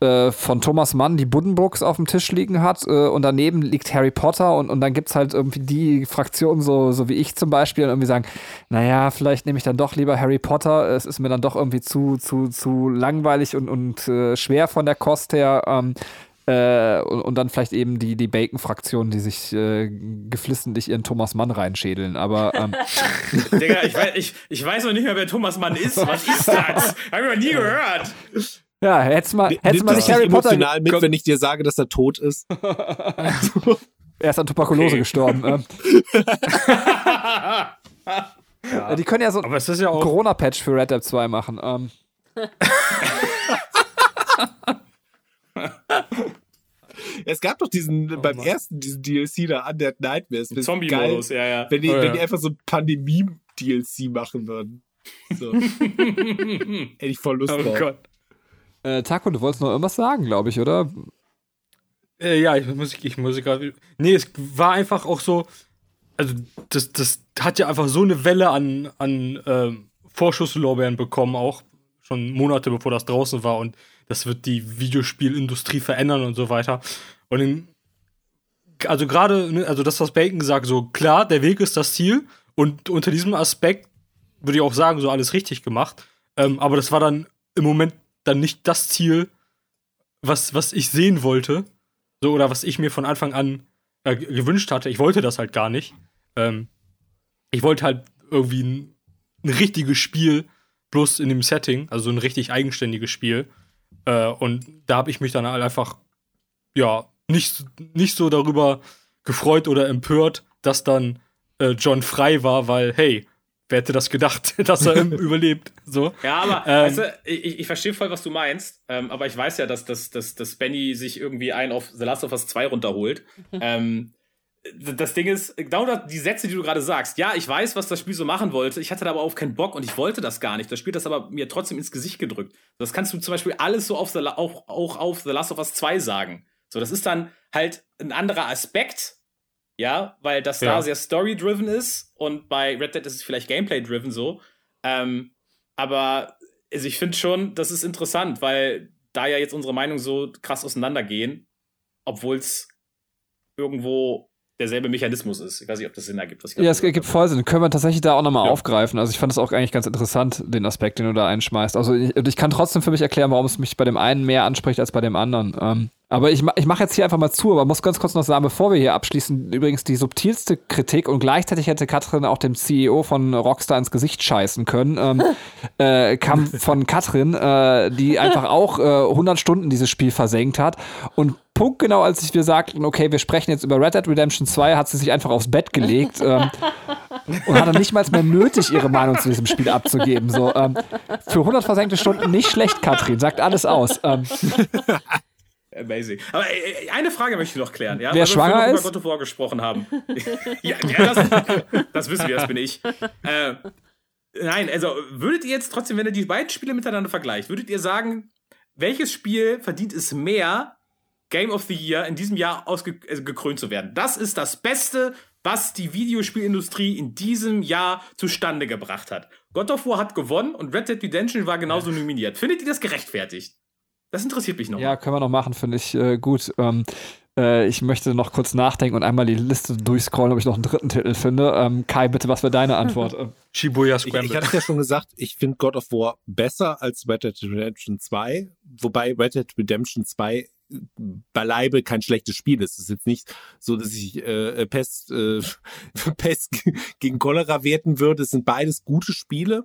äh, von Thomas Mann die Buddenbrooks auf dem Tisch liegen hat äh, und daneben liegt Harry Potter und, und dann gibt es halt irgendwie die Fraktion, so, so wie ich zum Beispiel, und irgendwie sagen, naja, vielleicht nehme ich dann doch lieber Harry Potter, es ist mir dann doch irgendwie zu, zu, zu langweilig und, und äh, schwer von der Kost her. Ähm, äh, und, und, dann vielleicht eben die, die Bacon-Fraktion, die sich äh, geflissentlich ihren Thomas Mann reinschädeln. Aber. Ähm. *laughs* Digga, ich weiß, ich, ich weiß noch nicht mehr, wer Thomas Mann ist. Was ist das? Hab ich noch nie gehört. Ja, hättest mal, hättest mal nicht Harry Potter emotional mit, wenn ich dir sage, dass er tot ist. *laughs* er ist an Tuberkulose okay. gestorben. Ähm. *laughs* ja. Die können ja so ein ja Corona-Patch für Red Dead 2 machen. Ähm. *laughs* Es gab doch diesen, oh, beim Mann. ersten, diesen DLC da, Undead Nightmares. Zombie-Modus, ja, ja. Wenn die, oh, ja. wenn die einfach so ein Pandemie-DLC machen würden. So. Hätte ich voll Lust oh drauf. Gott. Äh, Taco, du wolltest noch irgendwas sagen, glaube ich, oder? Äh, ja, ich muss, ich muss gerade. Nee, es war einfach auch so. Also, das, das hat ja einfach so eine Welle an, an ähm, Vorschusslorbeeren bekommen, auch schon Monate bevor das draußen war. Und das wird die Videospielindustrie verändern und so weiter. Und in, also gerade, ne, also das, was Bacon gesagt, so klar, der Weg ist das Ziel. Und unter diesem Aspekt würde ich auch sagen, so alles richtig gemacht. Ähm, aber das war dann im Moment dann nicht das Ziel, was, was ich sehen wollte. So, oder was ich mir von Anfang an äh, gewünscht hatte. Ich wollte das halt gar nicht. Ähm, ich wollte halt irgendwie ein, ein, richtiges Spiel, bloß in dem Setting, also ein richtig eigenständiges Spiel. Äh, und da habe ich mich dann halt einfach, ja, nicht, nicht so darüber gefreut oder empört, dass dann äh, John frei war, weil, hey, wer hätte das gedacht, *laughs* dass er *laughs* überlebt? So. Ja, aber ähm, weißt du, ich, ich verstehe voll, was du meinst, ähm, aber ich weiß ja, dass, dass, dass, dass Benny sich irgendwie ein auf The Last of Us 2 runterholt. ähm, das Ding ist, genau die Sätze, die du gerade sagst, ja, ich weiß, was das Spiel so machen wollte, ich hatte da aber auch keinen Bock und ich wollte das gar nicht. Das Spiel hat das aber mir trotzdem ins Gesicht gedrückt. Das kannst du zum Beispiel alles so auf The, auch, auch auf The Last of Us 2 sagen. So, das ist dann halt ein anderer Aspekt, ja, weil das ja. da sehr story-driven ist und bei Red Dead ist es vielleicht Gameplay-driven so. Ähm, aber also ich finde schon, das ist interessant, weil da ja jetzt unsere Meinungen so krass auseinandergehen, obwohl es irgendwo derselbe Mechanismus ist. Ich weiß nicht, ob das Sinn ergibt. ja, es ergibt voll Sinn. Können wir tatsächlich da auch nochmal ja. aufgreifen. Also ich fand es auch eigentlich ganz interessant, den Aspekt, den du da einschmeißt. Also ich, ich, kann trotzdem für mich erklären, warum es mich bei dem einen mehr anspricht als bei dem anderen. Ähm, Aber ich, ich mache jetzt hier einfach mal zu, aber muss ganz kurz noch sagen, bevor wir hier abschließen, übrigens die subtilste Kritik und gleichzeitig hätte Katrin auch dem CEO von Rockstar ins Gesicht scheißen können, ähm, *laughs* äh, kam von Katrin, äh, die einfach auch äh, 100 Stunden dieses Spiel versenkt hat und punktgenau, als wir sagten, okay, wir sprechen jetzt über Red Dead Redemption 2, hat sie sich einfach aufs Bett gelegt ähm, *laughs* und hatte nicht mal mehr nötig, ihre Meinung zu diesem Spiel abzugeben. So, ähm, für 100 versenkte Stunden nicht schlecht, Katrin, sagt alles aus. Ähm, *laughs* Amazing. Aber äh, eine Frage möchte ich noch klären. Ja? Wer Weil schwanger ist? über God of War gesprochen haben. *laughs* *laughs* ja, ja das, das wissen wir, das bin ich. Äh, nein, also würdet ihr jetzt trotzdem, wenn ihr die beiden Spiele miteinander vergleicht, würdet ihr sagen, welches Spiel verdient es mehr, Game of the Year in diesem Jahr ausgekrönt also gekrönt zu werden? Das ist das Beste, was die Videospielindustrie in diesem Jahr zustande gebracht hat. God of War hat gewonnen und Red Dead Redemption war genauso nominiert. Findet ihr das gerechtfertigt? Das interessiert mich noch. ja, können wir noch machen, finde ich äh, gut. Ähm, äh, ich möchte noch kurz nachdenken und einmal die Liste durchscrollen, ob ich noch einen dritten Titel finde. Ähm, Kai, bitte, was wäre deine Antwort? *laughs* Shibuya Ich, ich Scramble. hatte es ja schon gesagt, ich finde God of War besser als Red Dead Redemption 2, wobei Red Dead Redemption 2 beileibe kein schlechtes Spiel ist. Es ist jetzt nicht so, dass ich äh, Pest, äh, *laughs* Pest gegen Cholera werten würde. Es sind beides gute Spiele.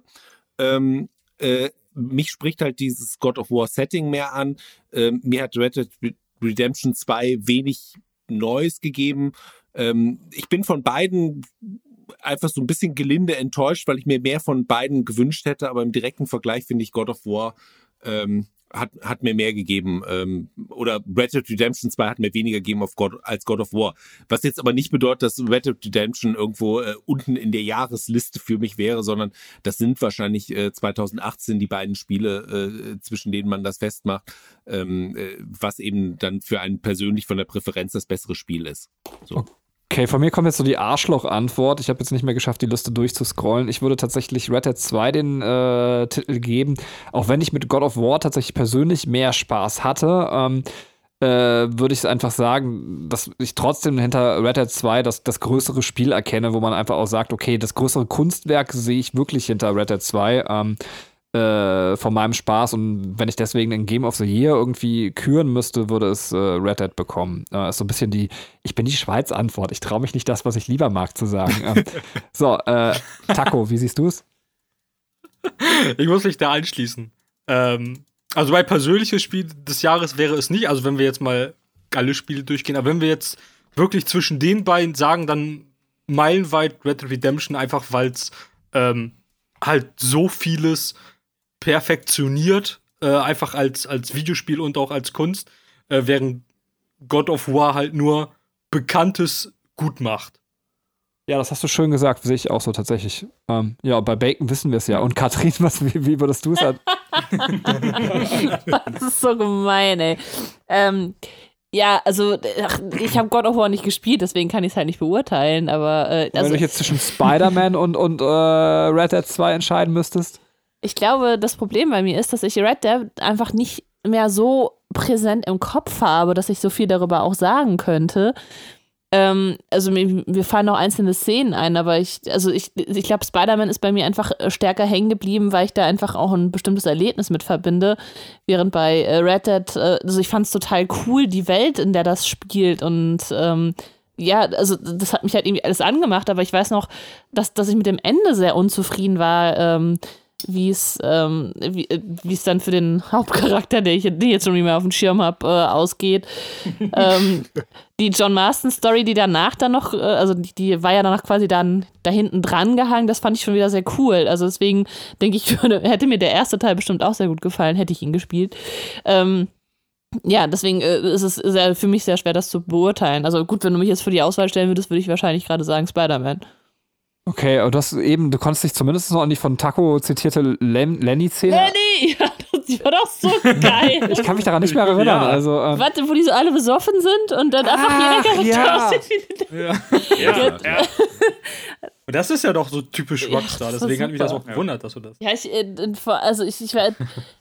Ähm, äh, mich spricht halt dieses God of War Setting mehr an. Ähm, mir hat Red Dead Redemption 2 wenig Neues gegeben. Ähm, ich bin von beiden einfach so ein bisschen gelinde enttäuscht, weil ich mir mehr von beiden gewünscht hätte, aber im direkten Vergleich finde ich God of War ähm, hat, hat mir mehr gegeben. Ähm, oder Red Dead Redemption 2 hat mir weniger gegeben auf God, als God of War. Was jetzt aber nicht bedeutet, dass Red Dead Redemption irgendwo äh, unten in der Jahresliste für mich wäre, sondern das sind wahrscheinlich äh, 2018 die beiden Spiele, äh, zwischen denen man das festmacht, ähm, äh, was eben dann für einen persönlich von der Präferenz das bessere Spiel ist. So. Okay, von mir kommt jetzt so die Arschloch-Antwort. Ich habe jetzt nicht mehr geschafft, die Liste durchzuscrollen. Ich würde tatsächlich Red Dead 2 den äh, Titel geben, auch wenn ich mit God of War tatsächlich persönlich mehr Spaß hatte. Ähm, äh, würde ich einfach sagen, dass ich trotzdem hinter Red Dead 2 das, das größere Spiel erkenne, wo man einfach auch sagt, okay, das größere Kunstwerk sehe ich wirklich hinter Red Dead 2. Ähm, äh, von meinem Spaß und wenn ich deswegen ein Game of the Year irgendwie küren müsste, würde es äh, Red Dead bekommen. Äh, ist so ein bisschen die, ich bin die Schweiz-Antwort. Ich traue mich nicht, das, was ich lieber mag, zu sagen. ähm, *laughs* so, äh, Taco, wie siehst du es? Ich muss mich da anschließen. Ähm, also mein persönliches Spiel des Jahres wäre es nicht, also wenn wir jetzt mal alle Spiele durchgehen, aber wenn wir jetzt wirklich zwischen den beiden sagen, dann meilenweit Red Dead Redemption, einfach weil es ähm, halt so vieles perfektioniert, äh, einfach als, als Videospiel und auch als Kunst, äh, während God of War halt nur Bekanntes gut macht. Ja, das hast du schön gesagt, sehe ich auch so tatsächlich. Ähm, ja, bei Bacon wissen wir es ja. Und Katrin, was, wie, wie würdest du es halt? Das ist so gemein, ey. Ähm, ja, also ach, ich habe God of War nicht gespielt, deswegen kann ich es halt nicht beurteilen, aber äh, Wenn also, du dich jetzt zwischen Spider-Man und, und äh, Red Dead 2 entscheiden müsstest? Ich glaube, das Problem bei mir ist, dass ich Red Dead einfach nicht mehr so präsent im Kopf habe, dass ich so viel darüber auch sagen könnte. Ähm, also mir, mir fallen noch einzelne Szenen ein, aber ich, also ich, ich glaube, Spider-Man ist bei mir einfach äh, stärker hängen geblieben, weil ich da einfach auch ein bestimmtes Erlebnis mit verbinde. Während bei äh, Red Dead, äh, also ich fand es total cool, die Welt, in der das spielt und ähm, ja, also das hat mich halt irgendwie alles angemacht, aber ich weiß noch, dass, dass ich mit dem Ende sehr unzufrieden war, ähm, wie es ähm, wie, äh, es dann für den Hauptcharakter, der ich den ich jetzt schon nicht mehr auf dem Schirm habe, äh, ausgeht. *laughs* ähm, die John Marston Story, die danach dann noch, äh, also die, die war ja danach quasi dann da hinten dran gehangen, das fand ich schon wieder sehr cool. Also deswegen denke ich, *laughs* würde, hätte mir der erste Teil bestimmt auch sehr gut gefallen, hätte ich ihn gespielt. Ähm, ja, deswegen äh, ist es sehr, für mich sehr schwer, das zu beurteilen. Also gut, wenn du mich jetzt für die Auswahl stellen würdest, würde ich wahrscheinlich gerade sagen Spider-Man. Okay, aber du hast eben, du konntest dich zumindest noch an die von Taco zitierte Len Lenny-Szene. Lenny! *laughs* Ja, das war doch so geil. *laughs* Ich kann mich daran nicht mehr erinnern. Ja. Also, ähm, Warte, wo die so alle besoffen sind und dann einfach Ach, jeder Charakter ja. *laughs* aussieht wie Ja, ja. Und das ist ja doch so typisch Ja, Rockstar, das deswegen hat mich das auch gewundert, dass du das. Ja, ich, äh, also ich, ich, weiß-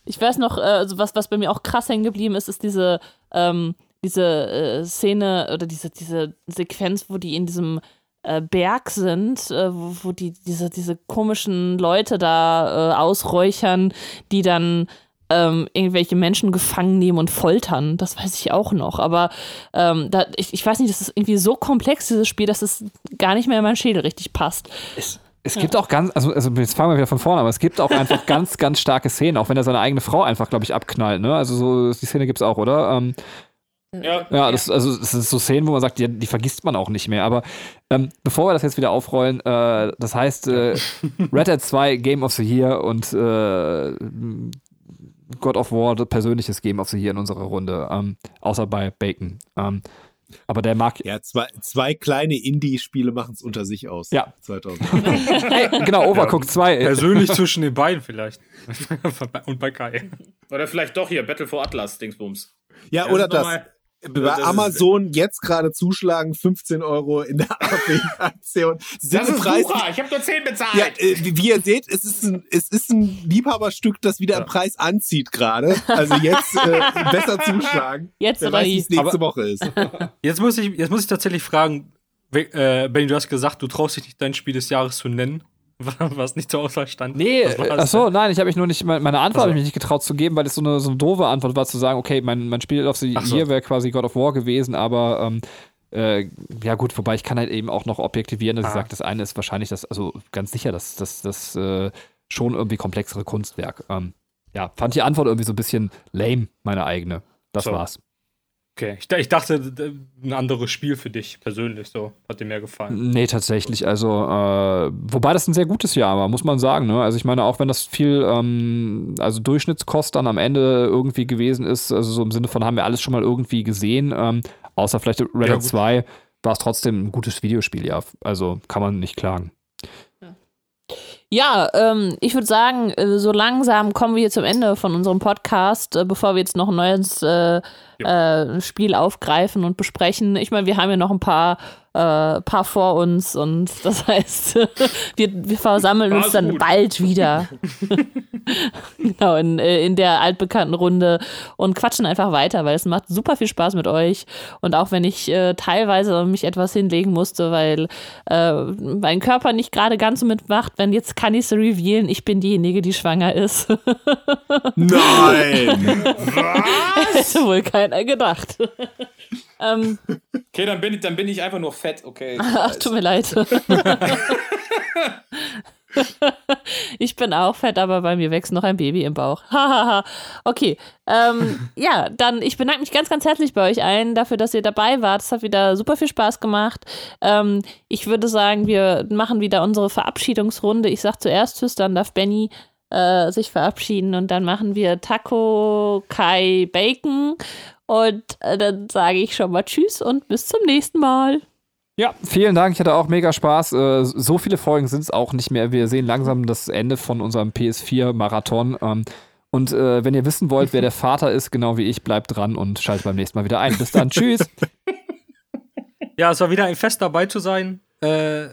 ich weiß noch, äh, also was, was bei mir auch krass hängen geblieben ist, ist diese, ähm, diese äh, Szene oder diese, diese Sequenz, wo die in diesem äh, Berg sind, äh, wo, wo die diese, diese komischen Leute da äh, ausräuchern, die dann ähm, irgendwelche Menschen gefangen nehmen und foltern. Das weiß ich auch noch. Aber ähm, da, ich, ich weiß nicht, das ist irgendwie so komplex, dieses Spiel, dass es gar nicht mehr in meinen Schädel richtig passt. Es, es gibt auch ganz, also, also jetzt fangen wir wieder von vorne, aber es gibt auch einfach ganz, ganz starke Szenen, auch wenn er seine eigene Frau einfach, glaube ich, abknallt. Ne? Also so die Szene gibt es auch, oder? Ähm, Ja. Ja, das, also, das ist so Szenen, wo man sagt, die, die vergisst man auch nicht mehr. Aber ähm, bevor wir das jetzt wieder aufrollen, äh, das heißt äh, *laughs* Red Dead 2 Game of the Year und äh, God of War persönliches Game of the Year in unserer Runde, ähm, außer bei Bacon. Ähm, aber der mag. Ja, zwei, zwei kleine Indie-Spiele machen es unter sich aus. Ja. 2000. *laughs* Ey, genau, Overcooked 2. äh, Persönlich *laughs* zwischen den beiden vielleicht. Und bei Kai. Oder vielleicht doch hier, Battle for Atlas, Dingsbums. Ja, Ja, oder das nochmal- Bei das ist- Amazon jetzt gerade zuschlagen, 15 Euro in der *laughs* AB-Aktion. Das ist Wucher, ich habe nur 10 bezahlt. Ja, äh, wie ihr seht, es ist ein, es ist ein Liebhaberstück, das wieder im Preis anzieht gerade. Also jetzt äh, *laughs* besser zuschlagen. Jetzt Wer oder weiß, nächste Aber- Woche ist. *laughs* Jetzt muss ich, jetzt muss ich tatsächlich fragen, äh, Benny, du hast gesagt, du traust dich nicht, dein Spiel des Jahres zu nennen, was nicht zur Auswahl stand. Nee, achso, denn? nein, ich habe mich nur nicht, meine Antwort Ach so. habe ich mich nicht getraut zu geben, weil es so eine, so eine doofe Antwort war, zu sagen, okay, mein, mein Spiel of the Ach so. Year wäre quasi God of War gewesen, aber ähm, äh, ja gut, wobei ich kann halt eben auch noch objektivieren, dass ich Ah. sage, das eine ist wahrscheinlich das, also ganz sicher, das, das, das äh, schon irgendwie komplexere Kunstwerk. Ähm, ja, fand die Antwort irgendwie so ein bisschen lame, meine eigene. Das So. war's. Okay, ich, ich dachte, ein anderes Spiel für dich persönlich, so. Hat dir mehr gefallen. Nee, tatsächlich. Also, äh, wobei das ein sehr gutes Jahr war, muss man sagen. Ne? Also, ich meine, auch wenn das viel, ähm, also Durchschnittskost dann am Ende irgendwie gewesen ist, also so im Sinne von, haben wir alles schon mal irgendwie gesehen, ähm, außer vielleicht Red Ja, Dead gut. 2, war es trotzdem ein gutes Videospiel, ja. Also, kann man nicht klagen. Ja, ähm, ich würde sagen, äh, so langsam kommen wir hier zum Ende von unserem Podcast, äh, bevor wir jetzt noch ein neues äh, äh, Spiel aufgreifen und besprechen. Ich meine, wir haben ja noch ein paar, äh, paar vor uns und *laughs* das heißt, wir, wir versammeln uns dann gut. bald wieder. *laughs* genau, in, äh, in der altbekannten Runde und quatschen einfach weiter, weil es macht super viel Spaß mit euch. Und auch wenn ich äh, teilweise mich etwas hinlegen musste, weil äh, mein Körper nicht gerade ganz so mitmacht, wenn jetzt kann ich es revealen, ich bin diejenige, die schwanger ist. *laughs* Nein! Hätte wohl keiner gedacht. *laughs* ähm, Okay, dann bin, ich, dann bin ich einfach nur fett, okay. *laughs* ach, tut mir leid. *laughs* ich bin auch fett, aber bei mir wächst noch ein Baby im Bauch. Okay. Ähm, ja, dann ich bedanke mich ganz, ganz herzlich bei euch allen dafür, dass ihr dabei wart. Es hat wieder super viel Spaß gemacht. Ähm, ich würde sagen, wir machen wieder unsere Verabschiedungsrunde. Ich sag zuerst Tschüss, dann darf Benny äh, sich verabschieden und dann machen wir Taco, Kai, Bacon und äh, dann sage ich schon mal Tschüss und bis zum nächsten Mal. Ja, vielen Dank. Ich hatte auch mega Spaß. Äh, so viele Folgen sind es auch nicht mehr. Wir sehen langsam das Ende von unserem PS4-Marathon. Ähm, und äh, wenn ihr wissen wollt, wer der *laughs* Vater ist, genau wie ich, bleibt dran und schaltet beim nächsten Mal wieder ein. Bis dann. Tschüss. Ja, es war wieder ein Fest dabei zu sein. Äh,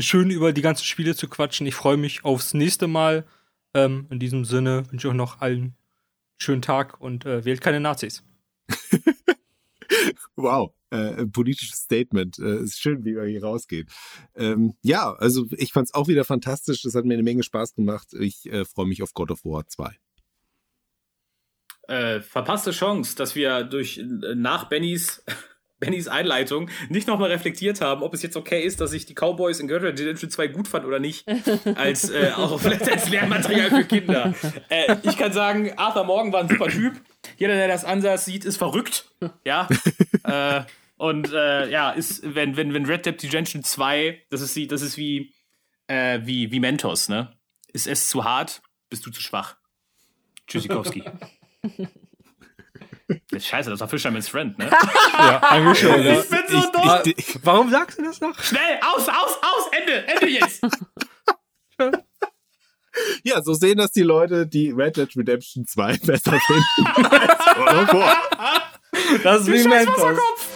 schön über die ganzen Spiele zu quatschen. Ich freue mich aufs nächste Mal. Ähm, in diesem Sinne wünsche ich euch noch allen einen schönen Tag und äh, wählt keine Nazis. *laughs* Wow, äh, politisches Statement. Äh, ist schön, wie wir hier rausgehen. Ähm, ja, also ich fand es auch wieder fantastisch. Das hat mir eine Menge Spaß gemacht. Ich äh, freue mich auf God of War 2. äh, verpasste Chance, dass wir durch äh, nach Bennys Bennys Einleitung nicht nochmal reflektiert haben, ob es jetzt okay ist, dass ich die Cowboys in Dead Redemption 2 gut fand oder nicht, als äh, *laughs* auch vielleicht als Lehrmaterial für Kinder. Äh, ich kann sagen, Arthur Morgan war ein super Typ. Jeder, der das Ansatz sieht, ist verrückt. Ja. *laughs* äh, und äh, ja, ist, wenn, wenn, wenn Red Dead Redemption 2, das ist, wie- das ist wie, äh, wie, wie Mentos, ne? Ist es zu hart, bist du zu schwach. Tschüssikowski. *laughs* Scheiße, das war Fisherman's Friend, ne? *laughs* Ja, eigentlich schon. ja. Ich bin so dumm. Ich, ich, Warum sagst du das noch? Schnell, aus, aus, aus, Ende, Ende jetzt. *laughs* ja, so sehen das die Leute, die Red Dead Redemption 2 *laughs* besser finden. Das ist wie Scheiß Mentos. Wasserkopf.